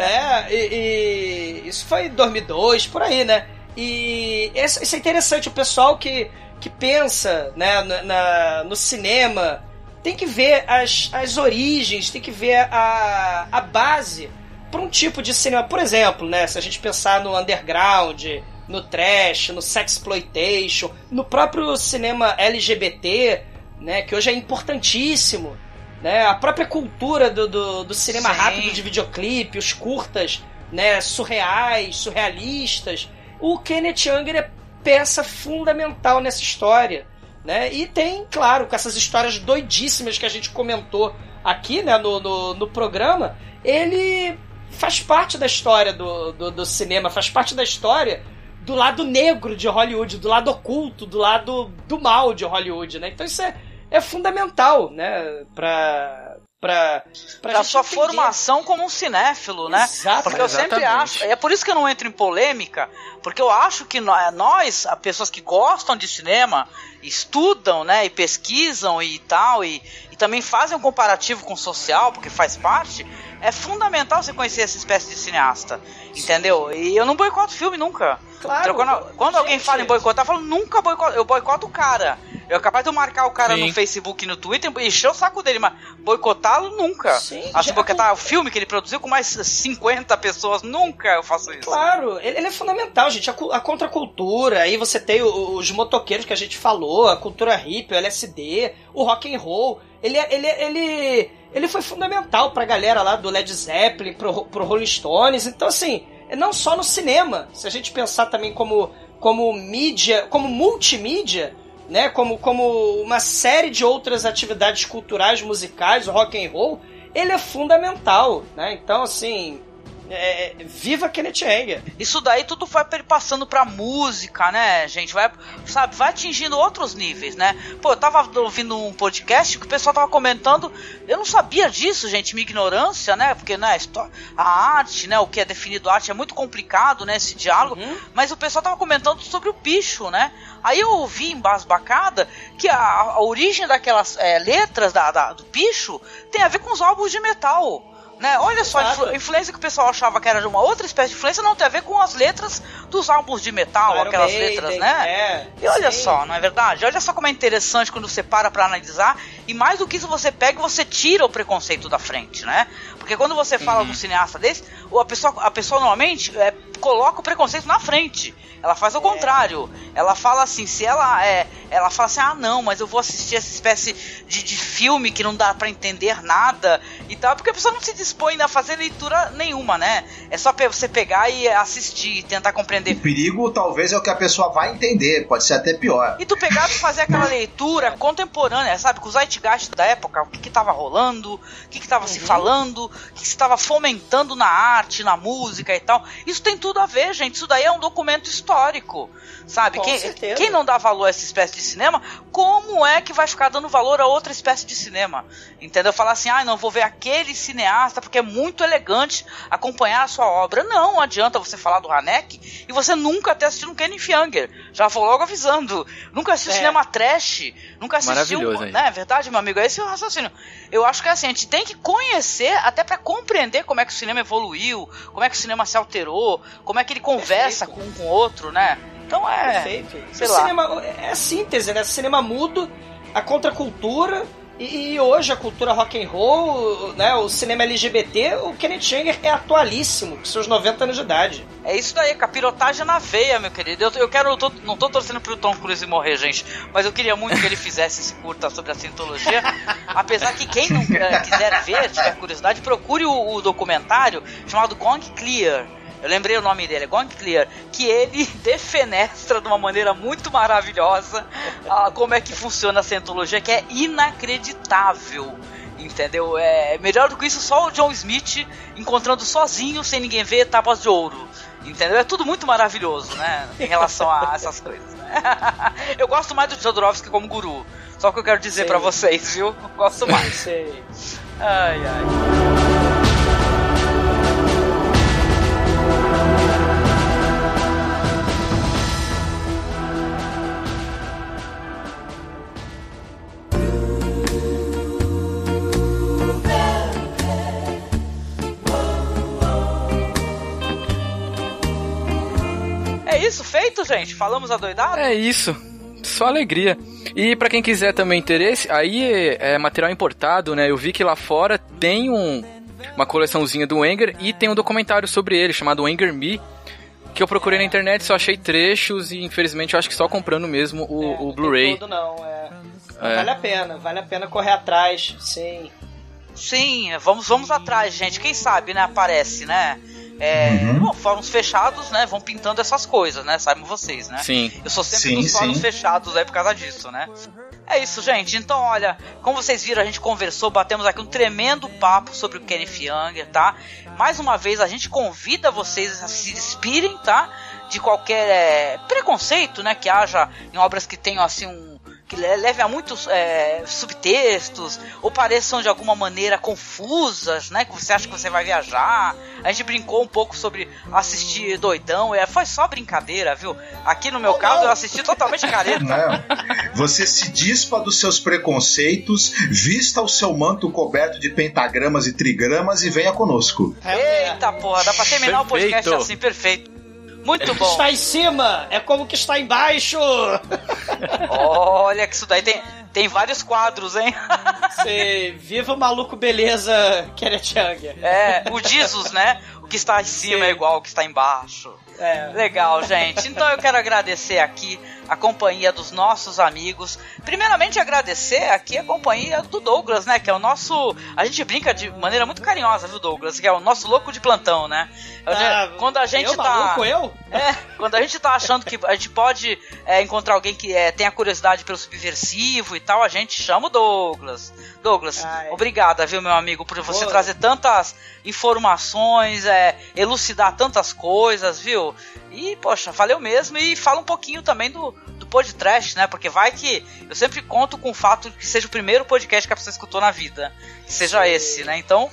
É, e, e isso foi em 2002, por aí, né? E isso, isso é interessante, o pessoal que, que pensa né, na, na- no cinema tem que ver as, as origens, tem que ver a, a base para um tipo de cinema. Por exemplo, né, se a gente pensar no underground, no trash, no sexploitation, no próprio cinema LGBT, né, que hoje é importantíssimo, né, a própria cultura do, do, do cinema Sim. rápido de videoclipe, os curtas, né, surreais, surrealistas. O Kenneth Younger é peça fundamental nessa história, né? E tem, claro, com essas histórias doidíssimas que a gente comentou aqui, né, no, no, no programa, ele faz parte da história do, do, do cinema, faz parte da história do lado negro de Hollywood, do lado oculto, do lado do mal de Hollywood, né? Então isso é, é fundamental, né, pra, pra, pra Da sua entender. formação como um cinéfilo, né? Exato. Porque eu sempre Exatamente. acho. É por isso que eu não entro em polêmica, porque eu acho que nó- nós, as pessoas que gostam de cinema, estudam, né, e pesquisam e tal, e, e também fazem um comparativo com o social, porque faz parte, é fundamental você conhecer essa espécie de cineasta. Entendeu? E eu não boicoto filme nunca. Claro. Então, quando quando alguém fala em boicotar, eu falo, nunca boicoto. Eu boicoto o cara. Eu é capaz de eu marcar o cara Sim. no Facebook e no Twitter e encher o saco dele, mas boicotá-lo nunca. Sim, assim, boicotar o filme que ele produziu com mais 50 pessoas, nunca eu faço isso. Claro, ele, ele é fundamental, gente. A, a contracultura, aí você tem os motoqueiros que a gente falou, a cultura hippie, o LSD, o rock and roll. Ele, é, ele, é, ele, ele foi fundamental pra galera lá do Led Zeppelin, pro, pro Rolling Stones. Então, assim, não só no cinema. Se a gente pensar também como, como mídia, como multimídia, né? Como, como uma série de outras atividades culturais, musicais, rock and roll, ele é fundamental, né? Então, assim, é, viva Kenneth Anger. Isso daí tudo vai passando pra música, né, gente? Vai, sabe, vai atingindo outros níveis, né? Pô, eu tava ouvindo um podcast que o pessoal tava comentando, eu não sabia disso, gente, minha ignorância, né? Porque, né, a arte, né, o que é definido arte é muito complicado, né, esse diálogo, uhum. mas o pessoal tava comentando sobre o bicho, né? Aí eu ouvi em Basbacada que a, a origem daquelas é, letras da, da, do bicho tem a ver com os álbuns de metal. Né? Olha só, a influência que o pessoal achava que era de uma outra espécie de influência não tem a ver com as letras dos álbuns de metal, Iron aquelas Maiden, letras, né? É, e olha sim. só, não é verdade? Olha só como é interessante quando você para pra analisar e mais do que isso você pega e você tira o preconceito da frente, né? Porque quando você fala uhum. de um cineasta desse, a pessoa, a pessoa normalmente é, coloca o preconceito na frente. Ela faz o é. contrário. Ela fala assim, se ela é. Ela fala assim, ah não, mas eu vou assistir essa espécie de, de filme que não dá para entender nada e tal, porque a pessoa não se dispõe a fazer leitura nenhuma, né? É só você pegar e assistir, tentar compreender. O perigo talvez é o que a pessoa vai entender, pode ser até pior. E tu pegar e fazer aquela leitura contemporânea, sabe? Com o zeitgeist da época, o que que tava rolando, o que que tava uhum. se falando, que se estava fomentando na arte, na música e tal. Isso tem tudo a ver, gente. Isso daí é um documento histórico. Sabe? quem, quem não dá valor a essa espécie de cinema, como é que vai ficar dando valor a outra espécie de cinema? Entendeu? Falar assim, ah, não vou ver aquele cineasta porque é muito elegante acompanhar a sua obra. Não adianta você falar do Haneck e você nunca ter assistido um Kenny Fianger. Já vou logo avisando. Nunca assistiu é. cinema trash. Nunca assistiu. Maravilhoso, hein? Né? É verdade, meu amigo? Esse é o raciocínio. Eu acho que é assim, a gente tem que conhecer até para compreender como é que o cinema evoluiu, como é que o cinema se alterou, como é que ele conversa com um com o outro, né? Então é. Perfeito. Sei o lá. Cinema, é a síntese, né? Cinema mudo, a contracultura. E, hoje a cultura rock and roll, né, o cinema LGBT, o Kenneth Anger é atualíssimo, com seus 90 anos de idade. É isso daí, capirotagem na veia, meu querido. Eu, eu quero, eu tô, não tô torcendo pro Tom Cruise morrer, gente, mas eu queria muito que ele fizesse esse curta sobre a cientologia. apesar que quem não uh, quiser ver, tiver curiosidade, procure o, o documentário chamado Gong Clear eu lembrei o nome dele, é Gong Clear, que ele defenestra de uma maneira muito maravilhosa uh, como é que funciona a Scientologia, que é inacreditável. Entendeu? É melhor do que isso, só o John Smith encontrando sozinho, sem ninguém ver, tábuas de ouro. Entendeu? É tudo muito maravilhoso, né? Em relação a essas coisas. Né? Eu gosto mais do Jodorowsky como guru. Só que eu quero dizer para vocês, viu? Gosto mais. Sei. Ai, ai. Isso feito, gente? Falamos a doidada? É isso. Só alegria. E para quem quiser também interesse, aí é, é, material importado, né? Eu vi que lá fora tem um, uma coleçãozinha do Wenger e tem um documentário sobre ele chamado Wenger Me, que eu procurei na internet, só achei trechos e infelizmente eu acho que só comprando mesmo o, é, o Blu-ray. Não, não, é. é. Vale a pena, vale a pena correr atrás, sim. Sim, vamos, vamos atrás, gente. Quem sabe, né? Aparece, né? É, uhum. bom, fóruns fechados, né, vão pintando essas coisas, né, saibam vocês, né? Sim. Eu sou sempre sim, dos fóruns sim. fechados aí por causa disso, né? É isso, gente. Então, olha, como vocês viram, a gente conversou, batemos aqui um tremendo papo sobre o Kenneth Younger, tá? Mais uma vez, a gente convida vocês a se inspirem, tá? De qualquer é, preconceito, né, que haja em obras que tenham, assim, um que leve a muitos é, subtextos ou pareçam de alguma maneira confusas, né? Que você acha que você vai viajar. A gente brincou um pouco sobre assistir doidão, é, foi só brincadeira, viu? Aqui no meu oh, caso não. eu assisti totalmente careta. Não. Você se dispa dos seus preconceitos, vista o seu manto coberto de pentagramas e trigramas e venha conosco. Eita porra, dá pra terminar perfeito. o podcast assim, perfeito. Muito bom. Está em cima é como que está embaixo. Olha que isso daí tem Tem vários quadros, hein? Sei, viva o maluco beleza Kenneth Young. É, o Jesus, né? O que está em cima Sim. é igual ao que está embaixo. É. Legal, gente. Então eu quero agradecer aqui a companhia dos nossos amigos. Primeiramente agradecer aqui a companhia do Douglas, né? Que é o nosso. A gente brinca de maneira muito carinhosa, viu, Douglas? Que é o nosso louco de plantão, né? Ah, quando a gente eu, tá. maluco, eu? É, quando a gente tá achando que a gente pode é, encontrar alguém que é, tenha curiosidade pelo subversivo e tal, a gente chama o Douglas. Douglas, Ai. obrigada, viu, meu amigo, por você Boa. trazer tantas informações, é, elucidar tantas coisas, viu? E, poxa, valeu mesmo. E fala um pouquinho também do, do podcast, né? Porque vai que eu sempre conto com o fato de que seja o primeiro podcast que a pessoa escutou na vida. Que seja Sim. esse, né? Então,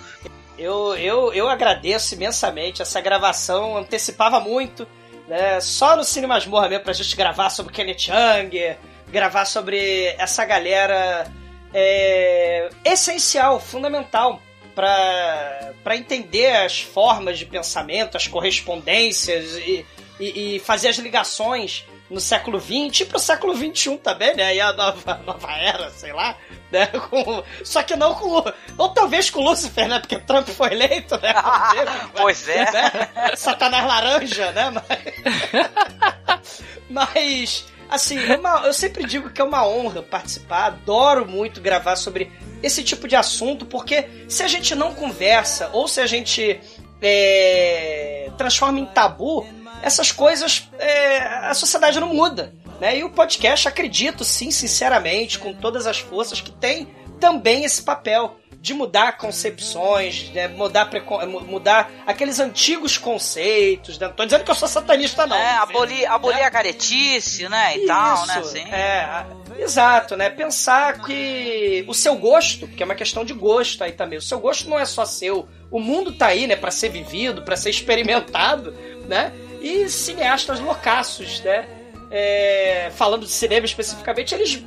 Eu, eu, eu agradeço imensamente. Essa gravação antecipava muito. Né? Só no Cine Masmorra mesmo pra gente gravar sobre Kenneth Young, gravar sobre essa galera é, essencial, fundamental para entender as formas de pensamento, as correspondências e, e, e fazer as ligações no século XX e pro século XXI também, né? E a nova, nova era, sei lá, né? Com, só que não com. Ou talvez com Lúcifer, né? Porque Trump foi eleito, né? Pois é. Né? Satanás laranja, né? Mas, mas assim, é uma- eu sempre digo que é uma honra participar, adoro muito gravar sobre esse tipo de assunto, porque se a gente não conversa, ou se a gente é, transforma em tabu, essas coisas, é, a sociedade não muda. Né? E o podcast, acredito sim, sinceramente, com todas as forças, que tem também esse papel de mudar concepções, né? mudar, mudar aqueles antigos conceitos. Né? Não tô dizendo que eu sou satanista, não. é, abolir, abolir Né? a caretice, né? E tal, né? Assim. É, exato, né? Pensar que o seu gosto, que é uma questão de gosto aí também, o seu gosto não é só seu. O mundo tá aí, né, para ser vivido, para ser experimentado, né? E cineastas loucaços, né? É, falando de cinema especificamente, eles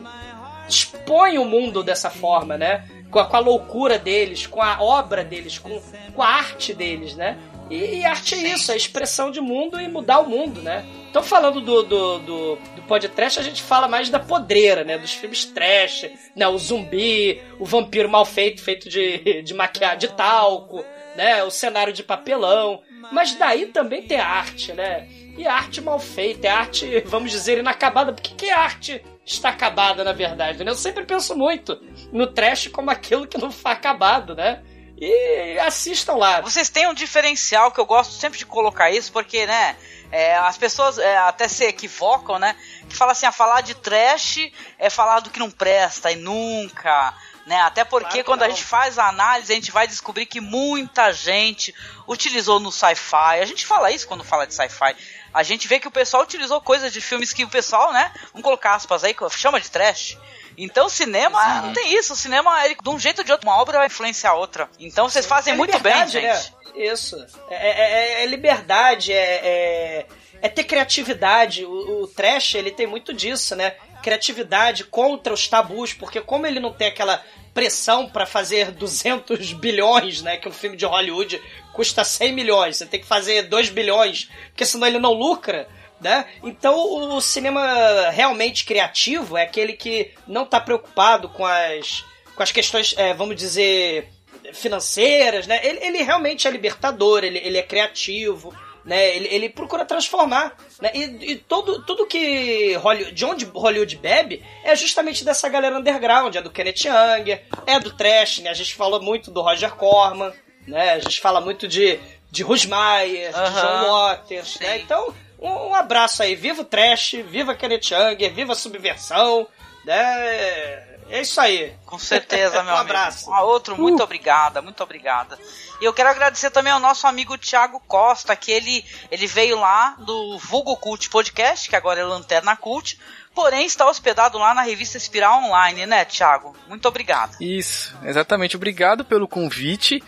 expõem o mundo dessa forma, né? Com a, com a loucura deles, com a obra deles, com, com a arte deles, né? E, e arte é isso, é expressão de mundo e mudar o mundo, né? Então, falando do, do, do, do podcast, a gente fala mais da podreira, né? Dos filmes trash, né? O zumbi, o vampiro mal feito, feito de, de maquiagem, de talco, né? O cenário de papelão. Mas daí também tem arte, né? E a arte mal feita, é arte, vamos dizer, inacabada. Por que, que a arte está acabada, na verdade? Né? Eu sempre penso muito no trash como aquilo que não foi acabado, né? E assistam lá. Vocês têm um diferencial que eu gosto sempre de colocar isso, porque, né? é, as pessoas é, até se equivocam, né? Que fala assim, a falar de trash é falar do que não presta e nunca. Né? Até porque Claro quando a não. gente faz a análise, a gente vai descobrir que muita gente utilizou no sci-fi. A gente fala isso quando fala de sci-fi. A gente vê que o pessoal utilizou coisas de filmes que o pessoal, né? Vamos colocar aspas aí, chama de trash. Então o cinema não tem isso. O cinema, ele, de um jeito ou de outro, uma obra vai influenciar a outra. Então vocês fazem É muito bem, gente. né? Isso. É, é- é- é liberdade, é, é- é ter criatividade. O, o trash, ele tem muito disso, né? Criatividade contra os tabus, porque como ele não tem aquela pressão pra fazer 200 bilhões, né? Que um filme de Hollywood custa 100 milhões, você tem que fazer 2 bilhões, porque senão ele não lucra. Né? Então o cinema realmente criativo é aquele que não está preocupado com as, com as questões, é, vamos dizer, financeiras, né? Ele, ele realmente é libertador, ele, ele é criativo, né? Ele, ele procura transformar, né? E, e todo, tudo que Hollywood, de onde Hollywood bebe é justamente dessa galera underground, é do Kenneth Young, é do trash, né? A gente falou muito do Roger Corman, né? A gente fala muito de, de Rusmaier, de Aham. John Waters, né? Sim. Então, um, um abraço aí, viva o trash, viva Kenneth Young, viva a subversão, né? É isso aí. Com certeza, meu Um amigo. abraço. Ah, outro, muito obrigada, muito obrigada. E eu quero agradecer também ao nosso amigo Thiago Costa, que ele, ele veio lá do Vulgo Cult Podcast, que agora é Lanterna Cult, porém está hospedado lá na revista Espiral Online, né, Thiago? Muito obrigada. Isso, exatamente. Obrigado pelo convite.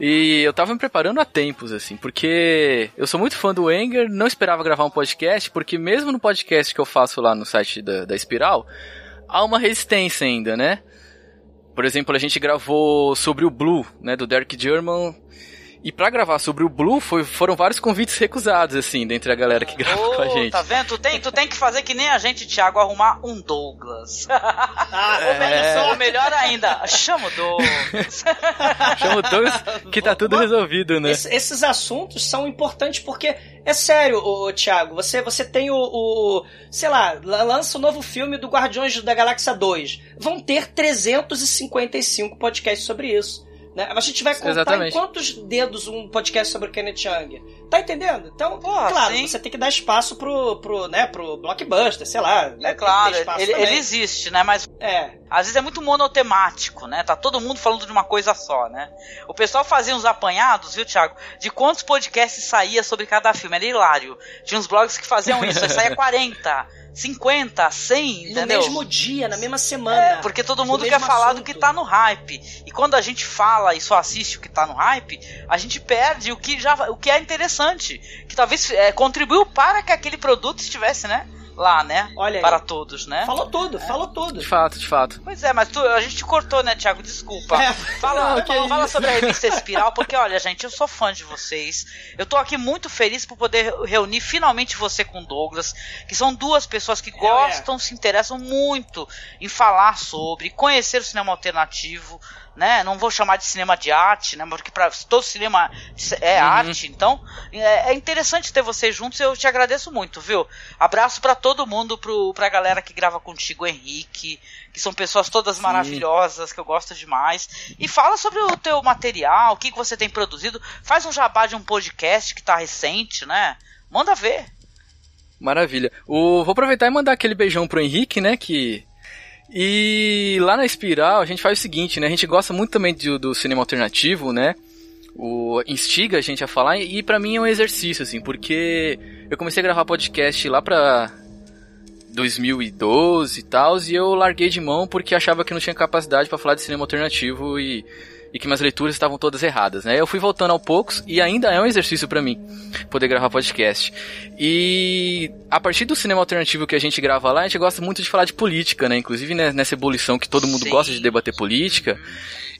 E eu tava me preparando há tempos, assim, porque eu sou muito fã do Enger, não esperava gravar um podcast, porque mesmo no podcast que eu faço lá no site da, da Espiral, há uma resistência ainda, né? Por exemplo, a gente gravou sobre o Blue, né, do Derek German, E para gravar sobre o Blue, foi, foram vários convites recusados, assim, dentre a galera que grava oh, com a gente. Tá vendo? Tu tem, tu tem que fazer que nem a gente, Thiago, arrumar um Douglas. Ah, é. Ou melhor ainda, chama o Douglas. chama o Douglas que tá tudo resolvido, né? Esse, esses assuntos são importantes porque, é sério, o, Thiago, você, você tem o, o, sei lá, lança o novo filme do Guardiões da Galáxia 2. Vão ter 355 podcasts sobre isso. Né? A gente vai contar Exatamente. em quantos dedos um podcast sobre o Kenneth Young. Tá entendendo? Então, claro, sim. você tem que dar espaço pro, pro, né, pro blockbuster, sei lá. É claro, ele, ele, existe, né? Mas é. às vezes é muito monotemático, né? Tá todo mundo falando de uma coisa só, né? O pessoal fazia uns apanhados, viu, Thiago? De quantos podcasts saía sobre cada filme. Era hilário. Tinha uns blogs que faziam isso, aí saía 40. 50, 100, entendeu? No mesmo dia, na mesma semana. É, porque todo mundo quer falar assunto. do que tá no hype. E quando a gente fala e só assiste o que tá no hype, a gente perde o que já o que é interessante, que talvez é, contribuiu para que aquele produto estivesse, né? lá, né? Olha Para todos, né? Falou tudo, é. falou tudo. De fato, de fato. Pois é, mas tu, a gente te cortou, né, Thiago? Desculpa. É. Fala, Não, fala, fala sobre a revista Espiral, porque olha, gente, eu sou fã de vocês. Eu tô aqui muito feliz por poder reunir finalmente você com o Douglas, que são duas pessoas que gostam, é, é. se interessam muito em falar sobre, conhecer o cinema alternativo né? Não vou chamar de cinema de arte, né? Porque para todo cinema é uhum. arte, então é, é, interessante ter vocês juntos. Eu te agradeço muito, viu? Abraço para todo mundo, pro, pra galera que grava contigo, Henrique, que são pessoas todas Sim. maravilhosas, que eu gosto demais. E fala sobre o teu material, o que, que você tem produzido. Faz um jabá de um podcast que tá recente, né? Manda ver. Maravilha. O, vou aproveitar e mandar aquele beijão pro Henrique, né? Que e lá na Espiral a gente faz o seguinte, né? A gente gosta muito também do, do cinema alternativo, né? O instiga a gente a falar e para mim é um exercício assim, porque eu comecei a gravar podcast lá pra 2012 e tal, e eu larguei de mão porque achava que não tinha capacidade para falar de cinema alternativo e e que minhas leituras estavam todas erradas, né? Eu fui voltando aos poucos e ainda é um exercício para mim poder gravar podcast. E a partir do cinema alternativo que a gente grava lá, a gente gosta muito de falar de política, né? Inclusive né, nessa ebulição que todo mundo Sim. gosta de debater política.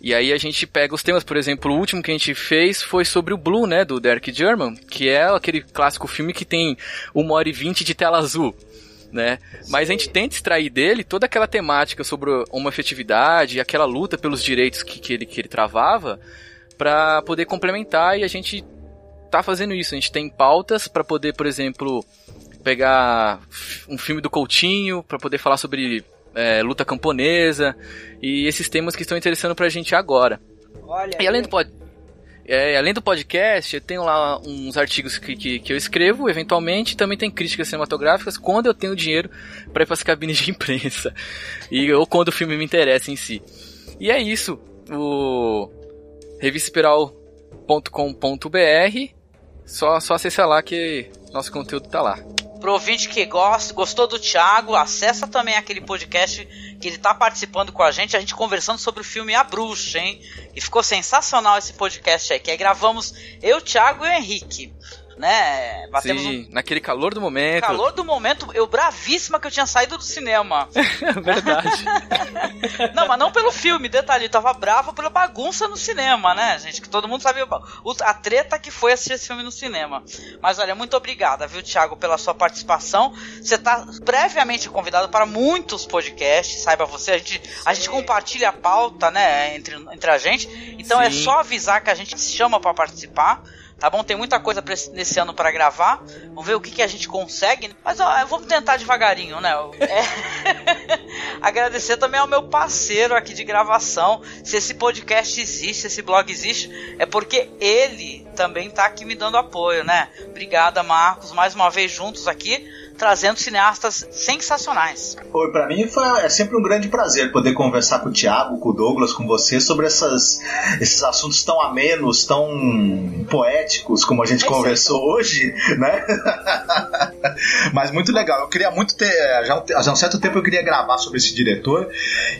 E aí a gente pega os temas, por exemplo, o último que a gente fez foi sobre o Blue, né, do Derek German, que é aquele clássico filme que tem uma hora e vinte de tela azul né? Mas a gente tenta extrair dele toda aquela temática sobre uma efetividade, aquela luta pelos direitos que, que, ele, que ele travava, para poder complementar e a gente tá fazendo isso. A gente tem pautas para poder, por exemplo, pegar um filme do Coutinho, para poder falar sobre é, luta camponesa e esses temas que estão interessando pra gente agora. Olha e além do, pod é, além do podcast, eu tenho lá uns artigos que, que, que, eu escrevo, eventualmente, também tem críticas cinematográficas quando eu tenho dinheiro para ir para as cabines de imprensa. E, ou quando o filme me interessa em si. E é isso. O revistespiral.com.br só, só acessar lá que nosso conteúdo tá lá. Pro ouvinte que gosta, gostou do Thiago, acessa também aquele podcast que ele tá participando com a gente, a gente conversando sobre o filme A Bruxa, hein? E ficou sensacional esse podcast aí, que aí gravamos eu, Thiago e o Henrique né? Batemos Sim, um... naquele calor do momento. Calor do momento, eu bravíssima que eu tinha saído do cinema. Verdade. não, mas não pelo filme, detalhe, eu tava bravo pela bagunça no cinema, né, gente? Que todo mundo sabe a treta que foi assistir esse filme no cinema. Mas olha, muito obrigada, viu, Thiago, pela sua participação. Você tá previamente convidado para muitos podcasts, saiba você, a gente, a gente compartilha a pauta, né, entre, entre a gente. Então é Sim. é só avisar que a gente se chama para participar tá bom? Tem muita coisa pra, nesse ano para gravar. Vamos ver o que, que a gente consegue. Mas ó, vamos tentar devagarinho, né? É... Agradecer também ao meu parceiro aqui de gravação. Se esse podcast existe, se esse blog existe, é porque ele também tá aqui me dando apoio, né? Obrigada, Marcos, mais uma vez juntos aqui trazendo cineastas sensacionais. Oi, para mim foi, é sempre um grande prazer poder conversar com o Thiago, com o Douglas, com você sobre essas, esses assuntos tão amenos, tão poéticos como a gente é conversou hoje, né? Mas muito legal. Eu queria muito ter. Já, há um certo tempo eu queria gravar sobre esse diretor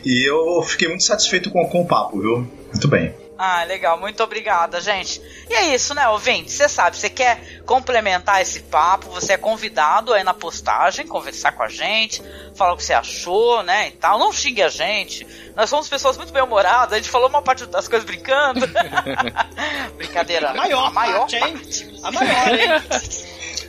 e eu fiquei muito satisfeito com, com o papo, viu? Muito bem. Ah, legal. Muito obrigada, gente. E é isso, né, ouvinte? Você sabe, você quer complementar esse papo, você é convidado aí na postagem, conversar com a gente, falar o que você achou, né, e tal. Não xingue a gente. Nós somos pessoas muito bem-humoradas, a gente falou uma parte das coisas brincando. Brincadeira. A maior, a maior parte, hein? parte. A maior, hein?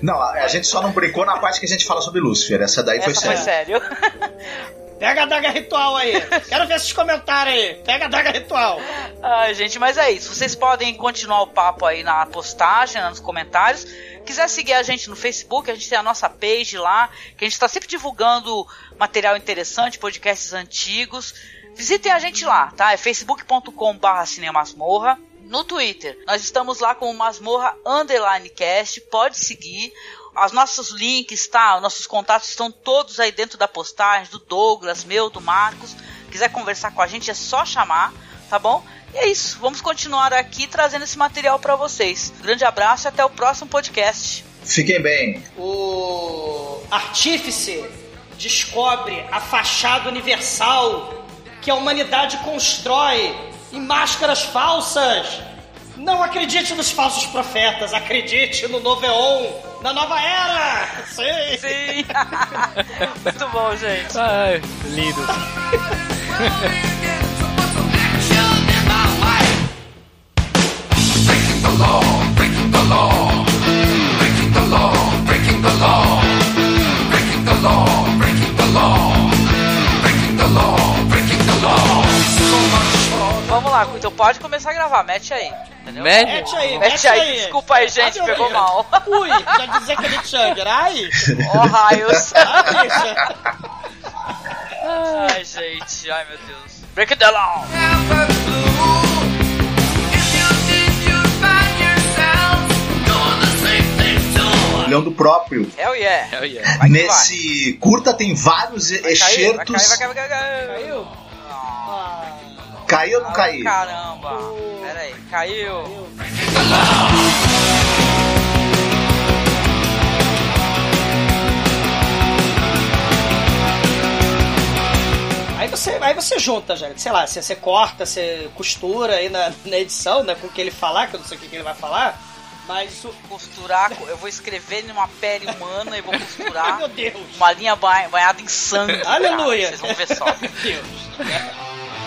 Não, a gente só não brincou na parte que a gente fala sobre Lúcifer. Essa daí foi Essa foi sério. sério. Pega a daga ritual aí. Quero ver esses comentários aí. Pega a daga ritual. Ai, gente, mas é isso. Vocês podem continuar o papo aí na postagem, nos comentários. Quiser seguir a gente no Facebook, a gente tem a nossa page lá, que a gente está sempre divulgando material interessante, podcasts antigos. Visitem a gente lá, tá? É facebook.com.br cinemasmorra. No Twitter, nós estamos lá com o Masmorra Underline Cast, pode seguir. Os nossos links, tá? Os nossos contatos estão todos aí dentro da postagem, do Douglas, meu, do Marcos. Quiser conversar com a gente é só chamar, tá bom? E é isso, vamos continuar aqui trazendo esse material para vocês. Grande abraço e até o próximo podcast. Fiquem bem. O artífice descobre a fachada universal que a humanidade constrói em máscaras falsas. Não acredite nos falsos profetas, acredite no novo Eon, na nova era. Sim. Sim! Muito bom, gente. Ai, lindo. Lá, então pode começar a gravar, mete aí. Entendeu? Médio? Mete aí, Mete aí, desculpa aí, gente, o pegou mal. Ui, já dizia que ele Changer. Ai, Ó, raios. ai, gente, ai meu Deus. Break it down! Olhando próprio. Hell yeah! Hell yeah. Vai Nesse curta tem vários vai. Vai cair, vai cair, vai cair, vai cair. Caiu? Caiu ou não caiu? Caramba! Pera aí, caiu. Aí você, aí você junta, gente. Sei lá, você, você corta, você costura aí na, na edição, né? Com o que ele falar, que eu não sei o que que ele vai falar. Mas. Costurar, eu vou escrever numa pele humana e vou costurar meu Deus! uma linha banha- banhada em sangue. cara. Aleluia! Vocês vão ver só. Meu Deus!